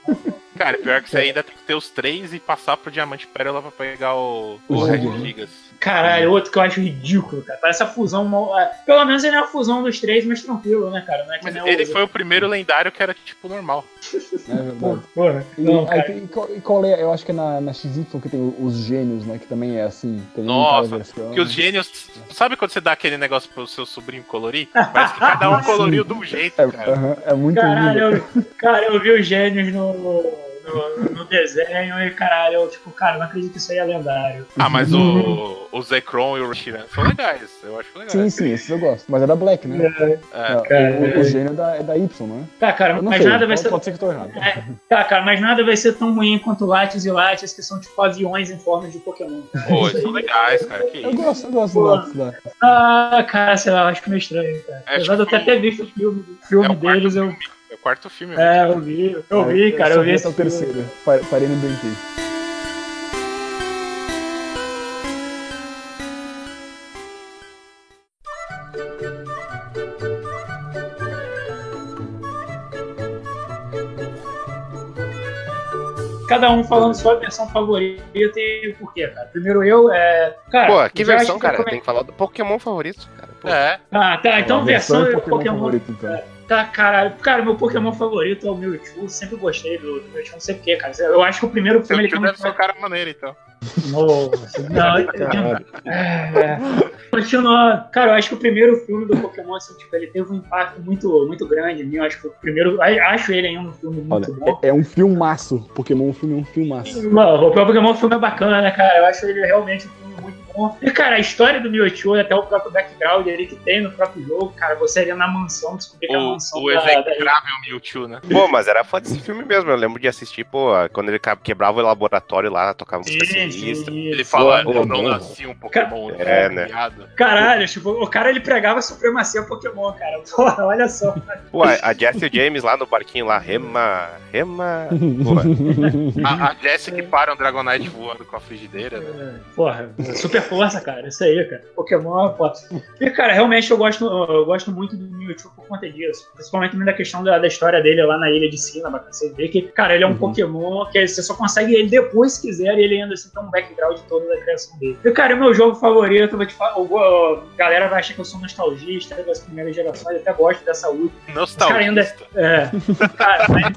Cara, pior que você ainda tem que ter os três e passar pro Diamante Pérola pra pegar o, o Os Red Gigas. Caralho, outro que eu acho ridículo, cara. Parece a fusão. mal- ah, Pelo menos ele é uma fusão dos três, mas tranquilo, né, cara? Não é que Mas ele o- foi o primeiro lendário que era tipo normal. É verdade. Porra, E, não, cara. e qual, e qual é? Eu acho que é na, na XY que tem os gênios, né? Que também é assim. Nossa. Que os gênios. Sabe quando você dá aquele negócio pro seu sobrinho colorir? Parece que cada um coloriu de um jeito, É, cara. aham, é muito Caralho, eu, cara, eu vi os gênios no, no, no desenho e, caralho, eu, tipo, cara, não acredito que isso aí é lendário. Ah, mas o, o Zekrom e o Reshiram são legais. Eu acho legais. Sim, sim, esses eu gosto. Mas é da Black, né? É. É, o, o gênio é da, é da Y, né? Tá, cara, mas sei, nada vai ser. pode ser que eu tô errado. É, tá, cara, mas nada vai ser tão ruim quanto Lattes e Lattes, que são tipo aviões em forma de Pokémon. cara. Pô, eles são legais, cara. Que Eu isso. gosto, eu gosto Pô. do Lattes da. Ah, cara, sei lá, eu acho que meio estranho, cara. É, Apesar de eu tipo, até ter visto o filme, É filme o quarto deles, eu. filme. É o quarto filme. É, eu vi, eu vi, cara, eu vi esse é o terceiro. Pa- Parei no Dentei. Cada um falando sua versão favorita e por quê, cara. Primeiro eu, é. Cara, Pô, que versão, que eu cara? come- Tem que falar do Pokémon favorito, cara. Pô. É. Ah, tá, então A versão, e eu- Pokémon, Pokémon. favorito, então. Tá, caralho. Cara, meu Pokémon favorito é o Mewtwo. Sempre gostei do, do Mewtwo, não sei porquê, cara. Eu acho que o primeiro Seu filme ele tio tem deve ser um cara maneiro, então. Nossa, não, é, continua. Cara, eu acho que o primeiro filme do Pokémon, assim, tipo, ele teve um impacto muito, muito grande em mim. Eu acho que o primeiro. Acho ele ainda um filme muito Olha, bom. é, é um filmaço. Pokémon, o filme é um filmaço. Mano, o Pokémon filme é bacana, né, cara? Eu acho ele realmente um filme muito bom. E, cara, a história do Mewtwo, até o próprio background ali que tem no próprio jogo, cara, você ia na mansão, descobrir que é a mansão o da- execrável Mewtwo, né? Pô, mas era fã desse filme mesmo. Eu lembro de assistir, pô, quando ele quebrava o laboratório lá, tocava música sinistra. Ele fala, Pô, eu não nasci um Pokémon É, né? criado. Caralho, tipo, o cara ele pregava a supremacia Pokémon, cara. Porra, olha só. Pô, a a Jess e o James lá no barquinho lá, rema, rema. Pô, A, a Jessie que para um Dragonite voando com a frigideira, né? Porra, super força, cara. Isso aí, cara. Pokémon, pô. E, cara, realmente eu gosto, eu gosto muito do Mewtwo por conta disso. Principalmente da questão da, da história dele lá na ilha de pra você ver que, cara, ele é um Uhum. Pokémon que você só consegue ele depois se quiser e ele ainda assim tem um background todo da criação dele. E, cara, o meu jogo favorito, eu vou te falar, a galera vai achar que eu sou nostalgista das primeiras gerações, eu até gosto dessa luta. Cara, ainda- Nostalgista. É. Cara, mas,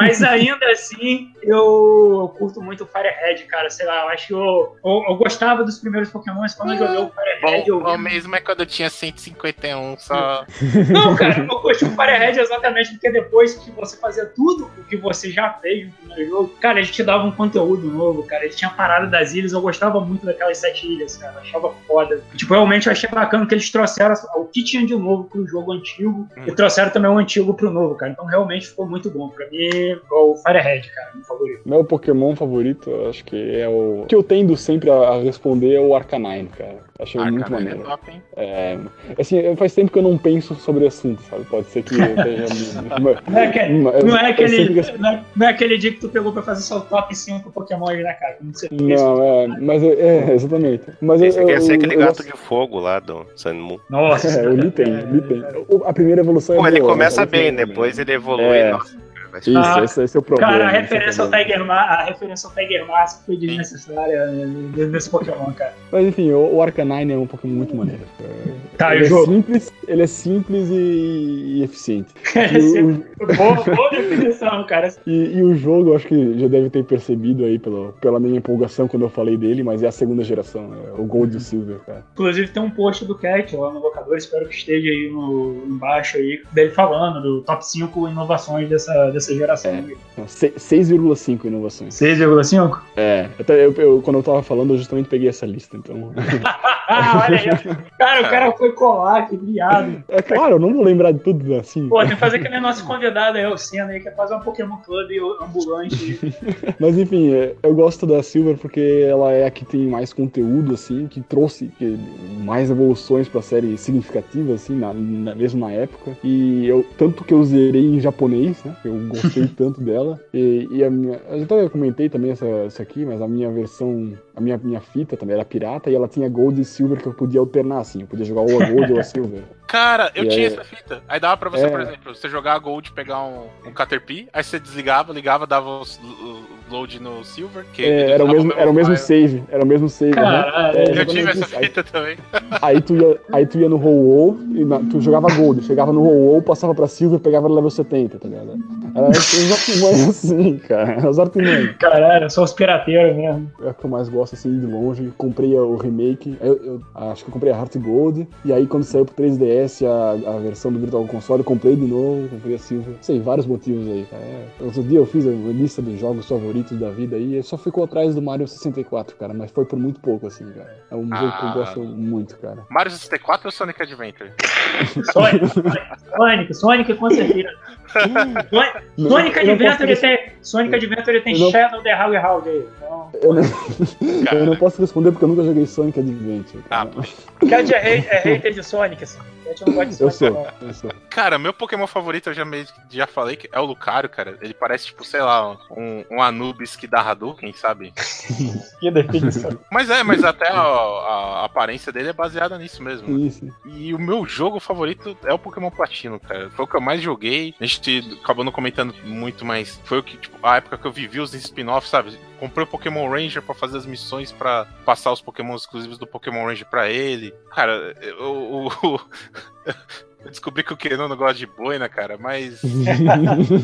mas ainda assim, eu, eu curto muito o Firehead, cara. Sei lá, eu acho que eu, eu, eu gostava dos primeiros Pokémons quando eu joguei o Firehead. Bom, Eu bom mesmo é quando eu tinha 151 só. Não, cara, eu curti o Firehead exatamente porque depois que você fazia tudo o que você já fez no primeiro jogo, cara, eles te davam um conteúdo novo, cara. Eles tinham a parada das ilhas, eu gostava muito daquelas sete ilhas, cara. Eu achava foda. Tipo, realmente eu achei bacana que eles trouxeram o que tinha de novo pro jogo antigo e trouxeram também o antigo pro novo, cara. Então realmente ficou muito bom. Pra mim, é o Firehead, cara, meu favorito. Meu Pokémon favorito, eu acho que é o. O que eu tendo sempre a responder é o Arcanine, cara. Achei Ah, muito é maneiro. top, hein? É, assim, faz tempo que eu não penso sobre o assunto, sabe? Pode ser que eu esteja. Não é, aquele, Eu- não, é eu aquele, sempre- não, é, não é aquele dia que tu pegou pra fazer seu top 5 Pokémon aí, né, cara? Você fez. Não, é, mas eu- é, exatamente. Mas eu, esse eu, quer ser aquele eu gato de fogo lá do Sun Moon. Nossa, É, o Litten, Litten. O- A primeira evolução é Pô, ele boa, começa mas a bem, depois ele evolui. É. Nossa, Isso, Ah, esse, esse é o problema. Cara, a é o referência, ao. Tiger Ma a referência ao Tiger Mask foi desnecessária né, nesse Pokémon, cara. Mas enfim, o, o Arcanine é um Pokémon muito maneiro. Tá, ele, é jogo? simples, ele é simples e, e eficiente. É, E o, boa, boa definição, cara. e, e o jogo, eu acho que já deve ter percebido aí pelo, pela minha empolgação quando eu falei dele, mas é a segunda geração, é o Gold e o Silver, cara. Inclusive tem um post do Cat lá no locador, espero que esteja aí no, embaixo aí, dele falando do top 5 inovações dessa, dessa geração. É. Então, se- 6,5 inovações. 6,5? É, até eu, eu- quando eu tava falando, eu justamente peguei essa lista, então. Ah, olha aí. Cara, o cara foi colar, que viado. É claro, eu não vou lembrar de tudo assim. Pô, tem que fazer que nem nosso convidado aí, o Senna aí, que é fazer um Pokémon Club ambulante. Mas enfim, é, eu gosto da Silver porque ela é a que tem mais conteúdo, assim, que trouxe que- mais evoluções pra série significativas, assim, na, na- mesmo na época. E eu, tanto que eu zerei em japonês, né? Eu gostei tanto dela. E, e a minha. Eu até comentei também essa, isso aqui, mas a minha versão. A minha, minha fita também era pirata e ela tinha Gold e Silver que eu podia alternar, assim. Eu podia jogar ou a Gold ou a Silver. Cara, eu E tinha aí- essa fita. Aí dava pra você, É. por exemplo, você jogar a Gold, pegar um, um Caterpie, aí você desligava, ligava, dava o load no Silver, que ele É, era, o mesmo, era o mesmo save. Era o mesmo save. né? É, Eu tive essa isso. Aí- fita também. Aí tu ia, aí tu ia no roll e na- tu jogava gold, chegava no roll passava pra silver, pegava no level 70, tá ligado? Era os artimanhos assim, cara. Era os artimanhos. Caralho, só os pirateiros mesmo. É o que eu mais gosto assim de longe. Comprei o remake, eu, eu acho que eu comprei a Heart Gold, e aí quando saiu pro 3DS a, a versão do Virtual Console, comprei de novo, comprei a Silver. Sei, vários motivos aí, cara. É, outro dia eu fiz a lista dos jogos favoritos da vida aí, e só ficou atrás do Mario 64, cara, mas foi por muito pouco, assim, cara. É um jogo que eu Ah. gosto muito, cara. Mario 64 ou Sonic Adventure? Sonic, Sonic, Sonic com certeza. Sonic, Não- eu Adventure tem, Sonic Adventure tem Eu não- Shadow the Hog Hound aí. Então, Eu não, eu não posso responder porque eu nunca joguei Sonic Adventure. Ah. Cat é, hate- é hater de Sonic, assim. Cat não gosta de eu Sonic, sou, não. eu sou. Cara, meu Pokémon favorito, eu já, que já falei, que é o Lucario, cara. Ele parece, tipo, sei lá, um, um Anubis que dá Hadouken, sabe? Que definição. Mas é, mas até a, a aparência dele é baseada nisso mesmo. Isso. E o meu jogo favorito é o Pokémon Platino, cara. Foi o que eu mais joguei. A gente acabou não comentando muito, mas foi o que, tipo, a época que eu vivi os spin-offs, sabe? Comprei o Pokémon Ranger pra fazer as missões pra passar os Pokémon exclusivos do Pokémon Ranger pra ele. Cara, eu, eu- eu descobri que o Kenon não gosta de boina, cara, mas.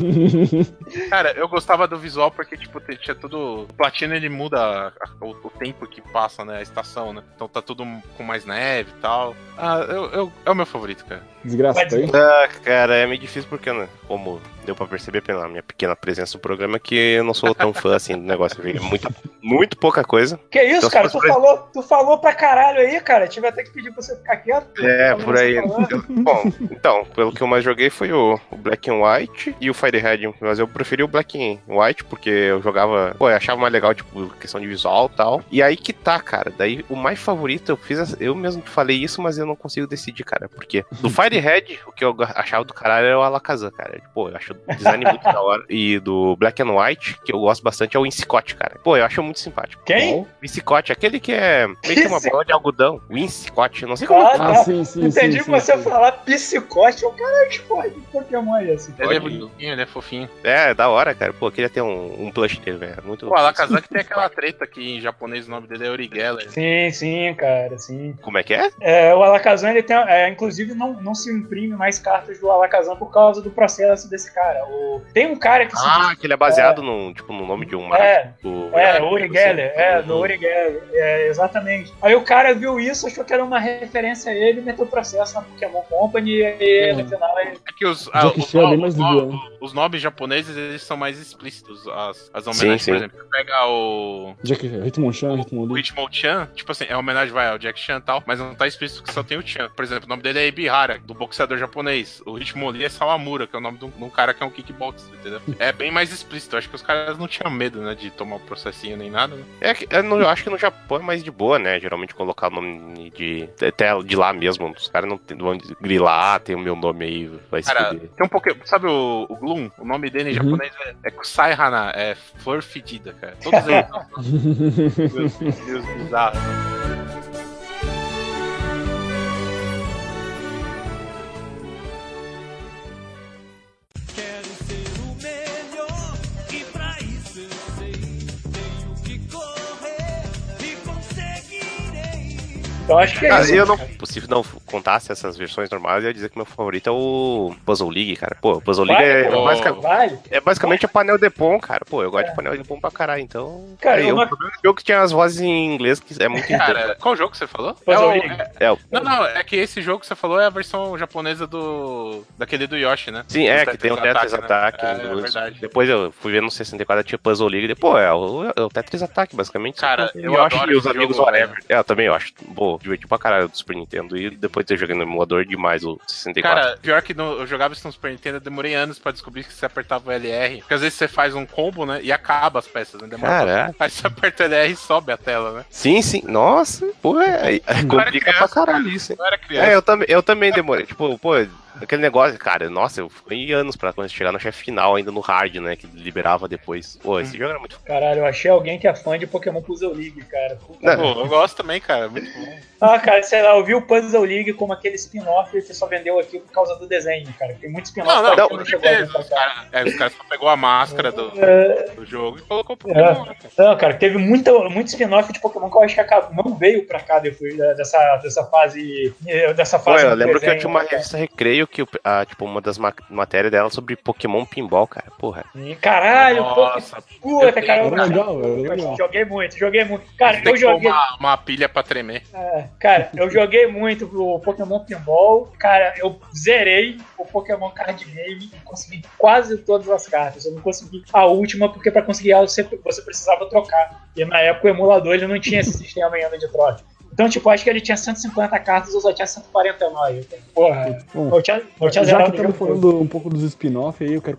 Cara, eu gostava do visual porque, tipo, tinha tudo. O Platino ele muda o, o tempo que passa, né? A estação, né? Então tá tudo com mais neve e tal. Ah, eu, eu- é o meu favorito, cara. Desgraça, tá aí? Ah, cara, é meio difícil porque, né, como deu pra perceber pela minha pequena presença no programa, que eu não sou tão fã assim do negócio. É muito, muito pouca coisa. Que isso, Então, cara? Tu falou, tu falou pra caralho aí, cara. Tive até que pedir pra você ficar quieto. É, Falando por aí. Eu- Bom, então, pelo que eu mais joguei foi o, o Black and White e o Firehead, mas eu preferi o Black and White porque eu jogava, pô, eu achava mais legal, tipo, questão de visual e tal. E aí que tá, cara. Daí o mais favorito eu fiz, eu mesmo falei isso, mas eu não consigo decidir, cara, porque do Firehead, o que eu achava do caralho era o Alakazam, cara. Pô, eu acho o design muito da hora. E do Black and White, que eu gosto bastante, é o Insicott, cara. Pô, eu acho muito simpático. Quem? O Insicott, aquele que é meio que uma bola de algodão. O Insicott, não sei como Ah, é Ah, sim, sim, Entendi sim, sim, você sim. falar psicote. Eu, caralho, que porra de Pokémon é esse? Ele é bonitinho, ele é fofinho. É, da hora, cara. Pô, eu queria ter um, um plush dele, velho. Muito. Pô, Alakazam que tem aquela treta que em japonês o nome dele é Origeller. Sim, sim, cara, sim. Como é que é? É, o Alakazam, ele tem. é, inclusive, não, não se imprime mais cartas do Alakazam por causa do processo desse cara. O, tem um cara que Ah, que ele é baseado no, tipo, no nome de um É, mágico. É, Uri Geller, é, do. Uri Geller, é, exatamente. Aí o cara viu isso, achou que era uma referência a ele, meteu processo na Pokémon Company e aí, no final ele... É que os, Jack os, é os- de os- nomes japoneses eles são mais explícitos. As, as homenagens, sim. por exemplo, você pega o. Jack, Hitmonchan, O Hitmonlee. Hitmonchan, tipo assim, é uma homenagem vai ao Jack Chan e tal, mas não tá explícito que só tem o Chan. Por exemplo, o nome dele é Ibihara, do boxeador japonês. O Hitmonlee é Sawamura, que é o nome de um, de um cara que é um kickboxer, entendeu? É bem mais explícito. Acho que os caras não tinham medo, né, de tomar o processinho nem nada, né? É, que- eu, não- eu acho que no Japão é mais de boa, né? Geralmente colocar o nome de. Até de lá mesmo. Os caras não tem- vão grilar, ah, tem o meu nome aí, vai se Cara, tem um Pokémon. Sabe o, o Gloom? O nome dele em Uhum. japonês é, é Kusai Hana, é flor fedida, cara. Todos eles são meus, meus bizarros. Então acho que é Ah, isso. eu não. Se não contasse essas versões normais, eu ia dizer que meu favorito é o Puzzle League, cara. Pô, o Puzzle League Vale, é, pô. basicamente, Vale? é basicamente a panel de pom, cara. Pô, eu gosto de panel de pom pra caralho, então. Cara, aí, eu o não- problema do jogo que tinha as vozes em inglês que é muito. Cara, qual jogo que você falou? Puzzle É o- League. é- É, o- Não, não, é que esse jogo que você falou é a versão japonesa do. daquele do Yoshi, né? Sim, é, que tem o Tetris Attack, né? É, é verdade. Depois eu fui ver no 64, tinha Puzzle League. Depois, é o, é o Tetris Attack, basicamente. Cara, o eu Yoshi adoro e os amigos jogo, whatever. velho. É, eu também eu acho. Pô, diverti pra caralho do Super Nintendo. E depois de ter jogado no emulador demais o 64. Cara, pior que no- eu jogava isso no Super Nintendo, eu demorei anos pra descobrir que você apertava o LR. Porque às vezes você faz um combo, né? E acaba as peças, né? Demora Caraca. pra- Aí você aperta o LR e sobe a tela, né? Sim, sim. Nossa, pô, é, é, complica pra criança, caralho isso, hein? Eu era criança. É, eu também, eu também demorei. Tipo, pô, aquele negócio, cara, nossa, eu fui anos pra quando chegar no chefe final, ainda no hard, né? Que liberava depois. Pô, esse jogo era muito. Caralho, eu achei alguém que é fã de Pokémon Puzzle League, cara. Puta Não. eu gosto também, cara. Muito bom. Ah, cara, sei lá, eu vi o Puzzle League como aquele spin-off que só vendeu aqui por causa do desenho, cara. Tem muito spin-off Não, não, que com não chegou a Os pra cá. caras é, os caras só pegou a máscara do, É, do jogo e colocou pro Pokémon, né, cara? Não, cara, teve muita, muito spin-off de Pokémon que eu acho que acabou- não veio pra cá depois dessa, dessa fase. eh, Dessa Pô, fase eu lembro que eu desenho, tinha uma né, cara? revista Recreio que, ah, tipo, uma das ma matérias dela sobre Pokémon Pinball, cara. Porra. Caralho, Nossa, puta, eu cara. Era eu- legal, era eu legal. Joguei muito, joguei muito. Cara, eu joguei. uma, uma pilha pra tremer. É, cara, eu joguei muito o Pokémon Pinball. Cara, eu zerei o Pokémon Card Game e consegui quase todas as cartas. Eu não consegui a última, porque pra conseguir ela você, você precisava trocar. E na época o emulador ele não tinha esse sistema ainda de troca. Então, tipo, acho que ele tinha 150 cartas, eu só tinha 149. Porra, Bom, eu tinha, eu tinha já que estamos falando um pouco dos spin-off, aí eu quero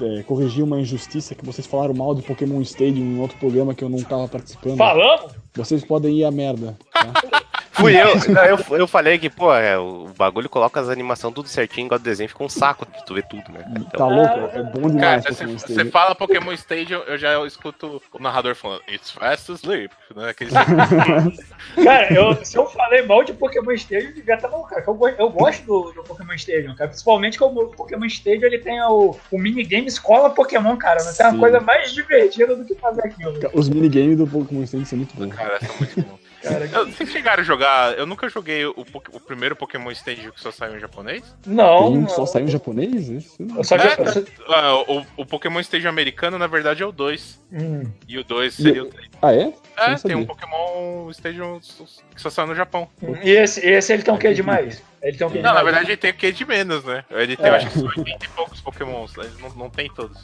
é, corrigir uma injustiça que vocês falaram mal do Pokémon Stadium em outro programa que eu não tava participando. Falamos? Vocês podem ir à merda. Tá? Fui eu, não, eu. Eu falei que, pô, é, o bagulho coloca as animações tudo certinho, igual o desenho, fica um saco de tu ver tudo, né? Então, Tá louco? É bom Cara, demais você, Pokémon você Stadium. fala Pokémon Stadium, eu já escuto o narrador falando It's fast asleep. Né? Aquele... Cara, eu, se eu falei mal de Pokémon Stadium, eu devia estar mal, cara. Eu, eu gosto do, do Pokémon Stadium, cara. Principalmente que o Pokémon Stadium ele tem o, o minigame escola Pokémon, cara. Não tem uma Sim. coisa mais divertida do que fazer aquilo. Os minigames do Pokémon Stadium são muito bons. Cara, são muito bons. Cara, Eu- Vocês chegaram a jogar. Eu nunca joguei o, o primeiro Pokémon Stadium que só saiu em japonês. não. Tem um não. que só saiu em japonês? Isso não. Eu só É. Ah, o, o Pokémon Stadium americano, na verdade, é o 2. Hum. E o 2 seria o 3. Ah, é? É, tem um. Pokémon Stadium que só saiu no Japão. E esse, esse ele tem o que demais? Ele tem um Não, na mais verdade ele tem o que de menos, né? Ele tem, É. eu acho que são 80 e poucos pokémons. Ele não, não tem todos.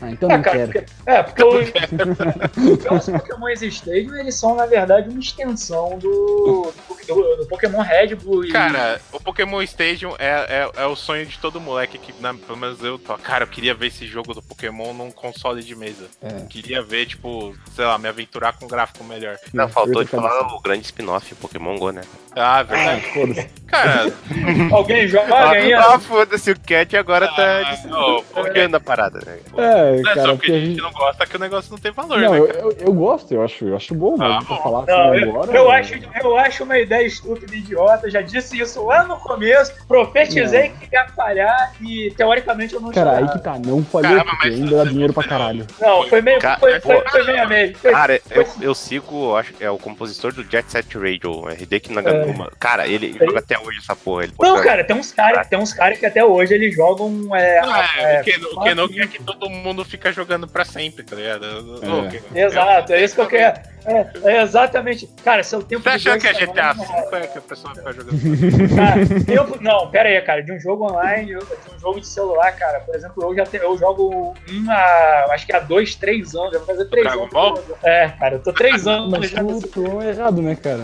Ah, então É, não cara, quero. porque, é, porque o- porque os Pokémon Stadium, eles são, na verdade, uma extensão do, do, do Pokémon Red Blue e... Cara, o Pokémon Stadium é, é, é o sonho de todo moleque que, na, pelo menos eu tô. Cara, eu queria ver esse jogo do Pokémon num console de mesa. É. Queria ver, tipo, sei lá, me aventurar com um gráfico melhor. Não, faltou de falar o grande spin-off Pokémon Go, né? Ah, verdade. Foda-se. Cara, Alguém joga ainda? Ah, foda-se, o Cat agora tá Ah, ô, pô, olhando a parada, né? É, não é cara, só porque porque a gente não gosta que o negócio não tem valor, Não, né, eu, cara? eu, eu gosto, eu acho, eu acho bom, Ah, mas pra bom. falar assim Não, eu, agora. eu, acho, eu acho uma ideia estúpida e idiota, já disse isso lá no começo, profetizei que ia falhar e teoricamente eu não Cara, aí que tá, não falhou Caramba, porque ainda dá dinheiro pra caralho. Não, foi meio, Cara, foi, foi, pô. foi meio a meio. Foi- Cara, eu, eu sigo, acho que é o compositor do Jet Set Radio, Hideki Naganuma. Cara, ele Ele- joga até hoje essa porra. Ele Não, cara, tem uns caras tem uns cara que até hoje eles jogam. É, Não, é, é, o Keno- o Keno quer que todo mundo fica jogando pra sempre, tá ligado? Keno, Exato, é isso que eu quero. É, é exatamente. Cara, seu tempo Você dois que é GTA semanas, 5 é que a pessoa fica jogando? Cara, tempo, não, pera aí, cara. De um jogo online, de um jogo de celular, cara. Por exemplo, eu já te- eu jogo um há, acho que há dois, três anos. Eu vou fazer três Dragon anos. Ball? É, cara, eu tô três anos Mas tu, tu é errado, né, cara?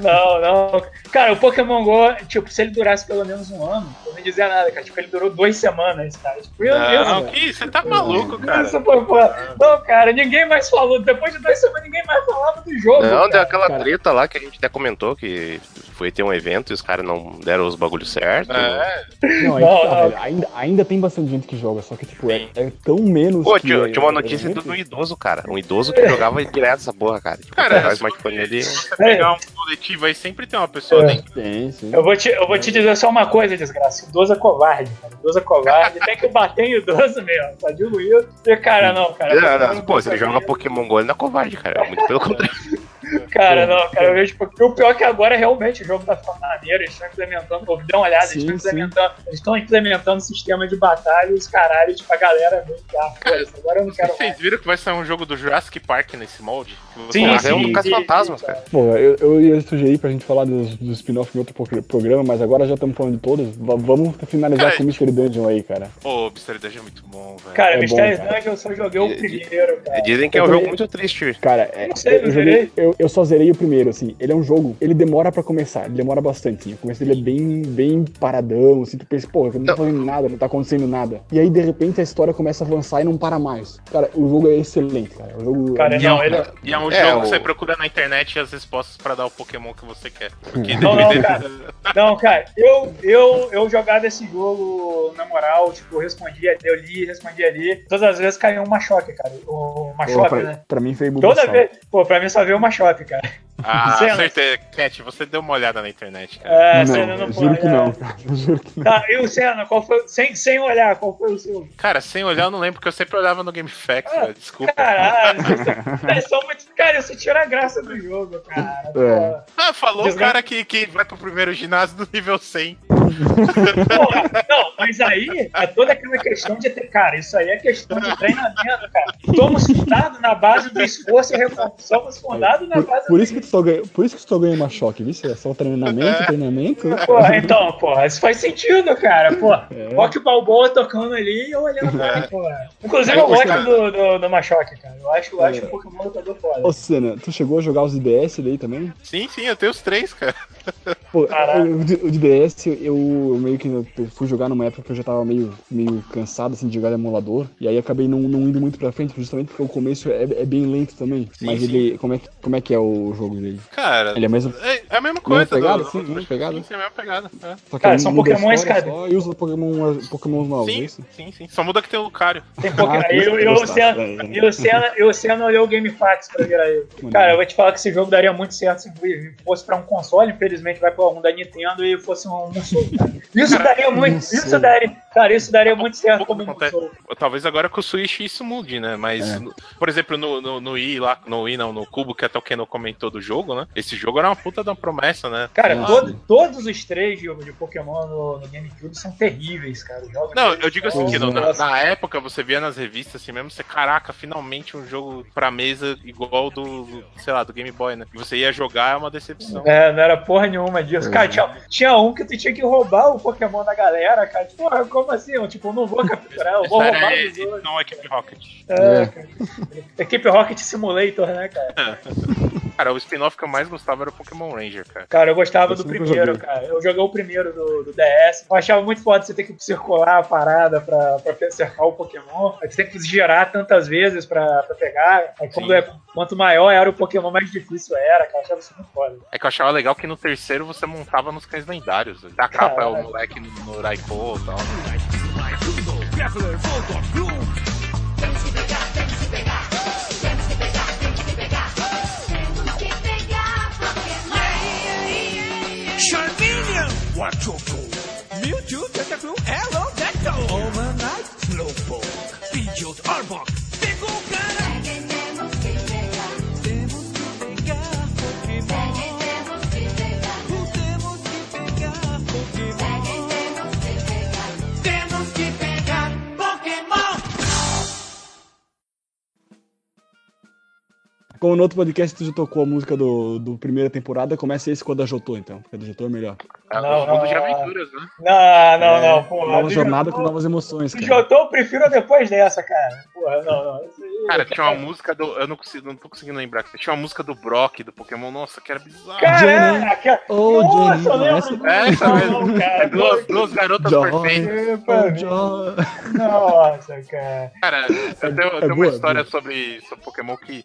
Não, não. Cara, o Pokémon GO, tipo, se ele durasse pelo menos um ano, eu não dizia nada, cara. Tipo, ele durou duas semanas, cara. Tipo, meu Deus, Não, que isso? Você tá maluco, cara. Isso foi foda. Não, cara, ninguém mais falou. Depois de duas semanas, ninguém mais falava do jogo. Não, cara. deu aquela cara. treta lá que a gente até comentou que foi ter um evento e os caras não deram os bagulhos certos. É, Não, aí Não, tá, não. Ainda, ainda tem bastante gente que joga, só que, tipo, é, Sim. é tão menos. Pô, tinha, é- tinha uma é notícia evento. do idoso, cara. Um idoso que jogava direto essa porra, cara. Tipo, Cara, o se- smartphone ali. se você pegar um coletivo aí, sempre tem uma pessoa É. dentro. Tem, sim. Eu vou, te, eu vou te dizer só uma coisa, desgraça. Idoso é covarde, cara. Idoso é covarde. Tem que bater em idoso mesmo. Só digo isso. E, cara, não, cara. Não, não, pô, se ele joga Pokémon GO, ele não é covarde, cara. Muito pelo contrário. Cara, não, cara, eu vejo. Porque o pior é que agora realmente o jogo tá ficando maneiro. Eles estão implementando. Pô, dê uma olhada, eles Sim, estão sim. implementando. Eles estão implementando sistema de batalha e os caralho, tipo, a galera vem cá, foda-se. Agora eu não quero mais. Vocês viram que vai sair um jogo do Jurassic Park nesse molde? Sim, Mas é um sim, caça-fantasmas, sim, cara. Pô, eu, eu ia sugerir pra gente falar dos, dos spin-off em outro pro- programa, mas agora já estamos falando de todos. Va- vamos finalizar Cara, com o Mystery Dungeon aí, cara. Pô, o Mystery Dungeon é muito bom, velho. Cara, É Mystery bom, cara. Dungeon eu só joguei o primeiro, cara. Dizem que é um Eu jogo muito triste. Cara, é, não sei, eu, não joguei- zerei. eu, eu só zerei o primeiro, assim. Ele é um jogo, ele demora pra começar, ele demora bastante. Assim. O começo dele é bem, bem paradão, assim, tu pensa, pô, eu não tô fazendo nada, não tá acontecendo nada. E aí, de repente, a história começa a avançar e não para mais. Cara, o jogo é excelente, cara. O jogo Cara, E é, um, não, ele é- e é um É, jogo o- que você procura na internet as respostas pra dar o Pokémon que você quer. Porque Não, não, dependendo- Não, cara, eu, eu, eu jogava esse jogo, na moral, tipo, eu respondia, eu li, respondia ali. Todas as vezes caiu uma choque, cara. Machoque, pra, né? pra mim foi Toda vez. Pô, pra mim só veio uma choque, cara. Ah, Cena. acertei. Cat, você deu uma olhada na internet, cara. É, não, não juro que não, cara. Juro que não. Tá, e o Senna, qual foi. Sem, sem olhar, qual foi o seu? Cara, sem olhar eu não lembro, porque eu sempre olhava no GameFAQs, Ah. Desculpa. Caralho, vocês são muito. Cara, isso tira a graça do jogo, cara. É. Ah, falou o Desgra- cara que, que vai pro primeiro ginásio do nível 100. Porra, não, mas aí é toda aquela questão de ter. Cara, isso aí é questão de treinamento, cara. Somos fundados na base do esforço e recompensa. Somos fundados na Por, base por isso que só por isso que só ganha uma choque, viu? É só treinamento, treinamento. Porra, então, porra, isso faz sentido, cara. Pô, É. Rock Balboa tocando ali e eu olhando pra ele, porra. Inclusive, É, eu gosto cara. do, do, do Machoque, cara. Eu acho, eu acho É. o Pokémon lutador foda. Ô, Senna, tu chegou a jogar os IDS daí também? Sim, sim, eu tenho os três, cara. Pô, o, DS, eu meio que eu fui jogar numa época que eu já tava meio, meio cansado assim, de jogar emulador. E aí acabei não, não indo muito pra frente, justamente porque o começo é, é bem lento também. Sim, Mas sim. ele. Como é, que- como é que é o jogo dele? Cara, Ele é mesmo. é, é a mesma coisa. pegada, do- sim, mesma pegada. Sim, sim, é a mesma pegada. é. Só que Cara, são Pokémons, história cara. Só, e usa Pokémon, Pokémon novos, é Sim, isso? sim, sim. Só muda que tem o Lucario. Tem Pokémon. Ah, e eu, eu, É, é. o Senna, o Senna olhou o GameFAQs pra virar ele. Cara, eu vou te falar que esse jogo daria muito certo se fosse pra um console, infelizmente vai pra um da Nintendo e fosse um Musou, cara. Isso daria muito, isso daria, cara, isso daria muito certo como um. Talvez agora com o Switch isso mude, né? Mas, É. por exemplo, no, no, no Wii lá, no Wii não, no Cubo, que até o Keno comentou do jogo, né? Esse jogo era uma puta uma promessa, né? Cara, Ah, todo- todos os três jogos de Pokémon no, no GameCube são terríveis, cara. Não, eu digo assim, são- que no- na, na época você via nas revistas assim mesmo, você, caraca, finalmente um jogo pra mesa igual do, sei lá, do Game Boy, né? E você ia jogar é uma decepção. É, não era porra nenhuma disso. Cara, tinha, tinha um que tu tinha que roubar o Pokémon da galera, cara. Porra, como assim? Eu, tipo, eu não vou capturar, eu vou roubar era os outros. não Equipe Rocket. É, cara. Equipe Rocket Simulator, né, cara? Cara, o spin-off que eu mais gostava era o Pokémon Ranger, cara. Cara, eu gostava Eu do primeiro, joguei. cara. Eu joguei o primeiro do, do DS. Eu achava muito foda você ter que circular a parada pra, pra cercar o Pokémon. Aí você tem que girar tantas vezes pra, pra pegar. Aí quando é, quanto maior era o Pokémon, mais difícil era, cara. Eu achava isso muito foda. É que eu achava legal que no terceiro você montava nos cães lendários. Da capa é o moleque no, no Raikou e tal. Charmeleon, go. Mewtwo, Tentacruel, Aerodactyl. Overnight, Slowpoke. Pidgeot, Arbok. Pegou o. Como no outro podcast tu já tocou a música do, do primeira temporada, começa esse com a da Jotô, então. Porque a da Jotô é melhor. É Não, o mundo de não, aventuras, né? Não, não, É, não, porra. Nova jornada Jotô- com novas emoções, cara. Jotô eu prefiro depois dessa, cara. Porra, não, não. Isso Cara, tinha uma música do. Eu não, consigo, não tô conseguindo lembrar. Tinha uma música do Brock, do Pokémon, nossa, que era bizarro. Cara, Jenny. é, aquela- Ô, Nossa, Jenny, eu lembro essa-. Essa Não, mesmo. não, cara. É duas, duas garotas Joy. perfeitas. Jo- Nossa, cara. Cara, eu tenho, eu é tenho uma boa, história boa. sobre, sobre Pokémon que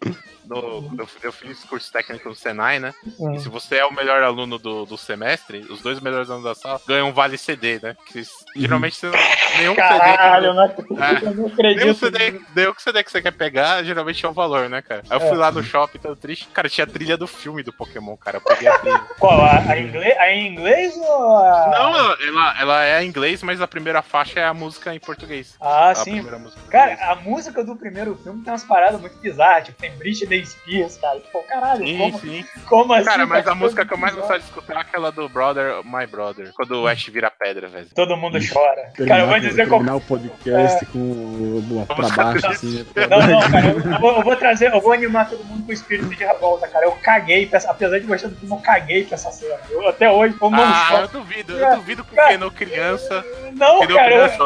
no- eu, eu fiz curso técnico no Senai, né? Hum. E se você é o melhor aluno do, do semestre, os dois melhores alunos da sala ganham um vale CD, né? Que geralmente você não, nenhum Caralho, eu CD. não acredito, É. eu Nenhum. CD, nenhum CD que você quer pegar, geralmente é o valor, né, cara? Aí eu É. fui lá no shopping, todo triste. Cara, tinha a trilha do filme do Pokémon, cara. Eu peguei a trilha. Qual? A, a, inglês, a em inglês ou a. Não, ela, ela, é em inglês, mas a primeira faixa é a música em português. Ah, sim. Cara, a música do primeiro filme tem umas paradas muito bizarras. Tipo, tem Britney Spears, cara. Tipo, caralho, Sim, como, sim. como assim? Cara, mas a música que eu mais gostava de escutar é aquela do Brother, My Brother. Quando o Ash vira pedra, velho. Todo mundo chora. Terminar, Cara, eu vou com- dizer terminar o podcast com o- o- pra baixo, assim. Não, não, cara, eu, eu vou, eu vou trazer, eu vou animar todo mundo com o espírito de revolta, cara. Eu caguei, apesar de gostar do filme, eu caguei pra essa cena. Eu, até hoje, eu não Ah, eu duvido. Eu duvido que o cara, Keno criança. Não, cara, eu, criança.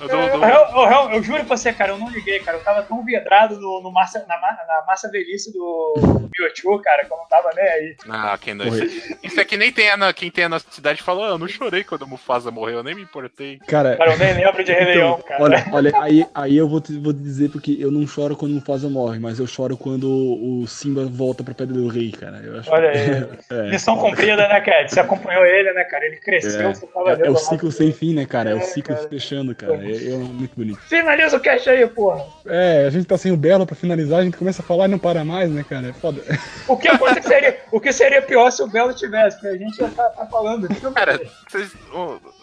Eu eu, eu, eu- eu- eu juro pra você, cara, eu não liguei, cara. Eu tava tão vidrado no, no massa, na, na massa velhice do Mewtwo, cara, que eu não tava nem aí. Ah, Keno, isso, isso é que nem tem a, quem tem a nossa cidade falou, "Ah, eu não chorei quando o Mufasa morreu, eu nem me importei. Cara, Cara, eu nem lembro de Rei Leão, então, cara. olha, olha, aí, aí eu vou te, vou te dizer porque eu não choro quando o Mufasa morre, mas eu choro quando o Simba volta pra Pedra do Rei, cara. Eu acho Olha aí. É. Missão cumprida, né, cara? Você acompanhou ele, né, cara? Ele cresceu, É, você tava é, é o lá. ciclo sem fim, né, cara? É o É, ciclo cara. fechando, cara. É, é muito bonito. Finaliza o cast aí, porra. É, a gente tá sem o Belo pra finalizar, a gente começa a falar e não para mais, né, cara? É foda. O que aconteceria? O que seria pior se o Belo tivesse? Porque a gente já tá, tá falando. Cara, vocês.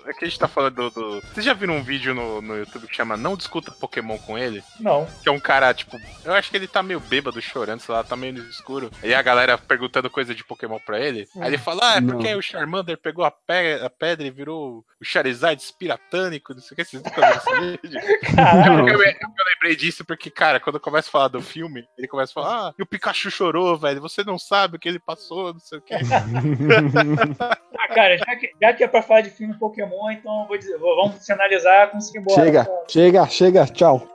é que a gente tá falando do. Vocês já viram um vídeo no, no YouTube que chama Não Discuta Pokémon com ele? Não. Que é um cara, tipo, eu acho que ele tá meio bêbado, chorando, sei lá, tá meio no escuro. E a galera perguntando coisa de Pokémon pra ele. Aí ele fala, ah, é Não. porque o Charmander pegou a, pe a pedra e virou o Charizard espiratânico, não sei o que, vocês nunca viram esse vídeo? Caralho. Eu, eu- eu lembrei disso porque, cara, quando eu começo a falar do filme, ele começa a falar, ah, e o Pikachu chorou, velho, você não sabe o que ele passou, não sei o que. Ah, cara, já que, já que é pra falar de filme Pokémon, então eu vou dizer, vou- vamos finalizar com o Simbora. Chega, chega, chega, tchau.